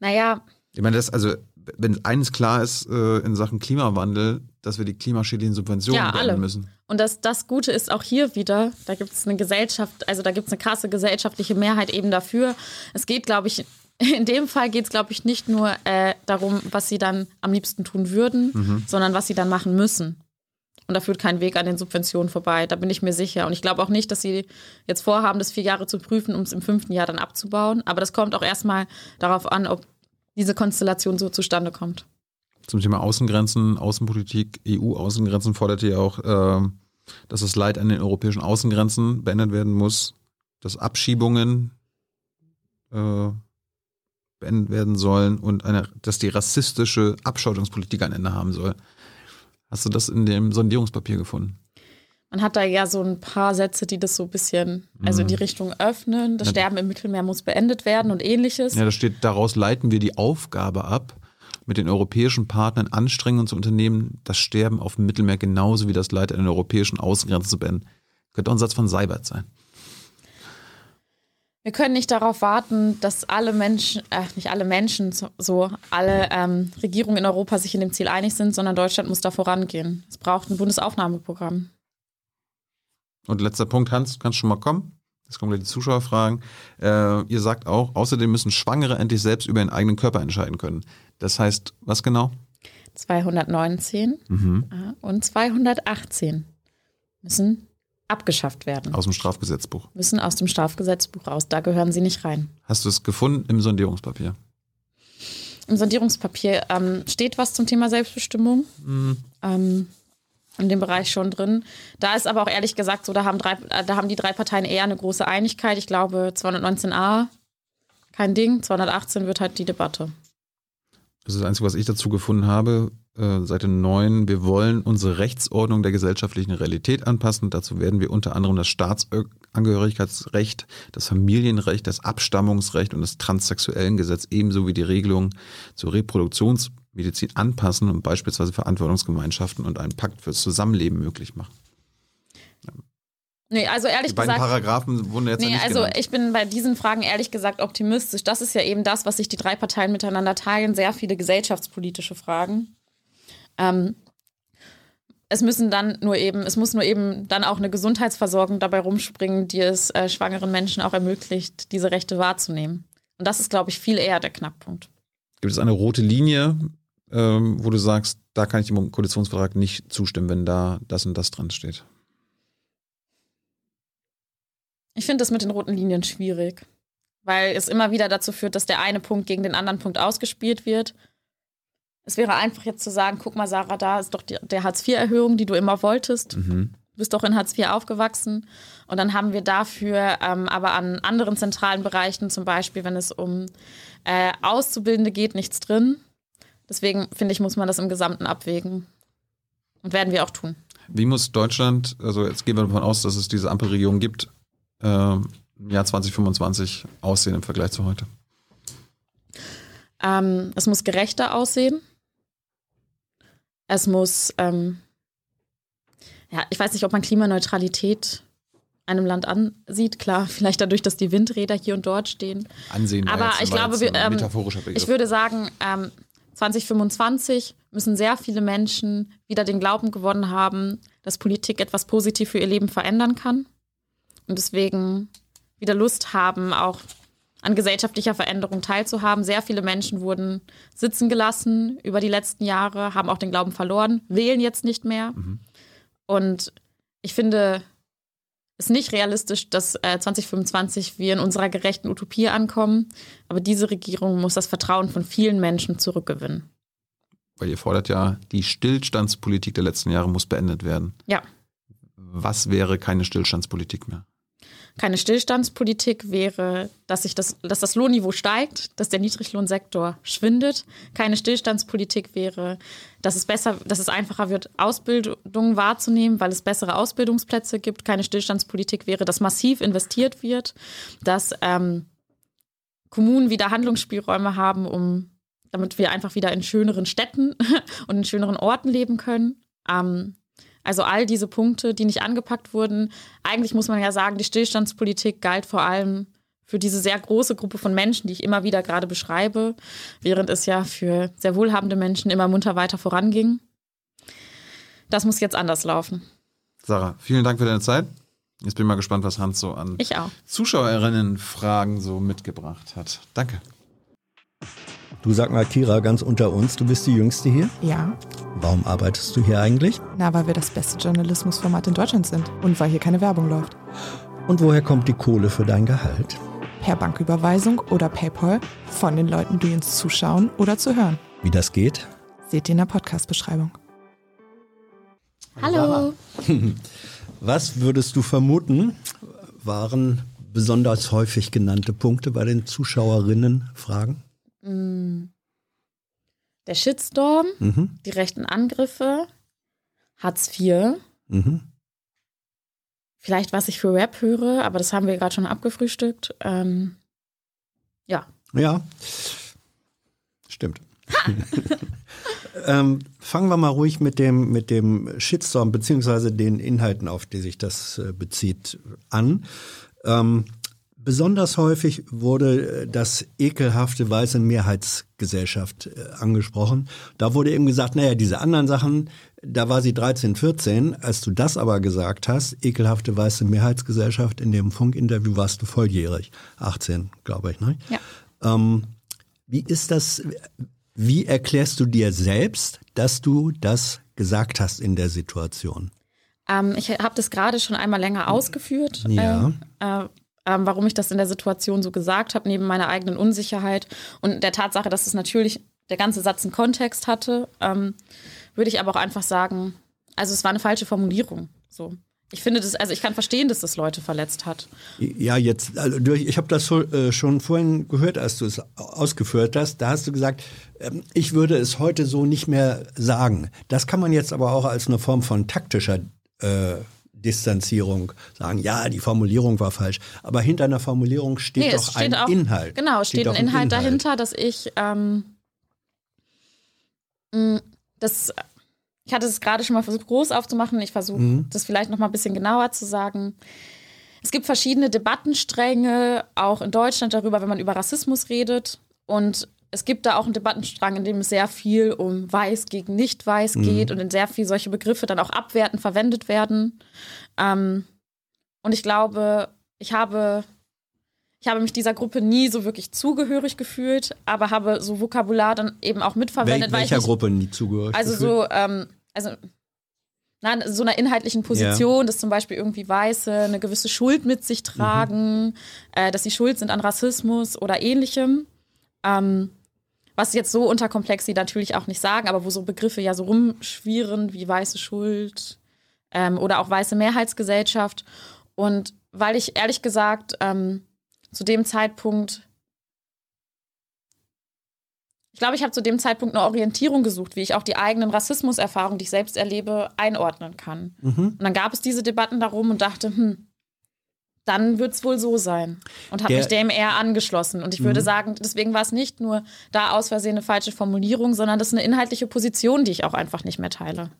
Naja. Ich meine, das, also, wenn eines klar ist äh, in Sachen Klimawandel, dass wir die klimaschädlichen Subventionen ja, alle. müssen. Und das, das Gute ist auch hier wieder, da gibt es eine Gesellschaft, also da gibt es eine krasse gesellschaftliche Mehrheit eben dafür. Es geht, glaube ich, in dem Fall geht es, glaube ich, nicht nur äh, darum, was sie dann am liebsten tun würden, mhm. sondern was sie dann machen müssen. Und da führt kein Weg an den Subventionen vorbei. Da bin ich mir sicher. Und ich glaube auch nicht, dass sie jetzt vorhaben, das vier Jahre zu prüfen, um es im fünften Jahr dann abzubauen. Aber das kommt auch erstmal darauf an, ob diese Konstellation so zustande kommt. Zum Thema Außengrenzen, Außenpolitik, EU-Außengrenzen fordert ihr auch, äh, dass das Leid an den europäischen Außengrenzen beendet werden muss, dass Abschiebungen äh, beendet werden sollen und eine, dass die rassistische Abschottungspolitik ein Ende haben soll. Hast du das in dem Sondierungspapier gefunden? Man hat da ja so ein paar Sätze, die das so ein bisschen, also in die mhm. Richtung öffnen. Das Sterben im Mittelmeer muss beendet werden und ähnliches. Ja, da steht, daraus leiten wir die Aufgabe ab, mit den europäischen Partnern Anstrengungen zu unternehmen, das Sterben auf dem Mittelmeer genauso wie das Leid an den europäischen Außengrenzen zu beenden. Könnte auch ein Satz von Seibert sein. Wir können nicht darauf warten, dass alle Menschen, äh, nicht alle Menschen, so alle ähm, Regierungen in Europa sich in dem Ziel einig sind, sondern Deutschland muss da vorangehen. Es braucht ein Bundesaufnahmeprogramm. Und letzter Punkt, Hans, kannst du schon mal kommen? Jetzt kommen gleich die Zuschauerfragen. Äh, ihr sagt auch, außerdem müssen Schwangere endlich selbst über ihren eigenen Körper entscheiden können. Das heißt, was genau? 219 mhm. und 218 müssen abgeschafft werden. Aus dem Strafgesetzbuch. Müssen aus dem Strafgesetzbuch raus. Da gehören sie nicht rein. Hast du es gefunden im Sondierungspapier? Im Sondierungspapier ähm, steht was zum Thema Selbstbestimmung. Mhm. Ähm, in dem Bereich schon drin. Da ist aber auch ehrlich gesagt so, da haben, drei, äh, da haben die drei Parteien eher eine große Einigkeit. Ich glaube, 219a kein Ding, 218 wird halt die Debatte. Das ist das Einzige, was ich dazu gefunden habe. Äh, Seite 9. Wir wollen unsere Rechtsordnung der gesellschaftlichen Realität anpassen. Dazu werden wir unter anderem das Staatsangehörigkeitsrecht, das Familienrecht, das Abstammungsrecht und das transsexuellen Gesetz ebenso wie die Regelungen zur Reproduktionsmedizin anpassen und beispielsweise Verantwortungsgemeinschaften und einen Pakt fürs Zusammenleben möglich machen. Nee, also ehrlich die beiden gesagt. Paragraphen wurden jetzt nee, nicht also genannt. ich bin bei diesen Fragen ehrlich gesagt optimistisch. Das ist ja eben das, was sich die drei Parteien miteinander teilen, sehr viele gesellschaftspolitische Fragen. Ähm, es müssen dann nur eben, es muss nur eben dann auch eine Gesundheitsversorgung dabei rumspringen, die es äh, schwangeren Menschen auch ermöglicht, diese Rechte wahrzunehmen. Und das ist, glaube ich, viel eher der Knackpunkt. Gibt es eine rote Linie, ähm, wo du sagst, da kann ich dem Koalitionsvertrag nicht zustimmen, wenn da das und das dran steht? Ich finde das mit den roten Linien schwierig, weil es immer wieder dazu führt, dass der eine Punkt gegen den anderen Punkt ausgespielt wird. Es wäre einfach jetzt zu sagen, guck mal, Sarah, da ist doch die, der Hartz-IV-Erhöhung, die du immer wolltest. Mhm. Du bist doch in Hartz IV aufgewachsen. Und dann haben wir dafür ähm, aber an anderen zentralen Bereichen, zum Beispiel, wenn es um äh, Auszubildende geht, nichts drin. Deswegen finde ich, muss man das im Gesamten abwägen. Und werden wir auch tun. Wie muss Deutschland, also jetzt gehen wir davon aus, dass es diese Ampelregierung gibt, äh, im Jahr 2025 aussehen im Vergleich zu heute? Ähm, es muss gerechter aussehen. Es muss, ähm, ja, ich weiß nicht, ob man Klimaneutralität einem Land ansieht. Klar, [LAUGHS] vielleicht dadurch, dass die Windräder hier und dort stehen. Ansehen. Aber ich glaube, wir, ähm, ich würde sagen, ähm, 2025 müssen sehr viele Menschen wieder den Glauben gewonnen haben, dass Politik etwas positiv für ihr Leben verändern kann. Und deswegen wieder Lust haben, auch an gesellschaftlicher Veränderung teilzuhaben. Sehr viele Menschen wurden sitzen gelassen über die letzten Jahre, haben auch den Glauben verloren, wählen jetzt nicht mehr. Mhm. Und ich finde es nicht realistisch, dass äh, 2025 wir in unserer gerechten Utopie ankommen. Aber diese Regierung muss das Vertrauen von vielen Menschen zurückgewinnen. Weil ihr fordert ja, die Stillstandspolitik der letzten Jahre muss beendet werden. Ja. Was wäre keine Stillstandspolitik mehr? Keine Stillstandspolitik wäre, dass sich das, dass das Lohnniveau steigt, dass der Niedriglohnsektor schwindet. Keine Stillstandspolitik wäre, dass es besser, dass es einfacher wird, Ausbildung wahrzunehmen, weil es bessere Ausbildungsplätze gibt. Keine Stillstandspolitik wäre, dass massiv investiert wird, dass ähm, Kommunen wieder Handlungsspielräume haben, um damit wir einfach wieder in schöneren Städten [LAUGHS] und in schöneren Orten leben können. Ähm, also all diese Punkte, die nicht angepackt wurden. Eigentlich muss man ja sagen, die Stillstandspolitik galt vor allem für diese sehr große Gruppe von Menschen, die ich immer wieder gerade beschreibe, während es ja für sehr wohlhabende Menschen immer munter weiter voranging. Das muss jetzt anders laufen. Sarah, vielen Dank für deine Zeit. Jetzt bin ich mal gespannt, was Hans so an Zuschauerinnenfragen so mitgebracht hat. Danke. Du sag mal, Kira, ganz unter uns, du bist die Jüngste hier. Ja. Warum arbeitest du hier eigentlich? Na, weil wir das beste Journalismusformat in Deutschland sind und weil hier keine Werbung läuft. Und woher kommt die Kohle für dein Gehalt? Per Banküberweisung oder PayPal von den Leuten, die uns zuschauen oder zu hören. Wie das geht? Seht ihr in der Podcast-Beschreibung. Hallo. [LAUGHS] Was würdest du vermuten, waren besonders häufig genannte Punkte bei den Zuschauerinnen-Fragen? Mm. Der Shitstorm, Mhm. die rechten Angriffe, Hartz IV, Mhm. vielleicht was ich für Rap höre, aber das haben wir gerade schon abgefrühstückt. Ähm, ja. Ja, stimmt. [LAUGHS] ähm, fangen wir mal ruhig mit dem, mit dem Shitstorm beziehungsweise den Inhalten, auf die sich das äh, bezieht, an. Ähm, besonders häufig wurde äh, das ekelhafte weiße Mehrheitsgesellschaft äh, angesprochen. Da wurde eben gesagt, naja, diese anderen Sachen, da war sie 13, 14. Als du das aber gesagt hast, ekelhafte weiße Mehrheitsgesellschaft, in dem Funkinterview warst du volljährig. 18, glaube ich, ne? Ja. Ähm, wie ist das, wie erklärst du dir selbst, dass du das gesagt hast in der Situation? Ähm, ich habe das gerade schon einmal länger ausgeführt, Ja. äh, äh, ähm, warum ich das in der Situation so gesagt habe, neben meiner eigenen Unsicherheit und der Tatsache, dass es natürlich der ganze Satz einen Kontext hatte, ähm, würde ich aber auch einfach sagen, also es war eine falsche Formulierung. So. Ich finde das, also ich kann verstehen, dass das Leute verletzt hat. Ja, jetzt, also ich habe das so, äh, schon vorhin gehört, als du es ausgeführt hast. Da hast du gesagt, ähm, ich würde es heute so nicht mehr sagen. Das kann man jetzt aber auch als eine Form von taktischer äh, Distanzierung sagen. Ja, die Formulierung war falsch. Aber hinter einer Formulierung steht Nee, doch steht ein auch, Inhalt. Genau, steht, doch ein Inhalt, dahinter, dass ich ähm, mh, das, ich hatte es gerade schon mal versucht, groß aufzumachen. Ich versuche Mhm. das vielleicht noch mal ein bisschen genauer zu sagen. Es gibt verschiedene Debattenstränge, auch in Deutschland darüber, wenn man über Rassismus redet. Und es gibt da auch einen Debattenstrang, in dem es sehr viel um weiß gegen nicht weiß geht und in sehr viel solche Begriffe dann auch abwertend verwendet werden. Ähm, und ich glaube, ich habe, ich habe mich dieser Gruppe nie so wirklich zugehörig gefühlt, aber habe so Vokabular dann eben auch Wel mitverwendet, weil ich welcher nicht, Gruppe nie zugehört? also gefühlt? so, ähm, also na, so einer inhaltlichen Position, dass zum Beispiel irgendwie Weiße eine gewisse Schuld mit sich tragen, äh, dass sie schuld sind an Rassismus oder ähnlichem. Ähm, was jetzt so unterkomplex sie natürlich auch nicht sagen, aber wo so Begriffe ja so rumschwirren wie weiße Schuld ähm, oder auch weiße Mehrheitsgesellschaft. Und weil ich ehrlich gesagt ähm, zu dem Zeitpunkt ich glaube, ich habe zu dem Zeitpunkt eine Orientierung gesucht, wie ich auch die eigenen Rassismuserfahrungen, die ich selbst erlebe, einordnen kann. Und dann gab es diese Debatten darum und dachte, hm, dann wird es wohl so sein. Und habe mich dem eher angeschlossen. Und ich würde sagen, deswegen war es nicht nur da aus Versehen eine falsche Formulierung, sondern das ist eine inhaltliche Position, die ich auch einfach nicht mehr teile.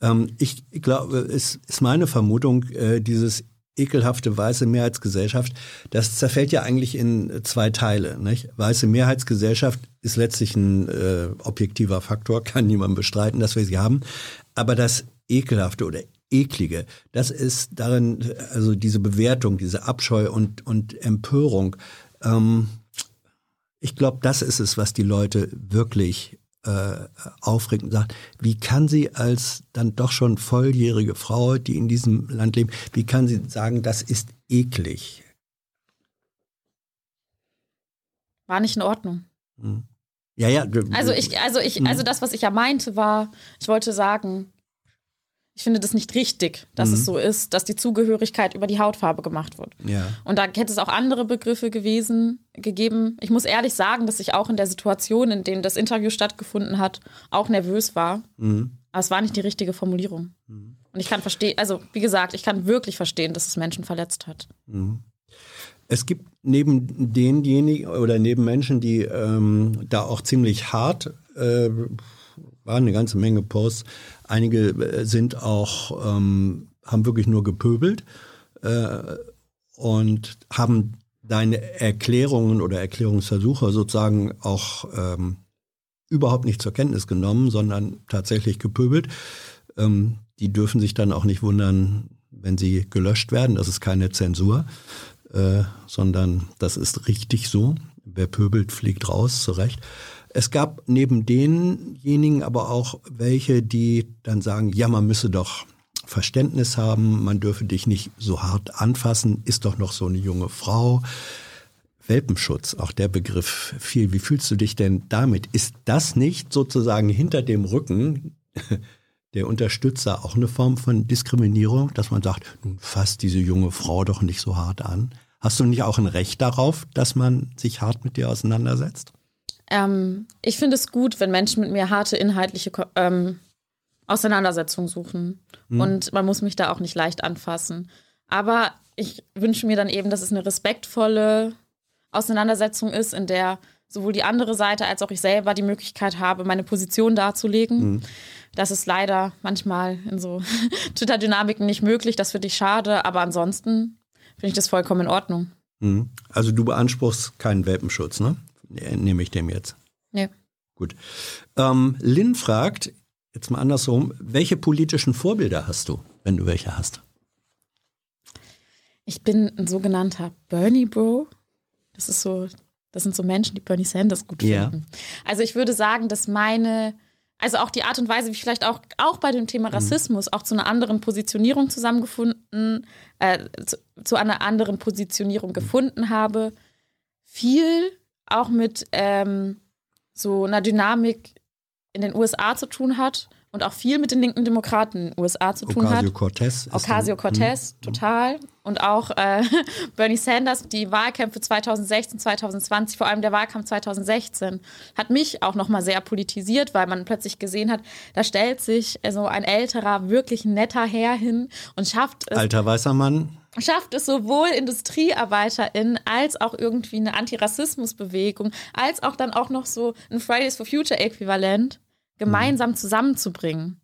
Ähm, ich glaube, es ist meine Vermutung, äh, dieses ekelhafte weiße Mehrheitsgesellschaft, das zerfällt ja eigentlich in zwei Teile. Nicht? Weiße Mehrheitsgesellschaft ist letztlich ein äh, objektiver Faktor, [LAUGHS] kann niemand bestreiten, dass wir sie haben. Aber das ekelhafte oder eklige, das ist darin, also diese Bewertung, diese Abscheu und, und Empörung. Ähm, ich glaube, das ist es, was die Leute wirklich äh, aufregt und sagt, wie kann sie als dann doch schon volljährige Frau, die in diesem Land lebt, wie kann sie sagen, das ist eklig? War nicht in Ordnung. Ja, ja. d- Also ich, also ich, also das, was ich ja meinte, war, ich wollte sagen, ich finde das nicht richtig, dass es so ist, dass die Zugehörigkeit über die Hautfarbe gemacht wird. Ja. Und da hätte es auch andere Begriffe gewesen, gegeben. Ich muss ehrlich sagen, dass ich auch in der Situation, in der das Interview stattgefunden hat, auch nervös war. Aber es war nicht die richtige Formulierung. Und ich kann verstehen, also wie gesagt, ich kann wirklich verstehen, dass es Menschen verletzt hat. Es gibt neben denjenigen oder neben Menschen, die ähm, da auch ziemlich hart, äh, waren eine ganze Menge Posts. Einige äh, sind auch, ähm, haben wirklich nur gepöbelt äh, und haben deine Erklärungen oder Erklärungsversuche sozusagen auch ähm, überhaupt nicht zur Kenntnis genommen, sondern tatsächlich gepöbelt. Ähm, die dürfen sich dann auch nicht wundern, wenn sie gelöscht werden. Das ist keine Zensur äh, sondern das ist richtig so. Wer pöbelt, fliegt raus, zu Recht. Es gab neben denjenigen aber auch welche, die dann sagen, ja, man müsse doch Verständnis haben, man dürfe dich nicht so hart anfassen, ist doch noch so eine junge Frau. Welpenschutz, auch der Begriff viel. Wie fühlst du dich denn damit? Ist das nicht sozusagen hinter dem Rücken [LAUGHS] der Unterstützer auch eine Form von Diskriminierung, dass man sagt, nun fasst diese junge Frau doch nicht so hart an? Hast du nicht auch ein Recht darauf, dass man sich hart mit dir auseinandersetzt? Ähm, ich finde es gut, wenn Menschen mit mir harte inhaltliche ähm, Auseinandersetzungen suchen. Und man muss mich da auch nicht leicht anfassen. Aber ich wünsche mir dann eben, dass es eine respektvolle Auseinandersetzung ist, in der sowohl die andere Seite als auch ich selber die Möglichkeit habe, meine Position darzulegen. Das ist leider manchmal in so [LAUGHS] Twitter-Dynamiken nicht möglich. Das finde ich schade. Aber ansonsten finde ich das vollkommen in Ordnung. Mhm. Also du beanspruchst keinen Welpenschutz, ne? Äh, Nehme ich dem jetzt. Nee. Gut. Ähm, Lynn fragt, jetzt mal andersrum, welche politischen Vorbilder hast du, wenn du welche hast? Ich bin ein sogenannter Bernie Bro. Das ist so, das sind so Menschen, die Bernie Sanders gut Ja. finden. Also ich würde sagen, dass meine, also auch die Art und Weise, wie ich vielleicht auch, auch bei dem Thema Rassismus auch zu einer anderen Positionierung zusammengefunden, äh, zu, zu einer anderen Positionierung gefunden habe, viel auch mit ähm, so einer Dynamik in den USA zu tun hat und auch viel mit den linken Demokraten in den USA zu tun hat. Ocasio-Cortez. ist Ocasio-Cortez, total. Und auch äh, [LAUGHS] Bernie Sanders, die Wahlkämpfe 2016, 2020, vor allem der Wahlkampf 2016, hat mich auch nochmal sehr politisiert, weil man plötzlich gesehen hat, da stellt sich so ein älterer, wirklich netter Herr hin und schafft es, alter weißer Mann. Schafft es sowohl IndustriearbeiterInnen als auch irgendwie eine Antirassismusbewegung, als auch dann auch noch so ein Fridays for Future Äquivalent gemeinsam zusammenzubringen,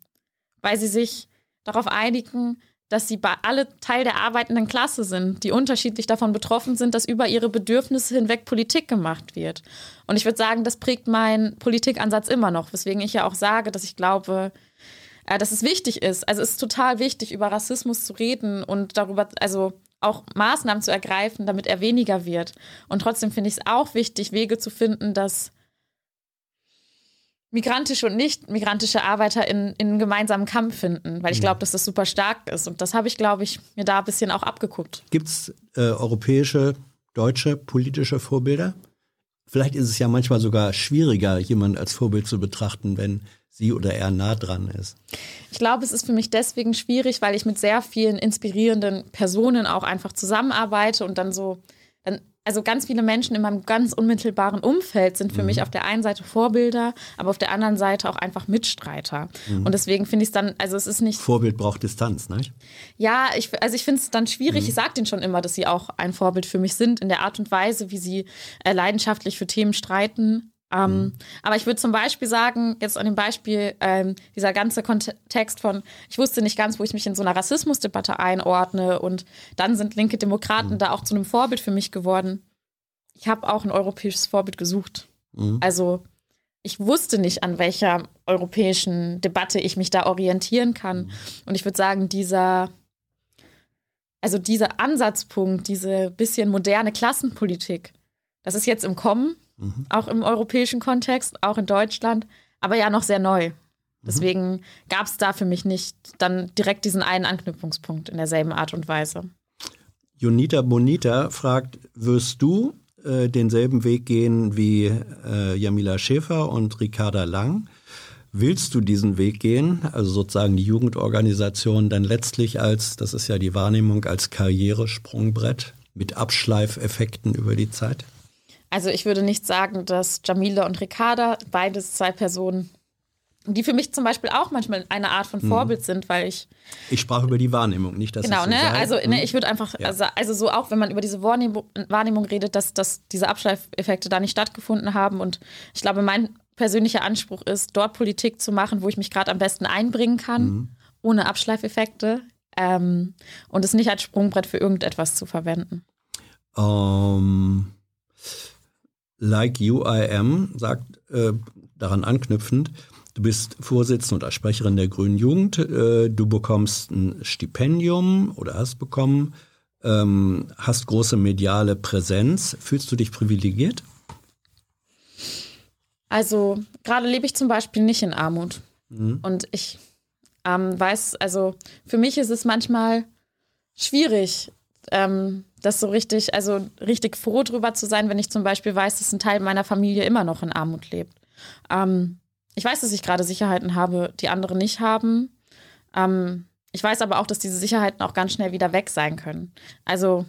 weil sie sich darauf einigen, dass sie bei alle Teil der arbeitenden Klasse sind, die unterschiedlich davon betroffen sind, dass über ihre Bedürfnisse hinweg Politik gemacht wird. Und ich würde sagen, das prägt meinen Politikansatz immer noch, weswegen ich ja auch sage, dass ich glaube, äh, dass es wichtig ist. Also es ist total wichtig, über Rassismus zu reden und darüber, also auch Maßnahmen zu ergreifen, damit er weniger wird. Und trotzdem finde ich es auch wichtig, Wege zu finden, dass migrantische und nicht migrantische Arbeiter in, in einen gemeinsamen Kampf finden, weil ich glaube, dass das super stark ist. Und das habe ich, glaube ich, mir da ein bisschen auch abgeguckt. Gibt es äh, europäische, deutsche politische Vorbilder? Vielleicht ist es ja manchmal sogar schwieriger, jemanden als Vorbild zu betrachten, wenn sie oder er nah dran ist. Ich glaube, es ist für mich deswegen schwierig, weil ich mit sehr vielen inspirierenden Personen auch einfach zusammenarbeite und dann so, also ganz viele Menschen in meinem ganz unmittelbaren Umfeld sind für mhm. mich auf der einen Seite Vorbilder, aber auf der anderen Seite auch einfach Mitstreiter. Mhm. Und deswegen finde ich es dann, also es ist nicht. Vorbild braucht Distanz, ne? Ja, ich, also ich finde es dann schwierig. Mhm. Ich sage denen schon immer, dass sie auch ein Vorbild für mich sind in der Art und Weise, wie sie äh, leidenschaftlich für Themen streiten. Ähm, mhm. Aber ich würde zum Beispiel sagen, jetzt an dem Beispiel, ähm, dieser ganze Kontext von, ich wusste nicht ganz, wo ich mich in so einer Rassismusdebatte einordne und dann sind linke Demokraten mhm. da auch zu einem Vorbild für mich geworden. Ich habe auch ein europäisches Vorbild gesucht. Mhm. Also ich wusste nicht, an welcher europäischen Debatte ich mich da orientieren kann. Mhm. Und ich würde sagen, dieser, also dieser Ansatzpunkt, diese bisschen moderne Klassenpolitik, das ist jetzt im Kommen mhm. auch im europäischen Kontext, auch in Deutschland, aber ja noch sehr neu. Deswegen mhm. gab es da für mich nicht dann direkt diesen einen Anknüpfungspunkt in derselben Art und Weise. Jonita Bonita fragt, wirst du äh, denselben Weg gehen wie äh, Jamila Schäfer und Ricarda Lang? Willst du diesen Weg gehen, also sozusagen die Jugendorganisation dann letztlich als, das ist ja die Wahrnehmung, als Karrieresprungbrett mit Abschleifeffekten über die Zeit? Also ich würde nicht sagen, dass Jamila und Ricarda, beides zwei Personen, die für mich zum Beispiel auch manchmal eine Art von mhm. Vorbild mhm. sind, weil ich. Ich sprach über die Wahrnehmung, nicht dass Genau, so ne? Sei. Also ne, mhm. ich würde einfach, ja. also, also so auch, wenn man über diese Wahrnehmung, Wahrnehmung redet, dass, dass diese Abschleifeffekte da nicht stattgefunden haben. Und ich glaube, mein persönlicher Anspruch ist, dort Politik zu machen, wo ich mich gerade am besten einbringen kann, mhm. ohne Abschleifeffekte. Ähm, und es nicht als Sprungbrett für irgendetwas zu verwenden. Um ähm, Like You I Am sagt äh, daran anknüpfend, du bist Vorsitzende oder Sprecherin der Grünen Jugend, äh, du bekommst ein Stipendium oder hast bekommen, ähm, hast große mediale Präsenz. Fühlst du dich privilegiert? Also gerade lebe ich zum Beispiel nicht in Armut. Mhm. Und ich ähm, weiß, also für mich ist es manchmal schwierig, ähm, das so richtig, also richtig froh drüber zu sein, wenn ich zum Beispiel weiß, dass ein Teil meiner Familie immer noch in Armut lebt. Ähm, ich weiß, dass ich gerade Sicherheiten habe, die andere nicht haben. Ähm, ich weiß aber auch, dass diese Sicherheiten auch ganz schnell wieder weg sein können. Also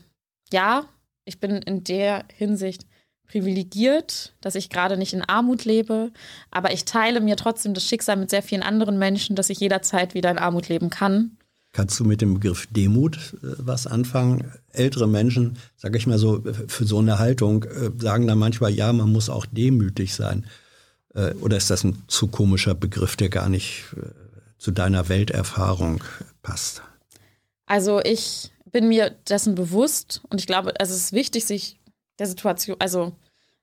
ja, ich bin in der Hinsicht privilegiert, dass ich gerade nicht in Armut lebe, aber ich teile mir trotzdem das Schicksal mit sehr vielen anderen Menschen, dass ich jederzeit wieder in Armut leben kann. Kannst du mit dem Begriff Demut äh, was anfangen? Ältere Menschen, sage ich mal so, für so eine Haltung äh, sagen dann manchmal, ja, man muss auch demütig sein. Äh, oder ist das ein zu komischer Begriff, der gar nicht zu deiner Welterfahrung passt? Also ich bin mir dessen bewusst und ich glaube, es ist wichtig, sich der Situation, also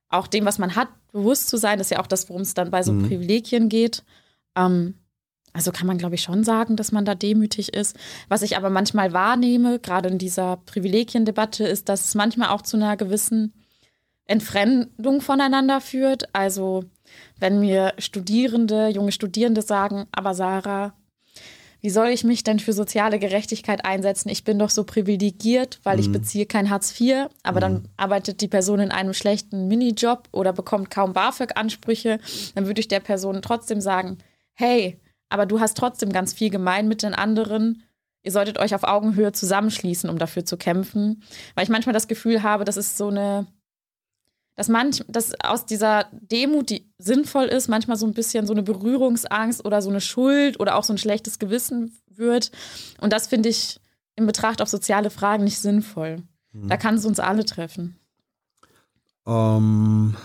auch dem, was man hat, bewusst zu sein. Das ist ja auch das, worum es dann bei so mhm. Privilegien geht. Ähm, also kann man, glaube ich, schon sagen, dass man da demütig ist. Was ich aber manchmal wahrnehme, gerade in dieser Privilegiendebatte, ist, dass es manchmal auch zu einer gewissen Entfremdung voneinander führt. Also wenn mir Studierende, junge Studierende sagen, aber Sarah, wie soll ich mich denn für soziale Gerechtigkeit einsetzen? Ich bin doch so privilegiert, weil mhm. ich beziehe kein Hartz IV, aber mhm. dann arbeitet die Person in einem schlechten Minijob oder bekommt kaum BAföG-Ansprüche. Dann würde ich der Person trotzdem sagen, hey, aber du hast trotzdem ganz viel gemein mit den anderen. Ihr solltet euch auf Augenhöhe zusammenschließen, um dafür zu kämpfen. Weil ich manchmal das Gefühl habe, das ist so eine, dass manch, dass aus dieser Demut, die sinnvoll ist, manchmal so ein bisschen so eine Berührungsangst oder so eine Schuld oder auch so ein schlechtes Gewissen wird. Und das finde ich in Betracht auf soziale Fragen nicht sinnvoll. Mhm. Da kann es uns alle treffen. Um, ähm,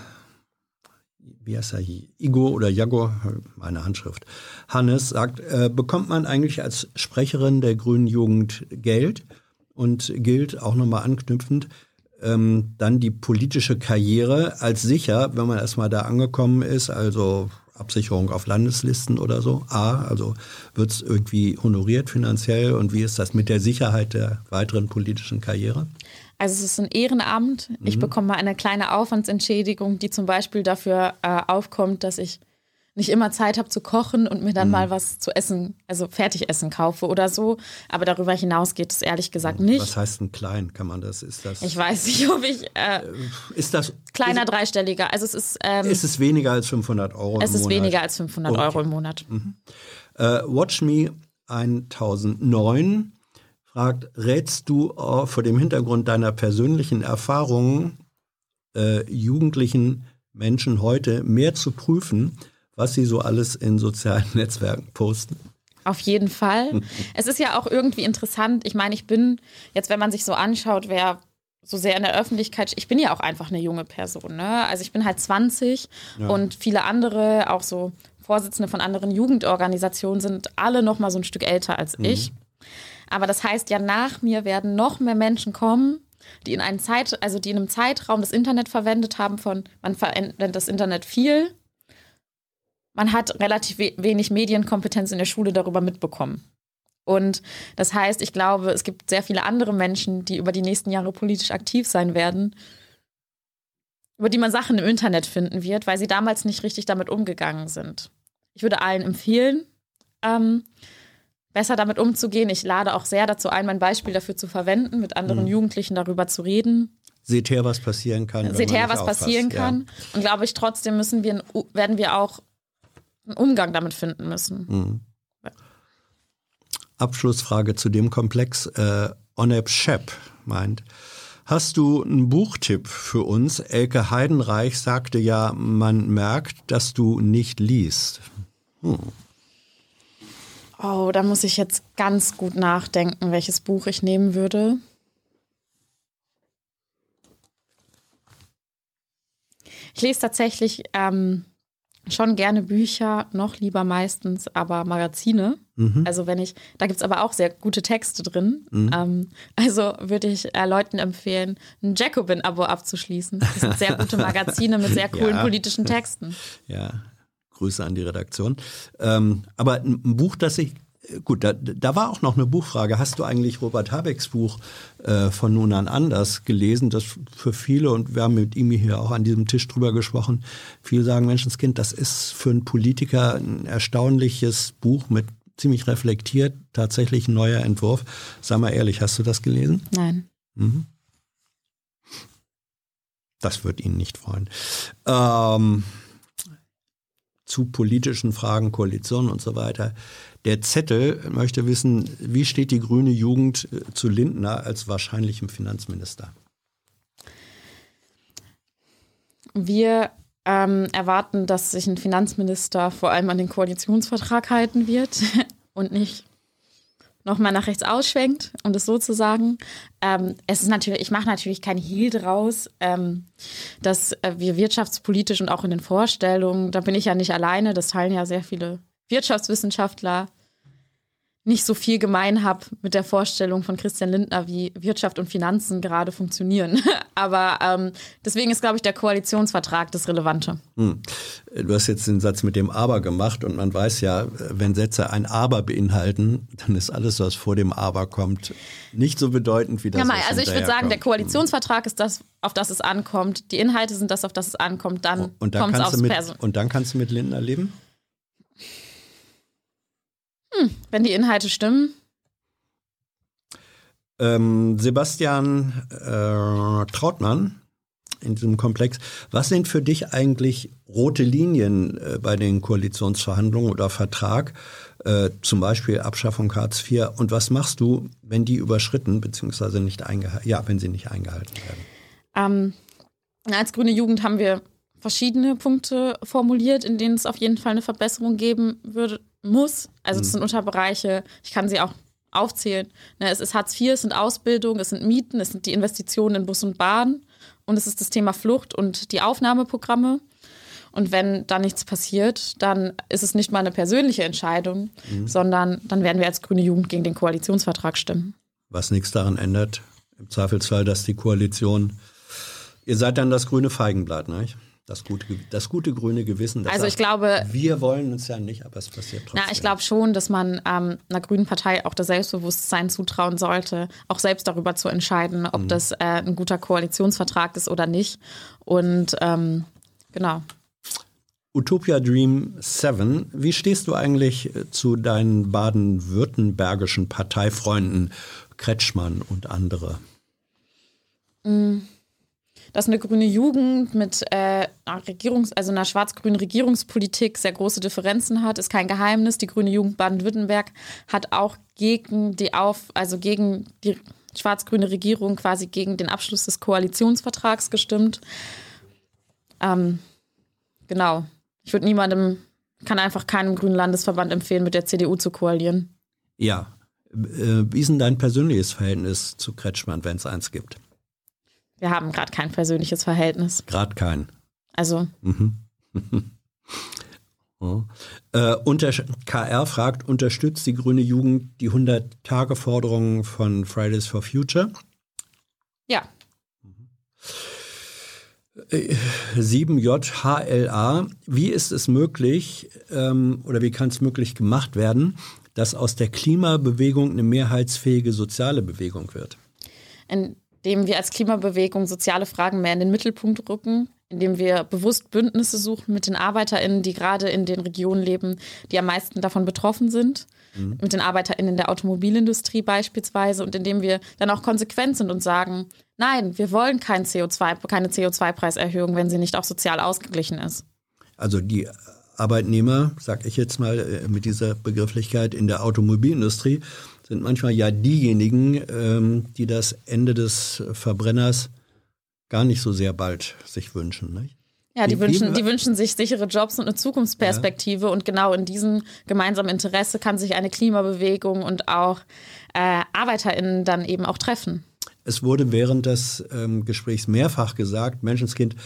wie heißt er, Igor oder Jago, meine Handschrift. Hannes sagt, äh, bekommt man eigentlich als Sprecherin der Grünen Jugend Geld und gilt auch nochmal anknüpfend ähm, dann die politische Karriere als sicher, wenn man erstmal da angekommen ist, also Absicherung auf Landeslisten oder so? A, also wird es irgendwie honoriert finanziell und wie ist das mit der Sicherheit der weiteren politischen Karriere? Also es ist ein Ehrenamt. Mhm. Ich bekomme eine kleine Aufwandsentschädigung, die zum Beispiel dafür äh, aufkommt, dass ich nicht immer Zeit habe zu kochen und mir dann mhm. mal was zu essen, also Fertigessen kaufe oder so. Aber darüber hinaus geht es ehrlich gesagt nicht. Was heißt ein klein? Kann man das? Ist das? Ich weiß nicht, ob ich. Äh, ist das kleiner ist, dreistelliger? Also es ist. Ähm, ist es weniger als 500 Euro? Es ist weniger als 500 okay. Euro im Monat. Mhm. Äh, Watch Me 1009 fragt, rätst du vor dem Hintergrund deiner persönlichen Erfahrungen äh, jugendlichen Menschen heute mehr zu prüfen, was sie so alles in sozialen [LAUGHS] Netzwerken posten? Auf jeden Fall. [LAUGHS] es ist ja auch irgendwie interessant. Ich meine, ich bin jetzt, wenn man sich so anschaut, wer so sehr in der Öffentlichkeit, ich bin ja auch einfach eine junge Person. Ne? Also ich bin halt 20 ja. und viele andere, auch so Vorsitzende von anderen Jugendorganisationen, sind alle noch mal so ein Stück älter als mhm. ich. Aber das heißt ja, nach mir werden noch mehr Menschen kommen, die in einen Zeit, also die in einem Zeitraum das Internet verwendet haben von, man verwendet das Internet viel, man hat relativ wenig Medienkompetenz in der Schule darüber mitbekommen. Und das heißt, ich glaube, es gibt sehr viele andere Menschen, die über die nächsten Jahre politisch aktiv sein werden, über die man Sachen im Internet finden wird, weil sie damals nicht richtig damit umgegangen sind. Ich würde allen empfehlen, ähm, besser damit umzugehen. Ich lade auch sehr dazu ein, mein Beispiel dafür zu verwenden, mit anderen mhm. Jugendlichen darüber zu reden. Seht her, was passieren kann. Seht her, was aufpasst. passieren kann. Ja. Und glaube ich, trotzdem müssen wir, werden wir auch einen Umgang damit finden müssen. Mhm. Abschlussfrage zu dem Komplex. Äh, Onep Shep meint, hast du einen Buchtipp für uns? Elke Heidenreich sagte ja, man merkt, dass du nicht liest. Hm. Oh, da muss ich jetzt ganz gut nachdenken, welches Buch ich nehmen würde. Ich lese tatsächlich ähm, schon gerne Bücher, noch lieber meistens aber Magazine. Mhm. Also wenn ich, da gibt es aber auch sehr gute Texte drin. Mhm. Ähm, also würde ich äh, Leuten empfehlen, ein Jacobin-Abo abzuschließen. Das sind sehr gute [LAUGHS] Magazine mit sehr coolen ja. politischen Texten. Ja, Grüße an die Redaktion. Ähm, aber ein Buch, das ich Gut, da, da war auch noch eine Buchfrage. Hast du eigentlich Robert Habecks Buch äh, von nun an anders gelesen? Das für viele, und wir haben mit ihm hier auch an diesem Tisch drüber gesprochen, viele sagen, Menschenskind, das ist für einen Politiker ein erstaunliches Buch mit ziemlich reflektiert, tatsächlich ein neuer Entwurf. Sag mal ehrlich, hast du das gelesen? Nein. Mhm. Das wird Ihnen nicht freuen. Ähm, zu politischen Fragen, Koalition und so weiter. Der Zettel möchte wissen, wie steht die grüne Jugend äh, zu Lindner als wahrscheinlichem Finanzminister? Wir ähm, erwarten, dass sich ein Finanzminister vor allem an den Koalitionsvertrag halten wird [LAUGHS] und nicht nochmal nach rechts ausschwenkt, um das so zu sagen. Ähm, es ist natürlich, ich mache natürlich kein Hehl draus, ähm, dass äh, wir wirtschaftspolitisch und auch in den Vorstellungen, da bin ich ja nicht alleine, das teilen ja sehr viele Wirtschaftswissenschaftler nicht so viel gemein habe mit der Vorstellung von Christian Lindner, wie Wirtschaft und Finanzen gerade funktionieren. [LAUGHS] Aber ähm, deswegen ist, glaube ich, der Koalitionsvertrag das Relevante. Hm. Du hast jetzt den Satz mit dem Aber gemacht und man weiß ja, wenn Sätze ein Aber beinhalten, dann ist alles, was vor dem Aber kommt, nicht so bedeutend wie das. Ja, mal, also ich würde sagen, kommt. der Koalitionsvertrag ist das, auf das es ankommt. Die Inhalte sind das, auf das es ankommt. Dann kommt es aufs Person. Und dann kannst du mit Lindner leben? Hm, wenn die Inhalte stimmen. Ähm, Sebastian äh, Trautmann in diesem Komplex. Was sind für dich eigentlich rote Linien äh, bei den Koalitionsverhandlungen oder Vertrag, äh, zum Beispiel Abschaffung Hartz IV? Und was machst du, wenn die überschritten bzw. nicht eingehalten, ja, wenn sie nicht eingehalten werden? Ähm, als Grüne Jugend haben wir verschiedene Punkte formuliert, in denen es auf jeden Fall eine Verbesserung geben würde, muss. Also das mhm. sind Unterbereiche, ich kann sie auch aufzählen. Ne, es ist Hartz IV, es sind Ausbildung, es sind Mieten, es sind die Investitionen in Bus und Bahn und es ist das Thema Flucht und die Aufnahmeprogramme. Und wenn da nichts passiert, dann ist es nicht mal eine persönliche Entscheidung, mhm. sondern dann werden wir als Grüne Jugend gegen den Koalitionsvertrag stimmen. Was nichts daran ändert, im Zweifelsfall, dass die Koalition, ihr seid dann das grüne Feigenblatt, nicht? Das gute, das gute grüne Gewissen. also ich glaube, wir wollen uns ja nicht, aber es passiert trotzdem. Na, ich glaube schon, dass man ähm, einer grünen Partei auch das Selbstbewusstsein zutrauen sollte, auch selbst darüber zu entscheiden, ob mhm. das äh, ein guter Koalitionsvertrag ist oder nicht. Und ähm, genau. Utopia Dream 7, wie stehst du eigentlich äh, zu deinen baden-württembergischen Parteifreunden Kretschmann und andere? Mhm dass eine grüne Jugend mit äh, Regierungs-, also einer schwarz-grünen Regierungspolitik sehr große Differenzen hat, ist kein Geheimnis. Die grüne Jugend Baden-Württemberg hat auch gegen die Auf, also gegen die schwarz-grüne Regierung quasi gegen den Abschluss des Koalitionsvertrags gestimmt. Ähm, genau. Ich würde niemandem, kann einfach keinem grünen Landesverband empfehlen, mit der CDU zu koalieren. Ja. Äh, wie ist denn dein persönliches Verhältnis zu Kretschmann, wenn es eins gibt? Wir haben gerade kein persönliches Verhältnis. Gerade kein. Also. Mhm. [LAUGHS] oh. äh, unter, KR fragt, unterstützt die grüne Jugend die 100-Tage-Forderungen von Fridays for Future? Ja. 7JHLA, wie ist es möglich ähm, oder wie kann es möglich gemacht werden, dass aus der Klimabewegung eine mehrheitsfähige soziale Bewegung wird? Indem wir als Klimabewegung soziale Fragen mehr in den Mittelpunkt rücken, indem wir bewusst Bündnisse suchen mit den ArbeiterInnen, die gerade in den Regionen leben, die am meisten davon betroffen sind, mhm. mit den ArbeiterInnen der Automobilindustrie beispielsweise und indem wir dann auch konsequent sind und sagen, Nein, wir wollen kein CO2, keine CO2-Preiserhöhung, wenn sie nicht auch sozial ausgeglichen ist. Also die Arbeitnehmer, sag ich jetzt mal äh, mit dieser Begrifflichkeit in der Automobilindustrie, sind manchmal ja diejenigen, ähm, die das Ende des Verbrenners gar nicht so sehr bald sich wünschen. Nicht? Ja, die, wünschen, die wünschen sich sichere Jobs und eine Zukunftsperspektive. Ja. Und genau in diesem gemeinsamen Interesse kann sich eine Klimabewegung und auch äh, ArbeiterInnen dann eben auch treffen. Es wurde während des ähm, Gesprächs mehrfach gesagt, Menschenskind,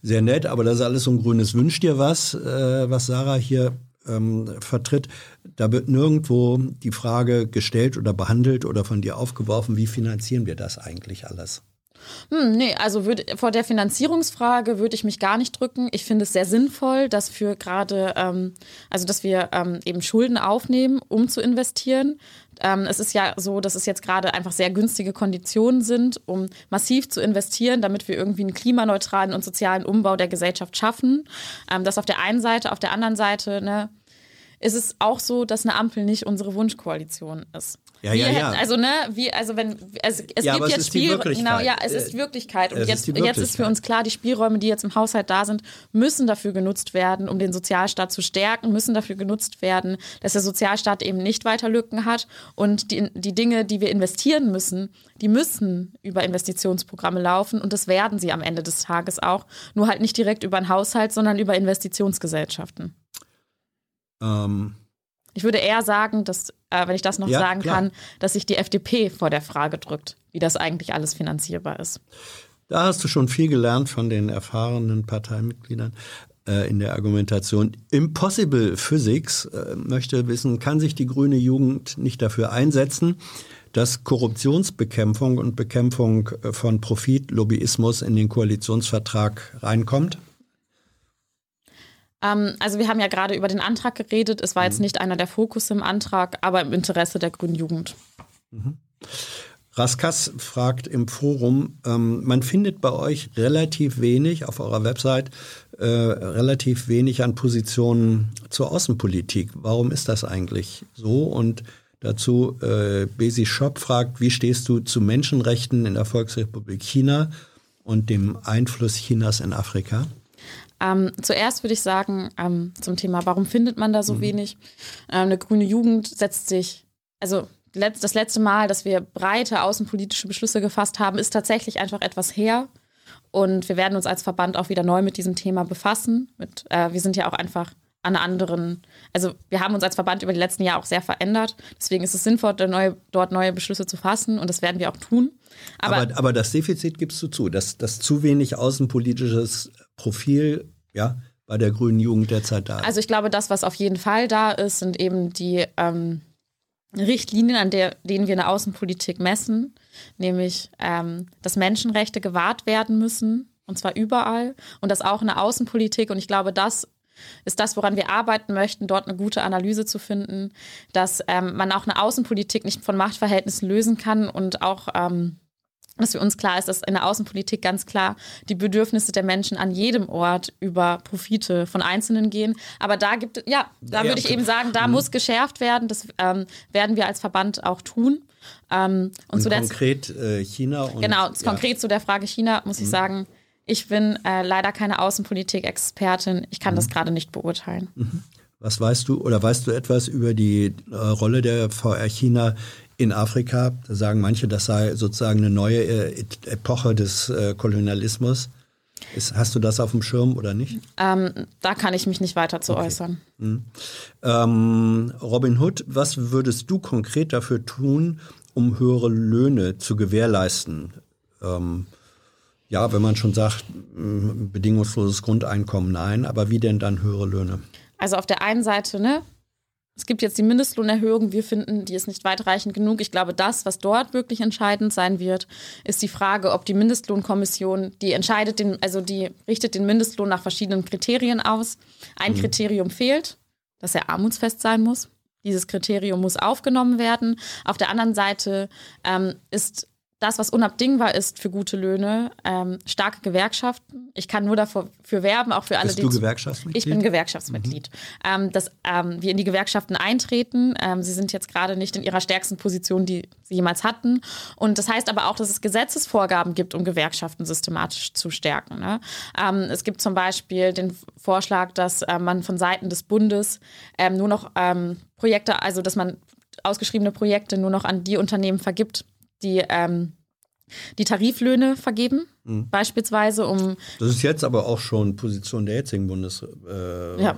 sehr nett, aber das ist alles so ein grünes Wünsch dir was, äh, was Sarah hier ähm, vertritt. Da wird nirgendwo die Frage gestellt oder behandelt oder von dir aufgeworfen, wie finanzieren wir das eigentlich alles? Hm, nee, also würd, vor der Finanzierungsfrage würde ich mich gar nicht drücken. Ich finde es sehr sinnvoll, dass für gerade, ähm, also dass wir ähm, eben Schulden aufnehmen, um zu investieren. Ähm, es ist ja so, dass es jetzt gerade einfach sehr günstige Konditionen sind, um massiv zu investieren, damit wir irgendwie einen klimaneutralen und sozialen Umbau der Gesellschaft schaffen. Ähm, das auf der einen Seite, auf der anderen Seite, ne, ist es auch so, dass eine Ampel nicht unsere Wunschkoalition ist. Ja, ja, ja. Also, ne, wie, also wenn, es, es ja, gibt jetzt Spielräume. Genau, ja, es ist Wirklichkeit. Und jetzt, ist jetzt ist für uns klar, die Spielräume, die jetzt im Haushalt da sind, müssen dafür genutzt werden, um den Sozialstaat zu stärken, müssen dafür genutzt werden, dass der Sozialstaat eben nicht weiter Lücken hat. Und die, die Dinge, die wir investieren müssen, die müssen über Investitionsprogramme laufen und das werden sie am Ende des Tages auch. Nur halt nicht direkt über einen Haushalt, sondern über Investitionsgesellschaften. Ähm ich würde eher sagen, dass, äh, wenn ich das noch ja, sagen klar. kann, dass sich die FDP vor der Frage drückt, wie das eigentlich alles finanzierbar ist. Da hast du schon viel gelernt von den erfahrenen Parteimitgliedern äh, in der Argumentation. Impossible Physics äh, möchte wissen, kann sich die grüne Jugend nicht dafür einsetzen, dass Korruptionsbekämpfung und Bekämpfung äh, von Profitlobbyismus in den Koalitionsvertrag reinkommt? Ähm, also wir haben ja gerade über den Antrag geredet. Es war jetzt mhm. nicht einer der Fokus im Antrag, aber im Interesse der grünen Jugend. Mhm. Raskas fragt im Forum, ähm, man findet bei euch relativ wenig auf eurer Website, äh, relativ wenig an Positionen zur Außenpolitik. Warum ist das eigentlich so? Und dazu äh, Besi Shop fragt, wie stehst du zu Menschenrechten in der Volksrepublik China und dem Einfluss Chinas in Afrika? Ähm, zuerst würde ich sagen, ähm, zum Thema, warum findet man da so mhm. wenig? Ähm, eine grüne Jugend setzt sich, also das letzte Mal, dass wir breite außenpolitische Beschlüsse gefasst haben, ist tatsächlich einfach etwas her. Und wir werden uns als Verband auch wieder neu mit diesem Thema befassen. Mit, äh, wir sind ja auch einfach an anderen, also wir haben uns als Verband über die letzten Jahre auch sehr verändert. Deswegen ist es sinnvoll, neue, dort neue Beschlüsse zu fassen und das werden wir auch tun. Aber, aber, aber das Defizit gibst du zu, dass, dass zu wenig außenpolitisches Profil ja, bei der grünen Jugend derzeit da ist. Also ich glaube, das, was auf jeden Fall da ist, sind eben die ähm, Richtlinien, an der, denen wir eine Außenpolitik messen, nämlich ähm, dass Menschenrechte gewahrt werden müssen, und zwar überall, und das auch eine Außenpolitik. Und ich glaube, das ist das, woran wir arbeiten möchten, dort eine gute Analyse zu finden, dass ähm, man auch eine Außenpolitik nicht von Machtverhältnissen lösen kann und auch ähm, dass für uns klar ist, dass in der Außenpolitik ganz klar die Bedürfnisse der Menschen an jedem Ort über Profite von Einzelnen gehen. Aber da gibt es, ja, da ja, würde ich eben sagen, da mhm. muss geschärft werden. Das ähm, werden wir als Verband auch tun. Ähm, und, und konkret äh, China. Und, genau, ja. konkret zu der Frage China muss mhm. ich sagen, ich bin äh, leider keine Außenpolitik-Expertin. Ich kann mhm. das gerade nicht beurteilen. Mhm. Was weißt du oder weißt du etwas über die äh, Rolle der VR China in Afrika? Da sagen manche, das sei sozusagen eine neue äh, Epoche des äh, Kolonialismus. Ist, hast du das auf dem Schirm oder nicht? Ähm, da kann ich mich nicht weiter zu okay. äußern. Mhm. Ähm, Robin Hood, was würdest du konkret dafür tun, um höhere Löhne zu gewährleisten? Ähm, ja, wenn man schon sagt, bedingungsloses Grundeinkommen, nein, aber wie denn dann höhere Löhne? Also auf der einen Seite, ne, es gibt jetzt die Mindestlohnerhöhung. Wir finden, die ist nicht weitreichend genug. Ich glaube, das, was dort wirklich entscheidend sein wird, ist die Frage, ob die Mindestlohnkommission, die entscheidet den, also die richtet den Mindestlohn nach verschiedenen Kriterien aus. Ein mhm. Kriterium fehlt, dass er armutsfest sein muss. Dieses Kriterium muss aufgenommen werden. Auf der anderen Seite ähm, ist das, was unabdingbar ist für gute Löhne, ähm, starke Gewerkschaften. Ich kann nur dafür werben, auch für alle, Bist die. Du Gewerkschaftsmitglied? Ich bin Gewerkschaftsmitglied. Mhm. Ähm, dass ähm, wir in die Gewerkschaften eintreten. Ähm, sie sind jetzt gerade nicht in ihrer stärksten Position, die sie jemals hatten. Und das heißt aber auch, dass es Gesetzesvorgaben gibt, um Gewerkschaften systematisch zu stärken. Ne? Ähm, es gibt zum Beispiel den Vorschlag, dass äh, man von Seiten des Bundes ähm, nur noch Projekte, also dass man ausgeschriebene Projekte nur noch an die Unternehmen vergibt, die ähm, die Tariflöhne vergeben, mhm. beispielsweise um. Das ist jetzt aber auch schon Position der jetzigen Bundesregierung. Äh, ja,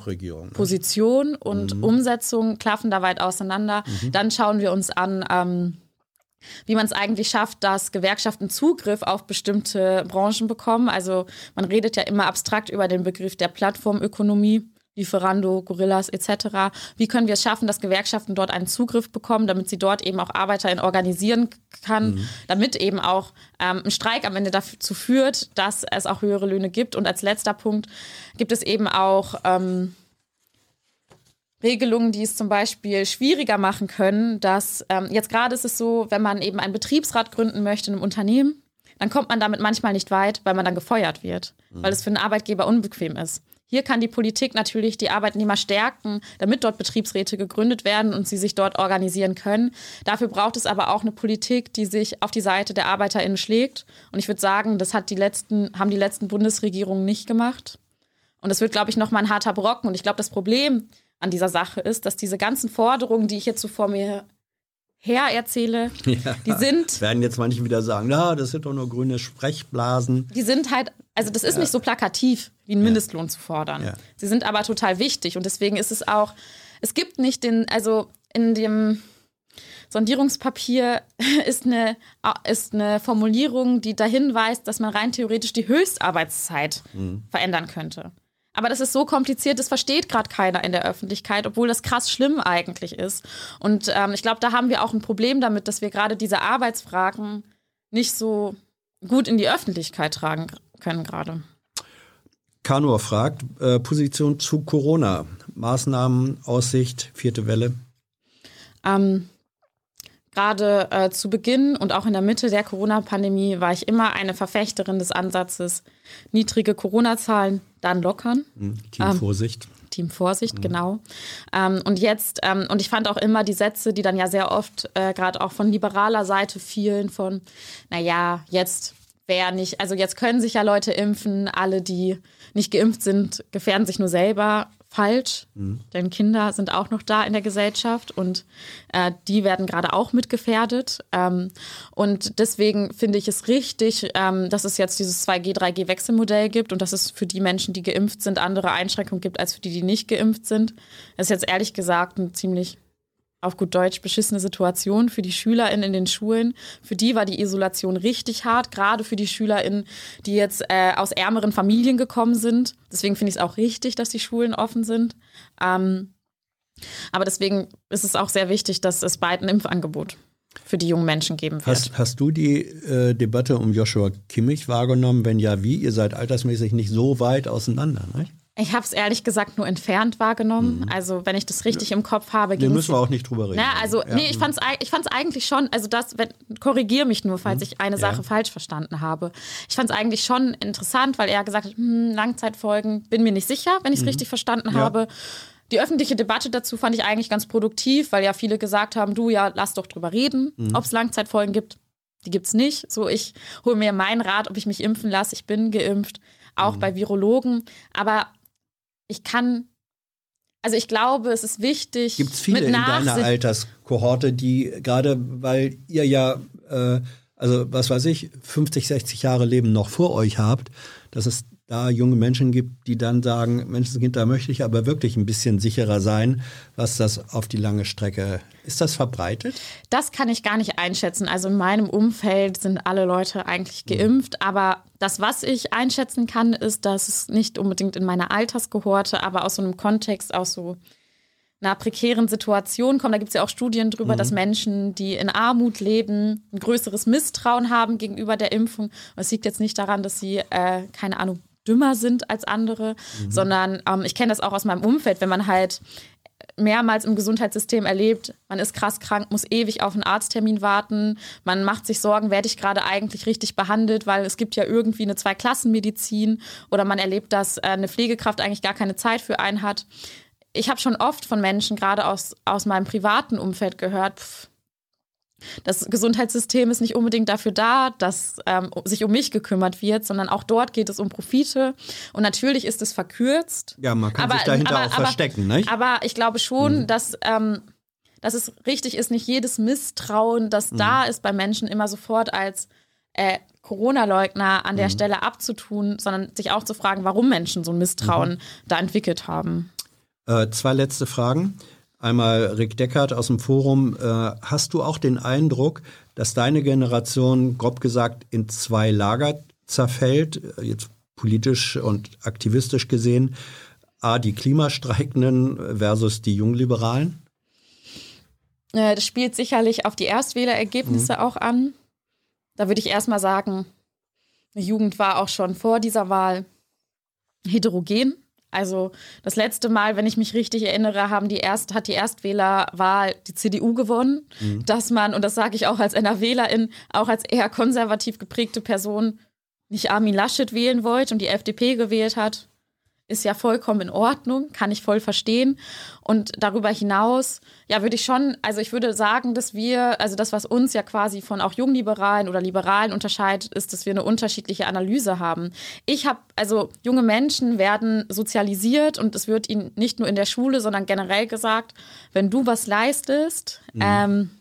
ne? Position und mhm. Umsetzung klaffen da weit auseinander. Mhm. Dann schauen wir uns an, ähm, wie man es eigentlich schafft, dass Gewerkschaften Zugriff auf bestimmte Branchen bekommen. Also man redet ja immer abstrakt über den Begriff der Plattformökonomie. Lieferando, Gorillas etc. Wie können wir es schaffen, dass Gewerkschaften dort einen Zugriff bekommen, damit sie dort eben auch ArbeiterInnen organisieren kann, mhm. damit eben auch ähm, ein Streik am Ende dazu führt, dass es auch höhere Löhne gibt. Und als letzter Punkt gibt es eben auch ähm, Regelungen, die es zum Beispiel schwieriger machen können, dass ähm, jetzt gerade ist es so, wenn man eben einen Betriebsrat gründen möchte in einem Unternehmen, dann kommt man damit manchmal nicht weit, weil man dann gefeuert wird, mhm. weil es für einen Arbeitgeber unbequem ist. Hier kann die Politik natürlich die Arbeitnehmer stärken, damit dort Betriebsräte gegründet werden und sie sich dort organisieren können. Dafür braucht es aber auch eine Politik, die sich auf die Seite der ArbeiterInnen schlägt. Und ich würde sagen, das hat die letzten, haben die letzten Bundesregierungen nicht gemacht. Und das wird, glaube ich, nochmal ein harter Brocken. Und ich glaube, das Problem an dieser Sache ist, dass diese ganzen Forderungen, die ich jetzt so vor mir her erzähle, ja, die sind. Werden jetzt manche wieder sagen, na, das sind doch nur grüne Sprechblasen. Die sind halt, also das ist ja. nicht so plakativ, wie einen Mindestlohn zu fordern. Ja. Sie sind aber total wichtig und deswegen ist es auch, es gibt nicht den, also in dem Sondierungspapier [LAUGHS] ist eine, ist eine Formulierung, die dahin weist, dass man rein theoretisch die Höchstarbeitszeit mhm. verändern könnte. Aber das ist so kompliziert, das versteht gerade keiner in der Öffentlichkeit, obwohl das krass schlimm eigentlich ist. Und ähm, ich glaube, da haben wir auch ein Problem damit, dass wir gerade diese Arbeitsfragen nicht so gut in die Öffentlichkeit tragen können gerade. Kanor fragt, äh, Position zu Corona, Maßnahmen, Aussicht, vierte Welle. Ähm, Gerade äh, zu Beginn und auch in der Mitte der Corona-Pandemie war ich immer eine Verfechterin des Ansatzes, niedrige Corona-Zahlen dann lockern. Mhm. Team ähm, Vorsicht. Team Vorsicht, mhm. genau. Ähm, und jetzt, ähm, und ich fand auch immer die Sätze, die dann ja sehr oft äh, gerade auch von liberaler Seite fielen, von, naja, jetzt wäre nicht, also jetzt können sich ja Leute impfen, alle, die nicht geimpft sind, gefährden sich nur selber falsch, mhm. denn Kinder sind auch noch da in der Gesellschaft und äh, die werden gerade auch mitgefährdet. Ähm, und deswegen finde ich es richtig, ähm, dass es jetzt dieses 2G, 3G-Wechselmodell gibt und dass es für die Menschen, die geimpft sind, andere Einschränkungen gibt als für die, die nicht geimpft sind. Das ist jetzt ehrlich gesagt ein ziemlich auf gut Deutsch beschissene Situation für die SchülerInnen in den Schulen. Für die war die Isolation richtig hart, gerade für die SchülerInnen, die jetzt äh, aus ärmeren Familien gekommen sind. Deswegen finde ich es auch richtig, dass die Schulen offen sind. Ähm, aber deswegen ist es auch sehr wichtig, dass es bald ein Impfangebot für die jungen Menschen geben wird. Hast, hast du die äh, Debatte um Joshua Kimmich wahrgenommen? Wenn ja, wie? Ihr seid altersmäßig nicht so weit auseinander, nicht? Ich habe es ehrlich gesagt nur entfernt wahrgenommen. Mhm. Also, wenn ich das richtig im Kopf habe, nee, müssen wir auch nicht drüber reden. Na, also, ja. nee, ich fand es ich fand's eigentlich schon, also das, korrigiere mich nur, falls mhm. ich eine Sache ja. falsch verstanden habe. Ich fand es eigentlich schon interessant, weil er gesagt hat, hm, Langzeitfolgen, bin mir nicht sicher, wenn ich es mhm. richtig verstanden ja. habe. Die öffentliche Debatte dazu fand ich eigentlich ganz produktiv, weil ja viele gesagt haben, du ja, lass doch drüber reden, mhm. ob es Langzeitfolgen gibt. Die gibt es nicht. So, ich hole mir meinen Rat, ob ich mich impfen lasse. Ich bin geimpft, auch mhm. bei Virologen. Aber ich kann Also ich glaube, es ist wichtig. Gibt es viele mit in deiner Alterskohorte, die gerade, weil ihr ja, äh, also was weiß ich, 50, 60 Jahre Leben noch vor euch habt, dass es da junge Menschen gibt, die dann sagen, Menschenskind, da möchte ich aber wirklich ein bisschen sicherer sein, was das auf die lange Strecke, ist das verbreitet? Das kann ich gar nicht einschätzen. Also in meinem Umfeld sind alle Leute eigentlich geimpft. Aber das, was ich einschätzen kann, ist, dass es nicht unbedingt in meiner Alterskohorte, aber aus so einem Kontext, aus so einer prekären Situation kommt. Da gibt es ja auch Studien drüber, dass Menschen, die in Armut leben, ein größeres Misstrauen haben gegenüber der Impfung. Und es liegt jetzt nicht daran, dass sie, äh, keine Ahnung, dümmer sind als andere, sondern ähm, ich kenne das auch aus meinem Umfeld, wenn man halt mehrmals im Gesundheitssystem erlebt, man ist krass krank, muss ewig auf einen Arzttermin warten, man macht sich Sorgen, werde ich gerade eigentlich richtig behandelt, weil es gibt ja irgendwie eine Zweiklassenmedizin oder man erlebt, dass äh, eine Pflegekraft eigentlich gar keine Zeit für einen hat. Ich habe schon oft von Menschen, gerade aus, aus meinem privaten Umfeld gehört, pff, das Gesundheitssystem ist nicht unbedingt dafür da, dass ähm, sich um mich gekümmert wird, sondern auch dort geht es um Profite. Und natürlich ist es verkürzt. Ja, man kann sich dahinter auch verstecken, nicht? Aber ich glaube schon, dass, ähm, dass es richtig ist, nicht jedes Misstrauen, das da ist bei Menschen immer sofort als äh, Corona-Leugner an der Stelle abzutun, sondern sich auch zu fragen, warum Menschen so ein Misstrauen da entwickelt haben. Äh, zwei letzte Fragen. Einmal Rick Deckert aus dem Forum. Äh, hast du auch den Eindruck, dass deine Generation, grob gesagt, in zwei Lager zerfällt, äh, jetzt politisch und aktivistisch gesehen? A, die Klimastreikenden versus die Jungliberalen? Äh, das spielt sicherlich auf die Erstwählerergebnisse auch an. Da würde ich erstmal sagen, die Jugend war auch schon vor dieser Wahl heterogen. Also das letzte Mal, wenn ich mich richtig erinnere, haben die erst, hat die Erstwählerwahl die CDU gewonnen. Dass man, und das sage ich auch als NRWlerin, auch als eher konservativ geprägte Person nicht Armin Laschet wählen wollte und die FDP gewählt hat, ist ja vollkommen in Ordnung, kann ich voll verstehen. Und darüber hinaus, ja, würde ich schon, also ich würde sagen, dass wir, also das, was uns ja quasi von auch Jungliberalen oder Liberalen unterscheidet, ist, dass wir eine unterschiedliche Analyse haben. Ich habe, also junge Menschen werden sozialisiert und es wird ihnen nicht nur in der Schule, sondern generell gesagt, wenn du was leistest, ähm,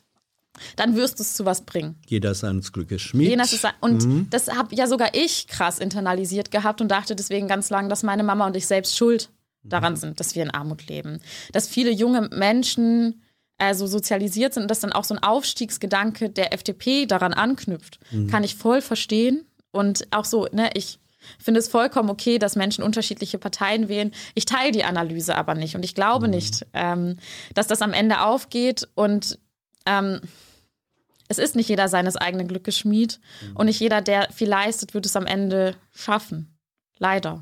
dann wirst du es zu was bringen. Jeder seines Glückes Schmied. Jenes ist, und das habe ja sogar ich krass internalisiert gehabt und dachte deswegen ganz lang, dass meine Mama und ich selbst schuld daran sind, dass wir in Armut leben. Dass viele junge Menschen äh, so sozialisiert sind und dass dann auch so ein Aufstiegsgedanke der FDP daran anknüpft, kann ich voll verstehen. Und auch so, ne, ich finde es vollkommen okay, dass Menschen unterschiedliche Parteien wählen. Ich teile die Analyse aber nicht und ich glaube nicht, ähm, dass das am Ende aufgeht und ähm, es ist nicht jeder seines eigenen Glückes Schmied und nicht jeder, der viel leistet, wird es am Ende schaffen. Leider.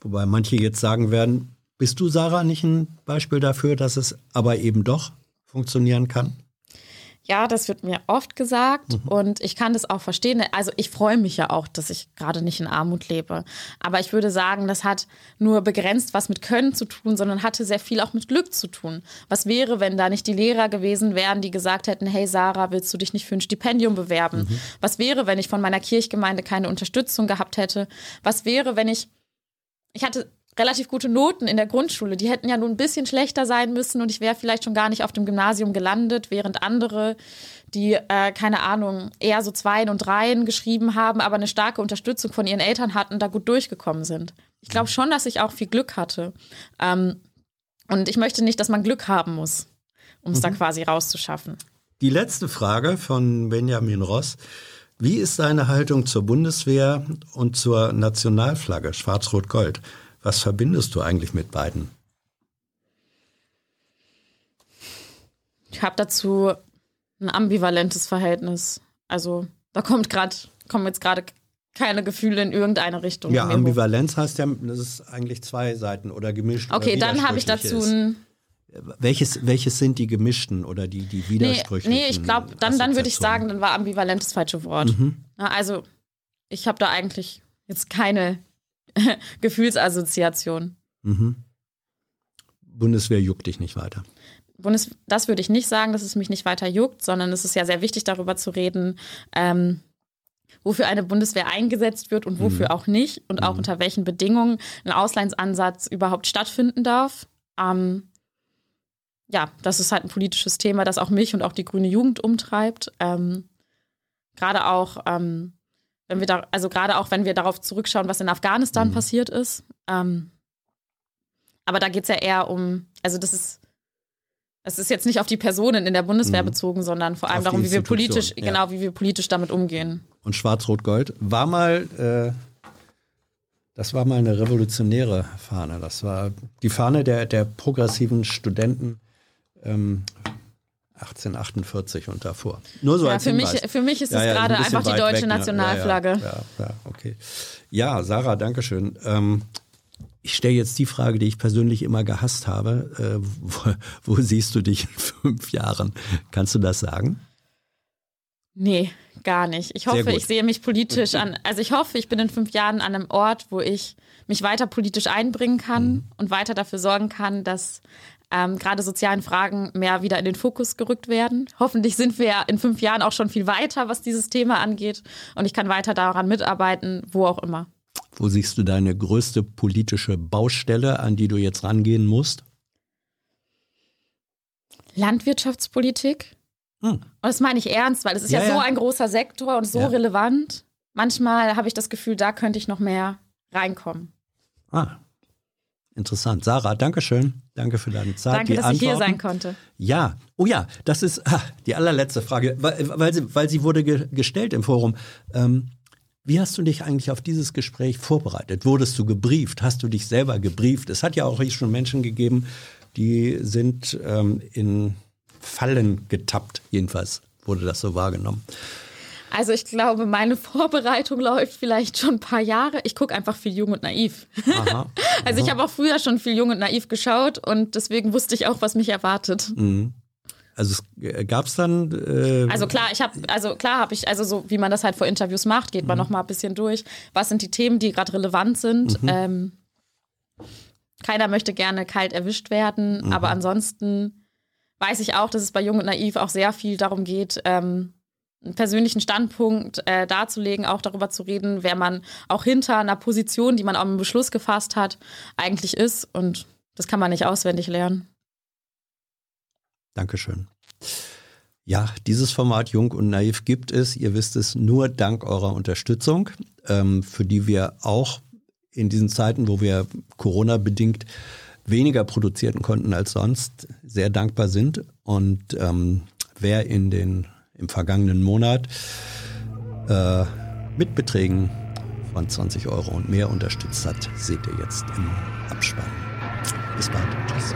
Wobei manche jetzt sagen werden, bist du, Sarah, nicht ein Beispiel dafür, dass es aber eben doch funktionieren kann? Ja, das wird mir oft gesagt und ich kann das auch verstehen. Also ich freue mich ja auch, dass ich gerade nicht in Armut lebe. Aber ich würde sagen, das hat nur begrenzt was mit Können zu tun, sondern hatte sehr viel auch mit Glück zu tun. Was wäre, wenn da nicht die Lehrer gewesen wären, die gesagt hätten, hey Sarah, willst du dich nicht für ein Stipendium bewerben? Was wäre, wenn ich von meiner Kirchgemeinde keine Unterstützung gehabt hätte? Was wäre, wenn ich, ich hatte relativ gute Noten in der Grundschule. Die hätten ja nur ein bisschen schlechter sein müssen und ich wäre vielleicht schon gar nicht auf dem Gymnasium gelandet, während andere, die, äh, keine Ahnung, eher so Zweien und Dreien geschrieben haben, aber eine starke Unterstützung von ihren Eltern hatten, da gut durchgekommen sind. Ich glaube schon, dass ich auch viel Glück hatte. Ähm, und ich möchte nicht, dass man Glück haben muss, um es da quasi rauszuschaffen. Die letzte Frage von Benjamin Ross. Wie ist deine Haltung zur Bundeswehr und zur Nationalflagge Schwarz-Rot-Gold? Was verbindest du eigentlich mit beiden? Ich habe dazu ein ambivalentes Verhältnis. Also da kommt gerade, kommen jetzt gerade keine Gefühle in irgendeine Richtung. Ja, hoch. Ambivalenz heißt ja, das ist eigentlich zwei Seiten oder gemischt. Okay, oder dann habe ich dazu ein. Welches, welches sind die gemischten oder die, die Nee, widersprüchlichen? nee ich glaube, dann, dann würde ich sagen, dann war ambivalent das falsche Wort. Na, also, ich habe da eigentlich jetzt keine [LAUGHS] Gefühlsassoziation. Bundeswehr juckt dich nicht weiter. Bundes das würde ich nicht sagen, dass es mich nicht weiter juckt, sondern es ist ja sehr wichtig, darüber zu reden, ähm, wofür eine Bundeswehr eingesetzt wird und wofür auch nicht und auch unter welchen Bedingungen ein Auslandsansatz überhaupt stattfinden darf. Ähm, ja, das ist halt ein politisches Thema, das auch mich und auch die grüne Jugend umtreibt. Ähm, gerade auch, ähm, wenn wir da, also gerade auch, wenn wir darauf zurückschauen, was in Afghanistan mhm. passiert ist. Ähm, aber da geht es ja eher um, also das ist, es ist jetzt nicht auf die Personen in der Bundeswehr mhm. bezogen, sondern vor allem auf darum, wie wir politisch, ja. genau, wie wir politisch damit umgehen. Und Schwarz-Rot-Gold war mal, äh, das war mal eine revolutionäre Fahne. Das war die Fahne der, der progressiven Studenten ähm, 1848 und davor. Nur so ja, als für mich, für mich ist es ja, gerade einfach die deutsche weg, ne? Nationalflagge. Ja, ja, okay. Ja, Sarah, danke schön. Ähm, ich stelle jetzt die Frage, die ich persönlich immer gehasst habe. Äh, wo, [LAUGHS] wo, siehst du dich in fünf Jahren? Kannst du das sagen? Nee, gar nicht. Ich hoffe, ich sehe mich politisch an. Also ich hoffe, ich bin in fünf Jahren an einem Ort, wo ich mich weiter politisch einbringen kann mhm. und weiter dafür sorgen kann, dass ähm, gerade sozialen Fragen mehr wieder in den Fokus gerückt werden. Hoffentlich sind wir in fünf Jahren auch schon viel weiter, was dieses Thema angeht. Und ich kann weiter daran mitarbeiten, wo auch immer. Wo siehst du deine größte politische Baustelle, an die du jetzt rangehen musst? Landwirtschaftspolitik. Hm. Und das meine ich ernst, weil es ist ja, ja so ein großer Sektor und so ja. relevant. Manchmal habe ich das Gefühl, da könnte ich noch mehr reinkommen. Ah, interessant. Sarah, danke schön. Danke für deine Zeit. Danke, dass Antworten. ich hier sein konnte. Ja, oh ja, das ist ah, die allerletzte Frage, weil, weil, sie, weil sie wurde ge gestellt im Forum. Ähm, wie hast du dich eigentlich auf dieses Gespräch vorbereitet? Wurdest du gebrieft? Hast du dich selber gebrieft? Es hat ja auch schon Menschen gegeben, die sind ähm, in Fallen getappt. Jedenfalls wurde das so wahrgenommen. Also ich glaube, meine [LAUGHS] Vorbereitung läuft vielleicht schon ein paar Jahre. Ich gucke einfach viel Jung und Naiv. Aha, [LAUGHS] also ich habe auch früher schon viel Jung und Naiv geschaut und deswegen wusste ich auch, was mich erwartet. Mhm. Also es gab es dann. Äh also klar, ich habe, also klar habe ich, also so wie man das halt vor Interviews macht, geht man mhm. noch mal ein bisschen durch. Was sind die Themen, die gerade relevant sind? Mhm. Ähm, keiner möchte gerne kalt erwischt werden, mhm. aber ansonsten weiß ich auch, dass es bei Jung und Naiv auch sehr viel darum geht, ähm, persönlichen Standpunkt äh, darzulegen, auch darüber zu reden, wer man auch hinter einer Position, die man auch im Beschluss gefasst hat, eigentlich ist. Und das kann man nicht auswendig lernen. Dankeschön. Ja, dieses Format Jung und Naiv gibt es, ihr wisst es, nur dank eurer Unterstützung, ähm, für die wir auch in diesen Zeiten, wo wir Corona-bedingt weniger produzieren konnten als sonst, sehr dankbar sind. Und ähm, wer in den, im vergangenen Monat äh, mit Beträgen von 20 Euro und mehr unterstützt hat, seht ihr jetzt im Abspann. Bis bald. Tschüss.